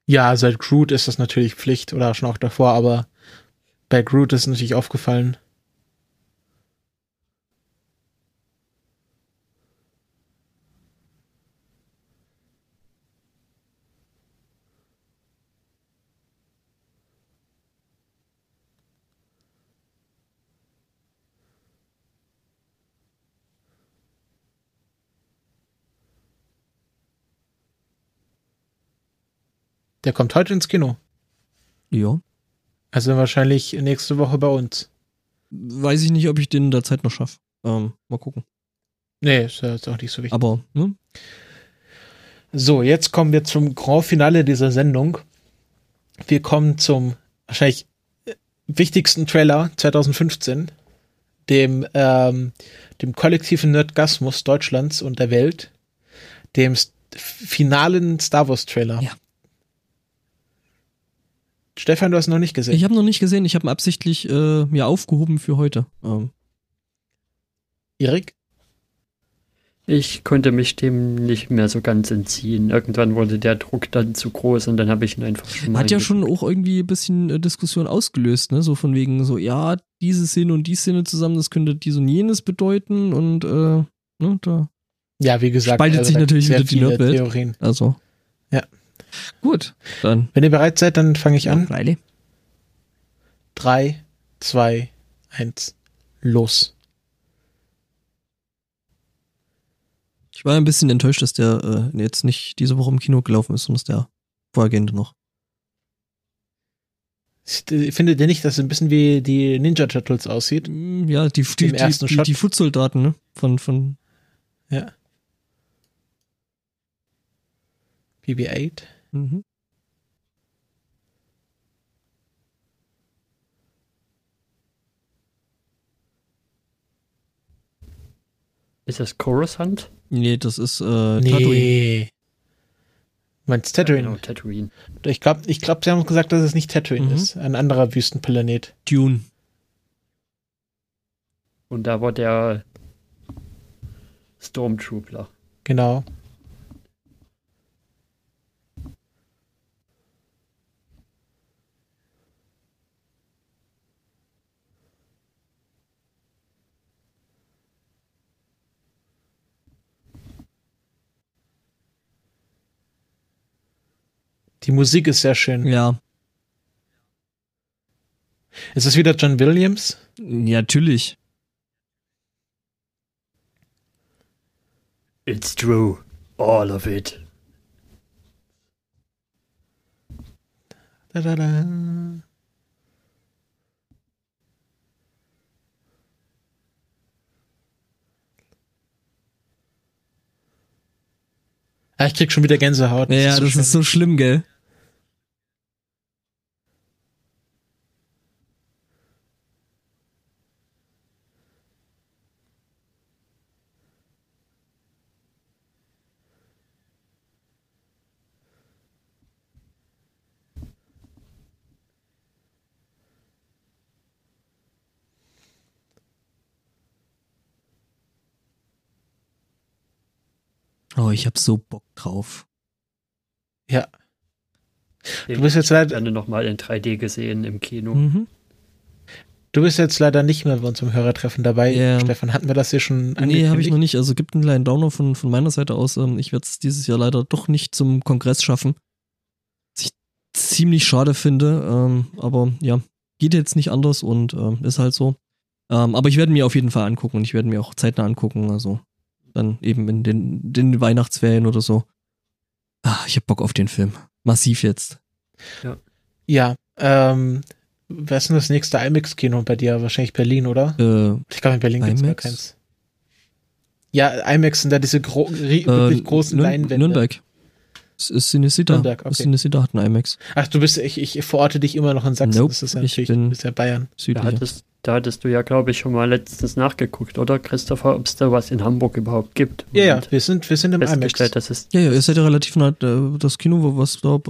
ja, seit Groot ist das natürlich Pflicht oder schon auch davor, aber bei Groot ist natürlich aufgefallen. Der kommt heute ins Kino. Ja. Also wahrscheinlich nächste Woche bei uns. Weiß ich nicht, ob ich den in der Zeit noch schaffe. Ähm, mal gucken. Nee, ist ja jetzt auch nicht so wichtig. Aber, ne? So, jetzt kommen wir zum Grand Finale dieser Sendung. Wir kommen zum wahrscheinlich äh, wichtigsten Trailer 2015, dem, ähm, dem kollektiven Nerdgasmus Deutschlands und der Welt, dem finalen Star Wars Trailer. Ja. Stefan, du hast noch nicht gesehen. Ich habe noch nicht gesehen, ich habe ihn absichtlich äh, mir aufgehoben für heute. Ähm, Erik? Ich konnte mich dem nicht mehr so ganz entziehen. Irgendwann wurde der Druck dann zu groß und dann habe ich ihn einfach schon hat ja schon auch irgendwie ein bisschen äh, Diskussion ausgelöst, ne? So von wegen so, ja, diese Szene und die Szene zusammen, das könnte dies und jenes bedeuten und äh, ne, da. Ja, wie gesagt, Spaltet sich da natürlich wieder die Nerdwelt. Theorien. Also. Ja. Gut, dann. Wenn ihr bereit seid, dann fange ich an. Riley. Drei, zwei, eins, los. Ich war ein bisschen enttäuscht, dass der äh, jetzt nicht diese Woche im Kino gelaufen ist, sondern der vorhergehende noch. Findet ihr nicht, dass es ein bisschen wie die Ninja Turtles aussieht? Mm, Ja, die, die, die, ersten die, Shot. die Foot-Soldaten, ne? Von, von, Ja. BB-8. Mhm. Ist das Coruscant? Nee, das ist äh, Tatooine. Nee. Meinst Ja, Tatooine? genau, Tatooine. Ich glaube, ich glaub, sie haben gesagt, dass es nicht Tatooine Mhm. ist. Ein anderer Wüstenplanet. Dune. Und da war der Stormtrooper. Genau. Die Musik ist sehr schön. Ja. Ist es wieder John Williams? Ja, natürlich. It's true. All of it. Da, da, da. Ah, ich krieg schon wieder Gänsehaut. Ja, so das schön. ist so schlimm, gell? Oh, ich hab so Bock drauf. Ja. Du bist jetzt leider- gerne nochmal in 3D gesehen im Kino. Mhm. Du bist jetzt leider nicht mehr bei unserem Hörertreffen dabei. Ja. Stefan, hatten wir das hier schon Nee, habe ich noch nicht. Also gibt einen kleinen Downer von, von meiner Seite aus. Ähm, Ich werde es dieses Jahr leider doch nicht zum Kongress schaffen. Was ich ziemlich schade finde. Ähm, aber ja, geht jetzt nicht anders und ähm, ist halt so. Aber ich werde mir auf jeden Fall angucken und ich werde mir auch zeitnah angucken. Also dann eben in den, den Weihnachtsferien oder so. Ah, ich hab Bock auf den Film. Massiv jetzt. Ja, ähm, wer ist denn das nächste IMAX-Kino bei dir? Wahrscheinlich Berlin, oder? Äh, Ich glaube, in Berlin gibt es gar keins. Ja, IMAX sind da diese gro ri- wirklich äh, großen Leinwände. Nürnberg. Es ist Cinecita. Nürnberg, okay. Cinecita hat einen IMAX. Ach, du bist, ich, ich verorte dich immer noch in Sachsen. Nope, das ist ja ich bin- ja Bayern. Da hattest, da hattest du ja, glaube ich, schon mal letztens nachgeguckt, oder Christopher, ob es da was in Hamburg überhaupt gibt. Ja, ja, wir sind, wir sind im IMAX. dass es. Ja, ja, ihr seid ja relativ nah, äh, das Kino, wo was da.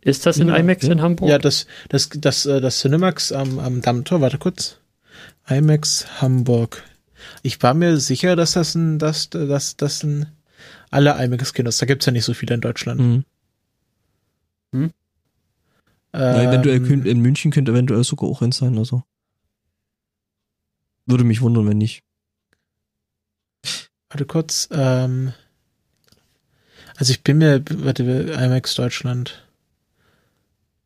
Ist das in Ja, IMAX ja. in Hamburg? Ja, das, das, das, äh, das Cinemax am, am Dammtor, warte kurz. IMAX Hamburg. Ich war mir sicher, dass das ein, dass, dass, das ein, alle IMAX-Kinos, da gibt's ja nicht so viele in Deutschland. Mhm. Ja, eventuell Ähm, könnt, in München könnte eventuell sogar auch eins sein, also. Würde mich wundern, wenn nicht. Warte kurz. Ähm, also ich bin mir, warte, IMAX Deutschland.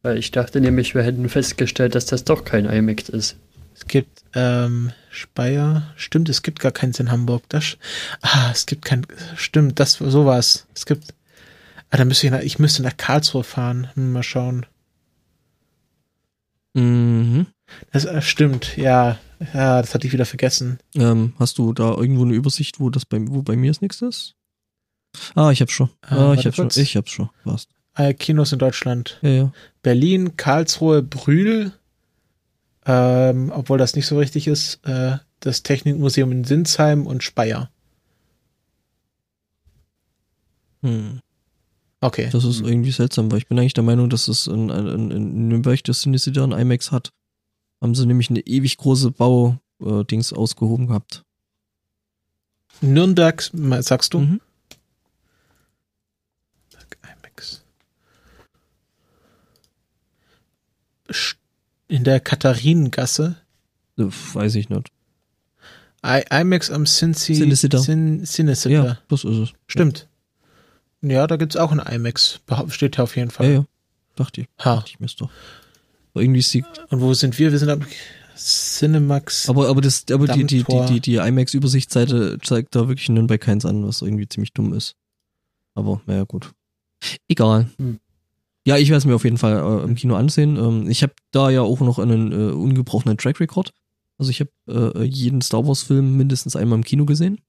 Weil ich dachte nämlich, wir hätten festgestellt, dass das doch kein IMAX ist. Es gibt ähm, Speyer. Stimmt, es gibt gar keins in Hamburg. Das, ah, es gibt kein. Stimmt, das sowas. Es gibt. Ah, da müsste ich nach, ich müsste nach Karlsruhe fahren. Hm, mal schauen. Mhm. Das äh, stimmt, ja. Ja, das hatte ich wieder vergessen. Ähm, hast du da irgendwo eine Übersicht, wo das bei, wo bei mir das nächste ist? Ah, ich hab's schon. Ah, Ah, warte ich hab's schon. Ich hab's schon. Passt. Äh, Kinos in Deutschland. Ja, ja. Berlin, Karlsruhe, Brühl. Ähm, obwohl das nicht so richtig ist. Äh, das Technikmuseum in Sinsheim und Speyer. Hm. Okay. Das ist irgendwie seltsam, weil ich bin eigentlich der Meinung, dass es in, in, in Nürnberg das Cinecita ein IMAX hat. Haben sie nämlich eine ewig große Bau-Dings ausgehoben gehabt. Nürnberg, sagst du? Mhm. IMAX. Sch- In der Katharinengasse. Äh, Weiß ich nicht. I IMAX am Cincy, Cinecitta. Cin Cinecitta. Ja, das ist es. Stimmt. Ja, da gibt's auch ein IMAX. Steht ja auf jeden Ja, Fall. ja. Dachte ich. Ha. Dachte ich mir doch. Aber irgendwie ist die Und wo sind wir? Wir sind am Cinemax. Aber, aber, das, aber die, die, die, die, die IMAX-Übersichtsseite zeigt da wirklich in Nürnberg keins an, was irgendwie ziemlich dumm ist. Aber, naja, gut. Egal. Hm. Ja, ich werde es mir auf jeden Fall äh, im Kino ansehen. Ähm, ich habe da ja auch noch einen äh, ungebrochenen Track Record. Also ich habe äh, jeden Star Wars-Film mindestens einmal im Kino gesehen.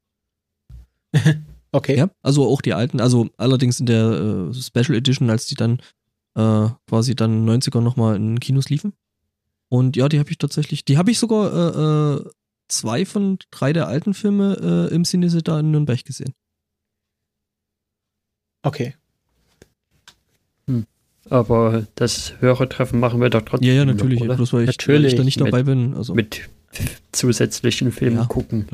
Okay. Ja, also auch die alten, also allerdings in der äh, Special Edition, als die dann äh, quasi dann 90er nochmal in Kinos liefen. Und ja, die habe ich tatsächlich, die habe ich sogar äh, zwei von drei der alten Filme im Cinecita in Nürnberg gesehen. Okay. Aber das Hörertreffen machen wir doch trotzdem. Ja, ja, noch, natürlich, oder? bloß weil ich, Natürlich. weil ich da nicht Mit- dabei bin. Also Mit zusätzlichen Filmen Ja. gucken.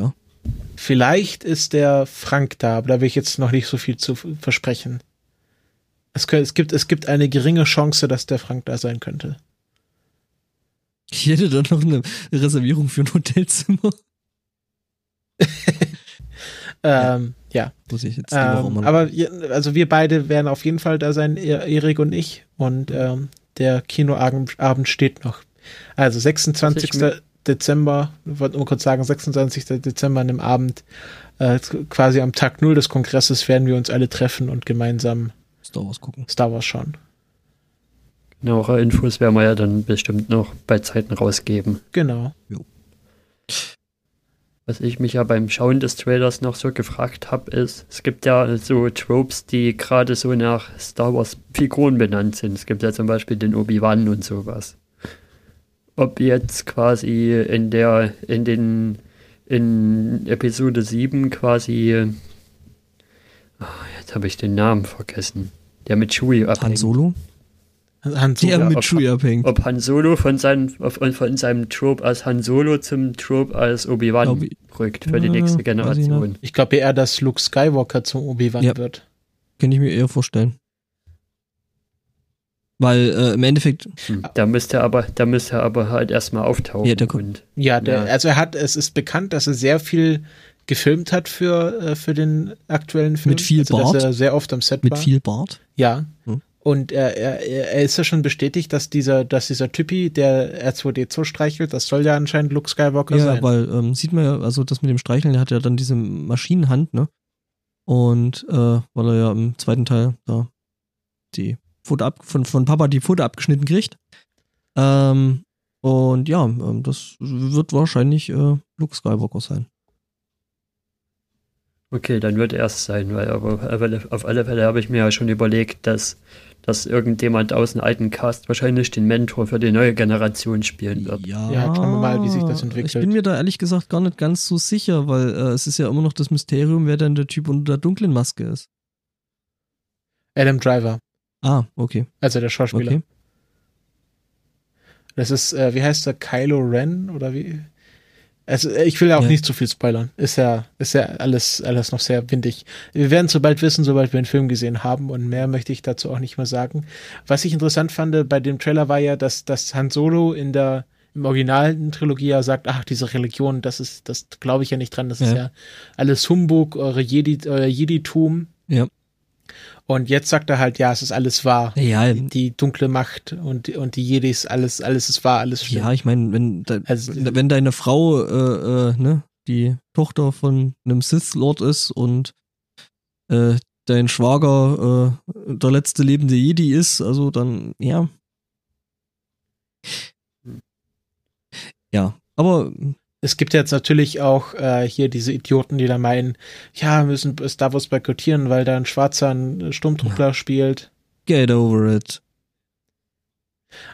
Vielleicht ist der Frank da, aber da will ich jetzt noch nicht so viel zu versprechen. Es, es, gibt, es gibt eine geringe Chance, dass der Frank da sein könnte. ich hätte da noch eine Reservierung für ein Hotelzimmer. Ähm, ja. Muss ich jetzt Ähm, aber je- also wir beide werden auf jeden Fall da sein, Erik und ich. Und ähm, der Kinoabend Abend steht noch. Also 26. Also ich Dezember, ich wollte nur kurz sagen, 26. Dezember an dem Abend, äh, quasi am Tag Null des Kongresses werden wir uns alle treffen und gemeinsam Star Wars gucken. Star Wars schauen. Genauere Infos werden wir ja dann bestimmt noch bei Zeiten rausgeben. Genau. Was ich mich ja beim Schauen des Trailers noch so gefragt habe, ist, es gibt ja so Tropes, die gerade so nach Star Wars Figuren benannt sind. Es gibt ja zum Beispiel den Obi-Wan und sowas. Ob jetzt quasi in der, in den, in Episode 7 quasi, ah, jetzt habe ich den Namen vergessen, der mit Chewie Han abhängt. Solo? Han Solo. Der Ja, mit ob- Chewie abhängt. Ob Han Solo von, seinem, von seinem Trope als Han Solo zum Trope als Obi-Wan Obi- rückt für die Ja, nächste weiß ich Generation. Ich glaube eher, dass Luke Skywalker zum Obi-Wan Ja. wird. Kann ich mir eher vorstellen. Weil äh, im Endeffekt, Hm. Da müsste er aber, da müsste er aber halt erstmal auftauchen. Ja, der kommt- und Ja, der, Ja. also er hat, es ist bekannt, dass er sehr viel gefilmt hat für, äh, für den aktuellen Film. Mit viel also, Bart? Dass er sehr oft am Set mit war. viel Bart. Ja. Hm. Und er, er, er ist ja schon bestätigt, dass dieser, dass dieser Typi, der R2D2 streichelt, das soll ja anscheinend Luke Skywalker Ja, sein. weil ähm, sieht man ja, also das mit dem Streicheln, der hat ja dann diese Maschinenhand, ne? Und äh, weil er ja im zweiten Teil da die Pfote ab, von, von Papa die Pfote abgeschnitten kriegt. Ähm, und ja, ähm, das wird wahrscheinlich äh, Luke Skywalker sein. Okay, dann wird er es sein, weil aber auf alle Fälle habe ich mir ja schon überlegt, dass, dass irgendjemand aus dem alten Cast wahrscheinlich den Mentor für die neue Generation spielen wird. Ja, Ja, schauen wir mal, wie sich das entwickelt. Ich bin mir da ehrlich gesagt gar nicht ganz so sicher, weil äh, es ist ja immer noch das Mysterium, wer denn der Typ unter der dunklen Maske ist. Adam Driver, Ah, okay. also der Schauspieler. Okay. Das ist, äh, wie heißt der, Kylo Ren oder wie? Also äh, ich will ja auch Ja. nicht zu viel spoilern. Ist ja, ist ja alles, alles noch sehr windig. Wir werden es sobald wissen, sobald wir den Film gesehen haben und mehr möchte ich dazu auch nicht mehr sagen. Was ich interessant fand bei dem Trailer war ja, dass, dass Han Solo in der im originalen Trilogie ja sagt, ach, diese Religion, das ist, das glaube ich ja nicht dran, das ist Ja. ja alles Humbug, eure Jedi, euer Jeditum. Ja. Und jetzt sagt er halt, ja, es ist alles wahr. Ja, Die, die dunkle Macht und, und die Jedis, alles, alles ist wahr, alles stimmt. Ja, ich meine, wenn, de, Also- wenn deine Frau, äh, äh, ne, die Tochter von einem Sith-Lord ist und äh, dein Schwager äh, der letzte lebende Jedi ist, also dann, ja. Ja, aber Es gibt jetzt natürlich auch äh, hier diese Idioten, die da meinen, ja, wir müssen Star Wars boykottieren, weil da ein schwarzer einen Sturmtruppler spielt. get over it.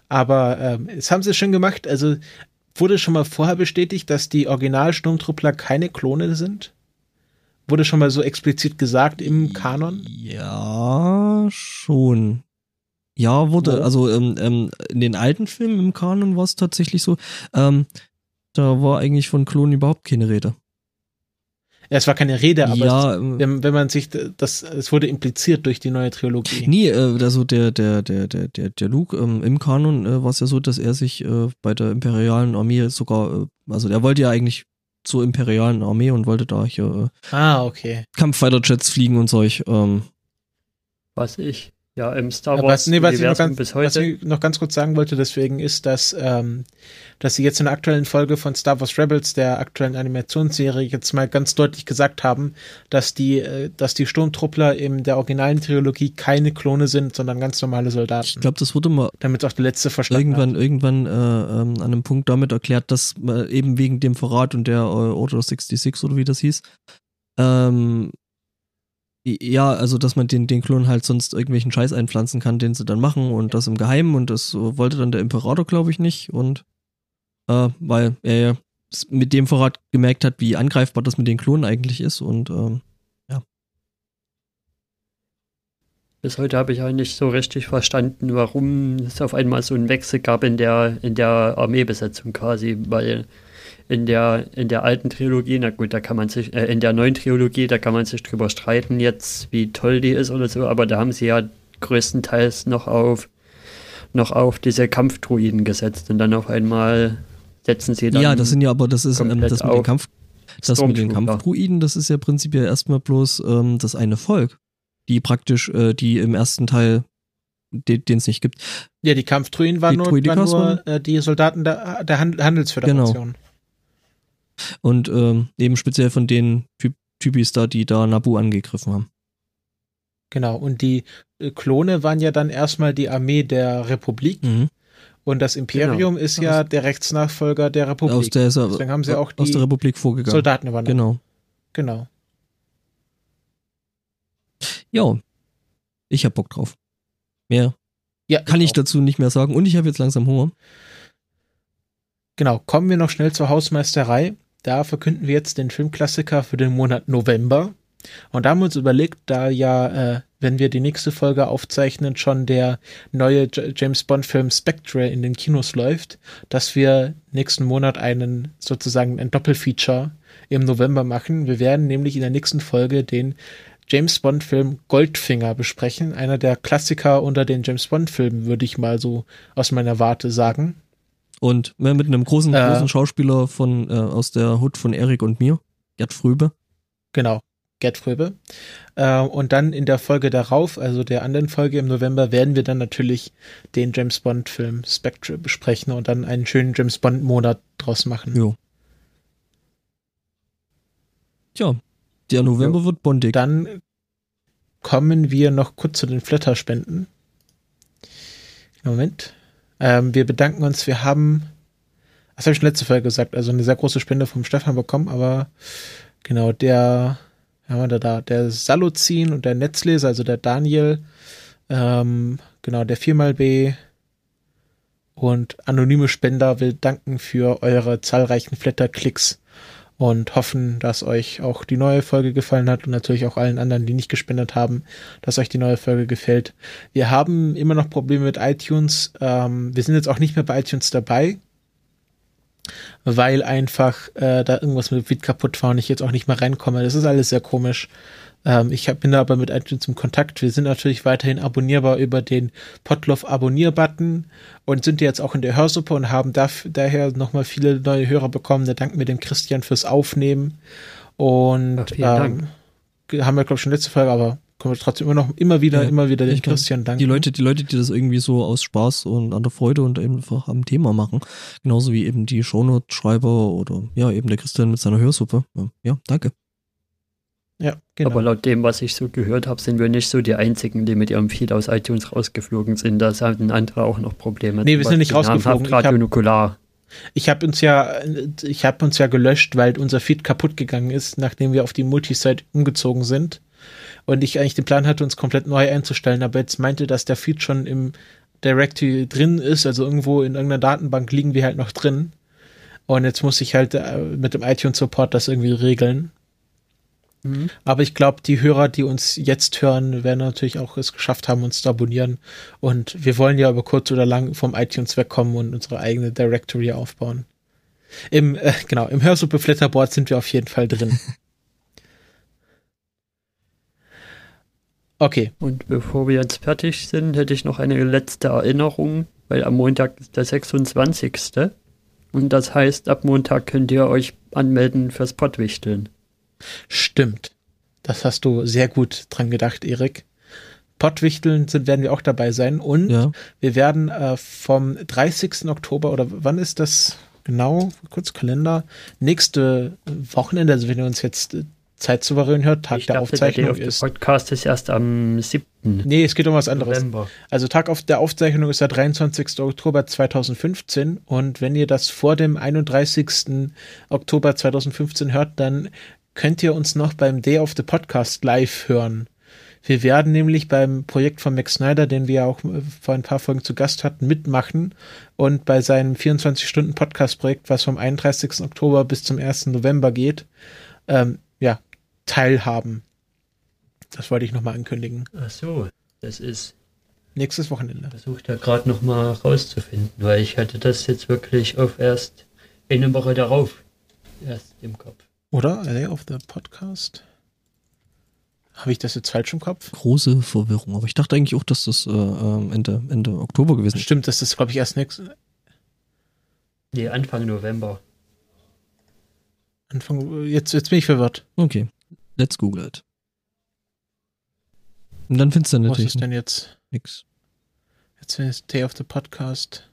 Aber ähm, das haben sie schon gemacht. Also wurde schon mal vorher bestätigt, dass die Original-Sturmtruppler keine Klone sind? Wurde schon mal so explizit gesagt im Kanon? Ja, schon. Ja, wurde, also ähm, ähm, in den alten Filmen im Kanon war es tatsächlich so, ähm, da war eigentlich von Klonen überhaupt keine Rede. Ja, es war keine Rede, aber ja, es, ähm, wenn, wenn man sich das, es wurde impliziert durch die neue Trilogie. Nee, äh, also der, der, der, der, der, der Luke ähm, im Kanon äh, war es ja so, dass er sich äh, bei der imperialen Armee sogar, äh, also er wollte ja eigentlich zur imperialen Armee und wollte da hier äh, Ah, okay. Kampffighter-Jets fliegen und Zeug. Ähm, Was ich ja im Star Wars was, nee, was ich, noch ganz, bis was heute ich noch ganz kurz sagen wollte, deswegen ist, dass, ähm, dass sie jetzt in der aktuellen Folge von Star Wars Rebels, der aktuellen Animationsserie, jetzt mal ganz deutlich gesagt haben, dass die, äh, dass die Sturmtruppler in der originalen Trilogie keine Klone sind, sondern ganz normale ich Soldaten. glaube, das wurde mal Damit auch der letzte verstanden irgendwann, hat. irgendwann äh, ähm, an einem Punkt damit erklärt, dass äh, eben wegen dem Verrat und der äh, Order 66 oder wie das hieß, ähm, ja, also dass man den, den Klon halt sonst irgendwelchen Scheiß einpflanzen kann, den sie dann machen und das im Geheimen und das wollte dann der Imperator, glaube ich, nicht und äh, weil er ja mit dem Verrat gemerkt hat, wie angreifbar das mit den Klonen eigentlich ist und ähm, bis heute habe ich auch nicht so richtig verstanden, warum es auf einmal so einen Wechsel gab in der in der Armeebesetzung quasi, weil in der in der alten Trilogie, na gut, da kann man sich äh, in der neuen Trilogie, da kann man sich drüber streiten jetzt, wie toll die ist oder so, aber da haben sie ja größtenteils noch auf noch auf diese Kampfdruiden gesetzt und dann auf einmal setzen sie dann ja, das sind ja aber das ist ähm, komplett das mit den Kampf das mit den. Kampfdruiden, das ist ja prinzipiell erstmal bloß ähm, das eine Volk, die praktisch, äh, die im ersten Teil, den es nicht gibt. Ja, die Kampftruinen waren Die nur, waren nur äh, die Soldaten der, der Han Handelsföderation. Und ähm, eben speziell von den Typ Typis da, die da Nabu angegriffen haben. Genau. Und die äh, Klone waren ja dann erstmal die Armee der Republik. Mhm. Und das Imperium ist ja der Rechtsnachfolger der Republik. Aus der, er- Deswegen haben sie auch aus die der Republik vorgegangen. Soldaten übernommen. Genau. Genau. Ja. Ich hab Bock drauf. Mehr Ja, kann ich auch. dazu nicht mehr sagen. Und ich habe jetzt langsam Hunger. Genau. Kommen wir noch schnell zur Hausmeisterei. Da verkünden wir jetzt den Filmklassiker für den Monat November. Und da haben wir uns überlegt, da ja äh, wenn wir die nächste Folge aufzeichnen, schon der neue J James Bond Film Spectre in den Kinos läuft, dass wir nächsten Monat einen sozusagen ein Doppelfeature im November machen. Wir werden nämlich in der nächsten Folge den James Bond Film Goldfinger besprechen, einer der Klassiker unter den James Bond Filmen, würde ich mal so aus meiner Warte sagen. Und äh, mit einem großen, äh, großen Schauspieler von äh, aus der Hut von Erik und mir, Gerd Fröbe. Genau, Gerd Fröbe. Äh, und dann in der Folge darauf, also der anderen Folge im November, werden wir dann natürlich den James Bond Film Spectre besprechen und dann einen schönen James Bond Monat draus machen. Jo. Tja, der November jo. wird bondig. Dann kommen wir noch kurz zu den Flatterspenden. Moment. Ähm, wir bedanken uns. Wir haben, das habe ich schon letzte Folge gesagt, also eine sehr große Spende vom Stefan bekommen, aber genau, der, haben wir da, da der Saluzin und der Netzleser, also der Daniel, ähm, genau, der 4xB und anonyme Spender will danken für eure zahlreichen Flatterklicks und hoffen, dass euch auch die neue Folge gefallen hat und natürlich auch allen anderen, die nicht gespendet haben, dass euch die neue Folge gefällt. Wir haben immer noch Probleme mit iTunes. Ähm, wir sind jetzt auch nicht mehr bei iTunes dabei, weil einfach äh, da irgendwas mit Feed kaputt war und ich jetzt auch nicht mehr reinkomme. Das ist alles sehr komisch. Ähm, ich hab, bin da aber mit iTunes im Kontakt. Wir sind natürlich weiterhin abonnierbar über den Potloff Abonnier-Button und sind jetzt auch in der Hörsuppe und haben dafür, daher nochmal viele neue Hörer bekommen. Da danken wir dem Christian fürs Aufnehmen. Und ja, ähm, haben wir, glaube ich, schon letzte Folge, aber können wir trotzdem immer noch immer wieder, ja, immer wieder den Christian danken. Die Leute, die Leute, die das irgendwie so aus Spaß und an der Freude und einfach am Thema machen, genauso wie eben die Shownote-Schreiber oder ja, eben der Christian mit seiner Hörsuppe. Ja, danke. Ja, genau. Aber laut dem, was ich so gehört habe, sind wir nicht so die einzigen, die mit ihrem Feed aus iTunes rausgeflogen sind. Da hatten andere auch noch Probleme. Nee, wir sind nicht rausgeflogen. Radio Nukular. Ich habe uns ja, ich habe uns ja gelöscht, weil unser Feed kaputt gegangen ist, nachdem wir auf die Multisite umgezogen sind. Und ich eigentlich den Plan hatte, uns komplett neu einzustellen, aber jetzt meinte, dass der Feed schon im Directory drin ist, also irgendwo in irgendeiner Datenbank liegen wir halt noch drin. Und jetzt muss ich halt äh, mit dem iTunes Support das irgendwie regeln. Mhm. Aber ich glaube, die Hörer, die uns jetzt hören, werden natürlich auch es geschafft haben, uns zu abonnieren. Und wir wollen ja über kurz oder lang vom iTunes wegkommen und unsere eigene Directory aufbauen. Im, äh, genau, im Hörsuppe Flatterboard sind wir auf jeden Fall drin. Okay. Und bevor wir jetzt fertig sind, hätte ich noch eine letzte Erinnerung, weil am Montag ist der 26. Und das heißt, ab Montag könnt ihr euch anmelden fürs Pottwichteln. Stimmt. Das hast du sehr gut dran gedacht, Erik. Pottwichteln sind, werden wir auch dabei sein. Und ja. wir werden äh, vom 30. Oktober oder wann ist das genau? Kurz Kalender. Nächste Wochenende, also wenn ihr uns jetzt äh, zeitsouverän hört, Tag ich der dachte, Aufzeichnung der ist. Der Podcast ist erst am 7. Nee, es geht um was anderes. November. Also Tag auf der Aufzeichnung ist der 23. Oktober 2015 und wenn ihr das vor dem 31. Oktober 2015 hört, dann könnt ihr uns noch beim Day of the Podcast live hören. Wir werden nämlich beim Projekt von Max Snyder, den wir auch äh, vor ein paar Folgen zu Gast hatten, mitmachen und bei seinem 24-Stunden-Podcast-Projekt, was vom 31. Oktober bis zum 1. November geht, ähm, ja, teilhaben. Das wollte ich nochmal ankündigen. Ach so, das ist nächstes Wochenende. Versucht ja gerade nochmal rauszufinden, weil ich hatte das jetzt wirklich auf erst eine Woche darauf erst im Kopf. Oder? A Day of the Podcast? Habe ich das jetzt falsch im Kopf? Große Verwirrung. Aber ich dachte eigentlich auch, dass das äh, ähm, Ende, Ende Oktober gewesen ist. Stimmt, das ist, glaube ich, erst nächstes. Nee, Anfang November. Anfang, jetzt, jetzt bin ich verwirrt. Okay, let's google it. Und dann findest du natürlich. Was ist denn jetzt? Nix. Jetzt ist Day of the Podcast.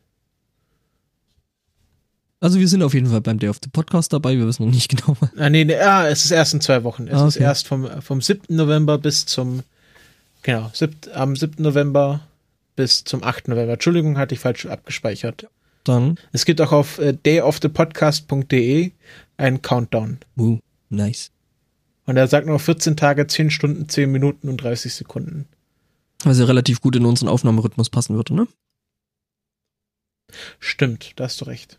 Also wir sind auf jeden Fall beim Day of the Podcast dabei, wir wissen noch nicht genau. Ah, nee, nee ah, es ist erst in zwei Wochen. Es ah, okay. ist erst vom, vom 7. November bis zum, genau, 7, am 7. November bis zum 8. November. Entschuldigung, hatte ich falsch abgespeichert. Dann. Es gibt auch auf äh, dayofthepodcast.de einen Countdown. Uh, nice. Und er sagt nur 14 Tage, 10 Stunden, 10 Minuten und 30 Sekunden. Was ja relativ gut in unseren Aufnahmerhythmus passen würde, ne? Stimmt, da hast du recht.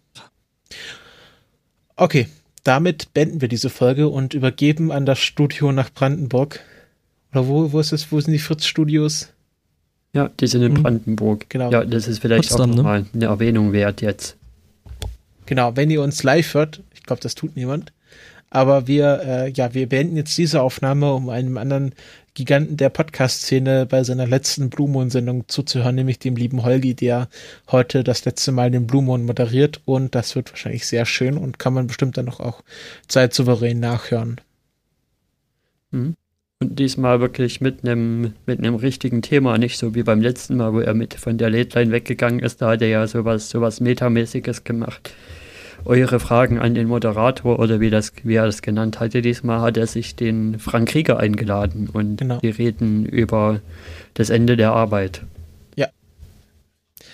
Okay, damit beenden wir diese Folge und übergeben an das Studio nach Brandenburg Oder wo, wo ist es, wo sind die Fritz-Studios? Ja, die sind in Mhm. Brandenburg. Genau. Ja, das ist vielleicht Potsdam, auch ne? nochmal eine Erwähnung wert jetzt. Genau, wenn ihr uns live hört, ich glaube, das tut niemand, aber wir, äh, ja, wir beenden jetzt diese Aufnahme, um einem anderen Giganten der Podcast-Szene bei seiner letzten Blue Moon-Sendung zuzuhören, nämlich dem lieben Holgi, der heute das letzte Mal den Blue Moon moderiert und das wird wahrscheinlich sehr schön und kann man bestimmt dann auch zeitsouverän nachhören. Mhm. Und diesmal wirklich mit einem mit richtigen Thema, nicht so wie beim letzten Mal, wo er mit von der Lädlein weggegangen ist. Da hat er ja sowas, sowas Metamäßiges gemacht. Eure Fragen an den Moderator oder wie, das, wie er das genannt hatte. Diesmal hat er sich den Frank Krieger eingeladen und Genau. die reden über das Ende der Arbeit.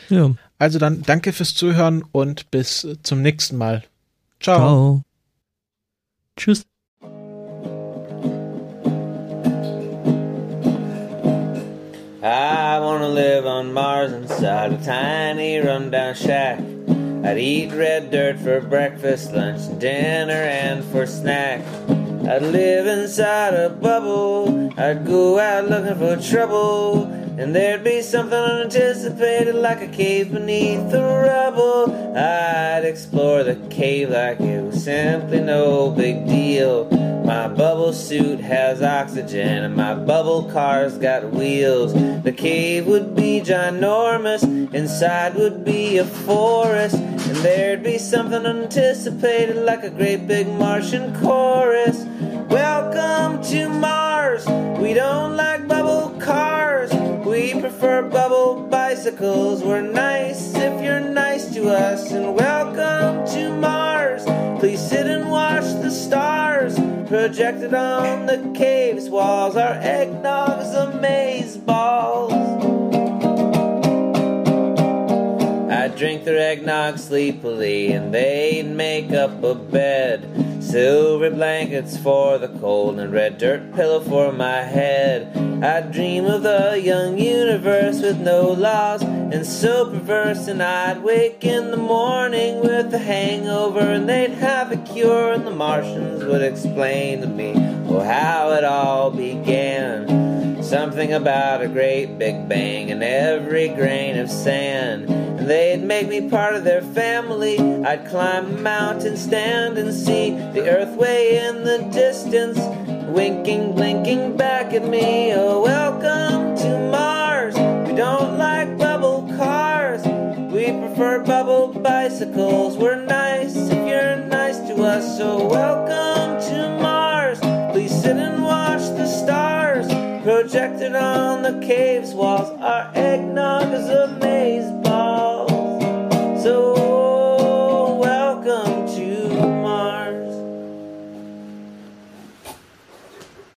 Ja. Also dann danke fürs Zuhören und bis zum nächsten Mal. Ciao. Ciao. Tschüss. I wanna live on Mars inside a tiny rundown shack. I'd eat red dirt for breakfast, lunch, dinner, and for snack. I'd live inside a bubble. I'd go out looking for trouble. And there'd be something unanticipated like a cave beneath the rubble. I'd explore the cave like it was simply no big deal. My bubble suit has oxygen and my bubble car's got wheels. The cave would be ginormous, inside would be a forest, and there'd be something unanticipated like a great big Martian chorus. Welcome to Mars. We don't like bubble cars. We prefer bubble bicycles. We're nice if you're nice to us. And welcome to Mars. Please sit and watch the stars projected on the cave's walls. Our eggnog is amaze balls. I'd drink their eggnog sleepily, and they'd make up a bed. Silver blankets for the cold, and red dirt pillow for my head. I'd dream of the young universe with no laws, and so perverse. And I'd wake in the morning with a hangover, and they'd have a cure, and the Martians would explain to me oh, how it all began. Something about a great big bang and every grain of sand. They'd make me part of their family. I'd climb a mountain, stand and see the earth way in the distance. Winking, blinking back at me. Oh, welcome to Mars. We don't like bubble cars. We prefer bubble bicycles. We're nice if you're nice to us. So, welcome to Mars. Projected on the cave's walls. Our eggnog is amaze balls. So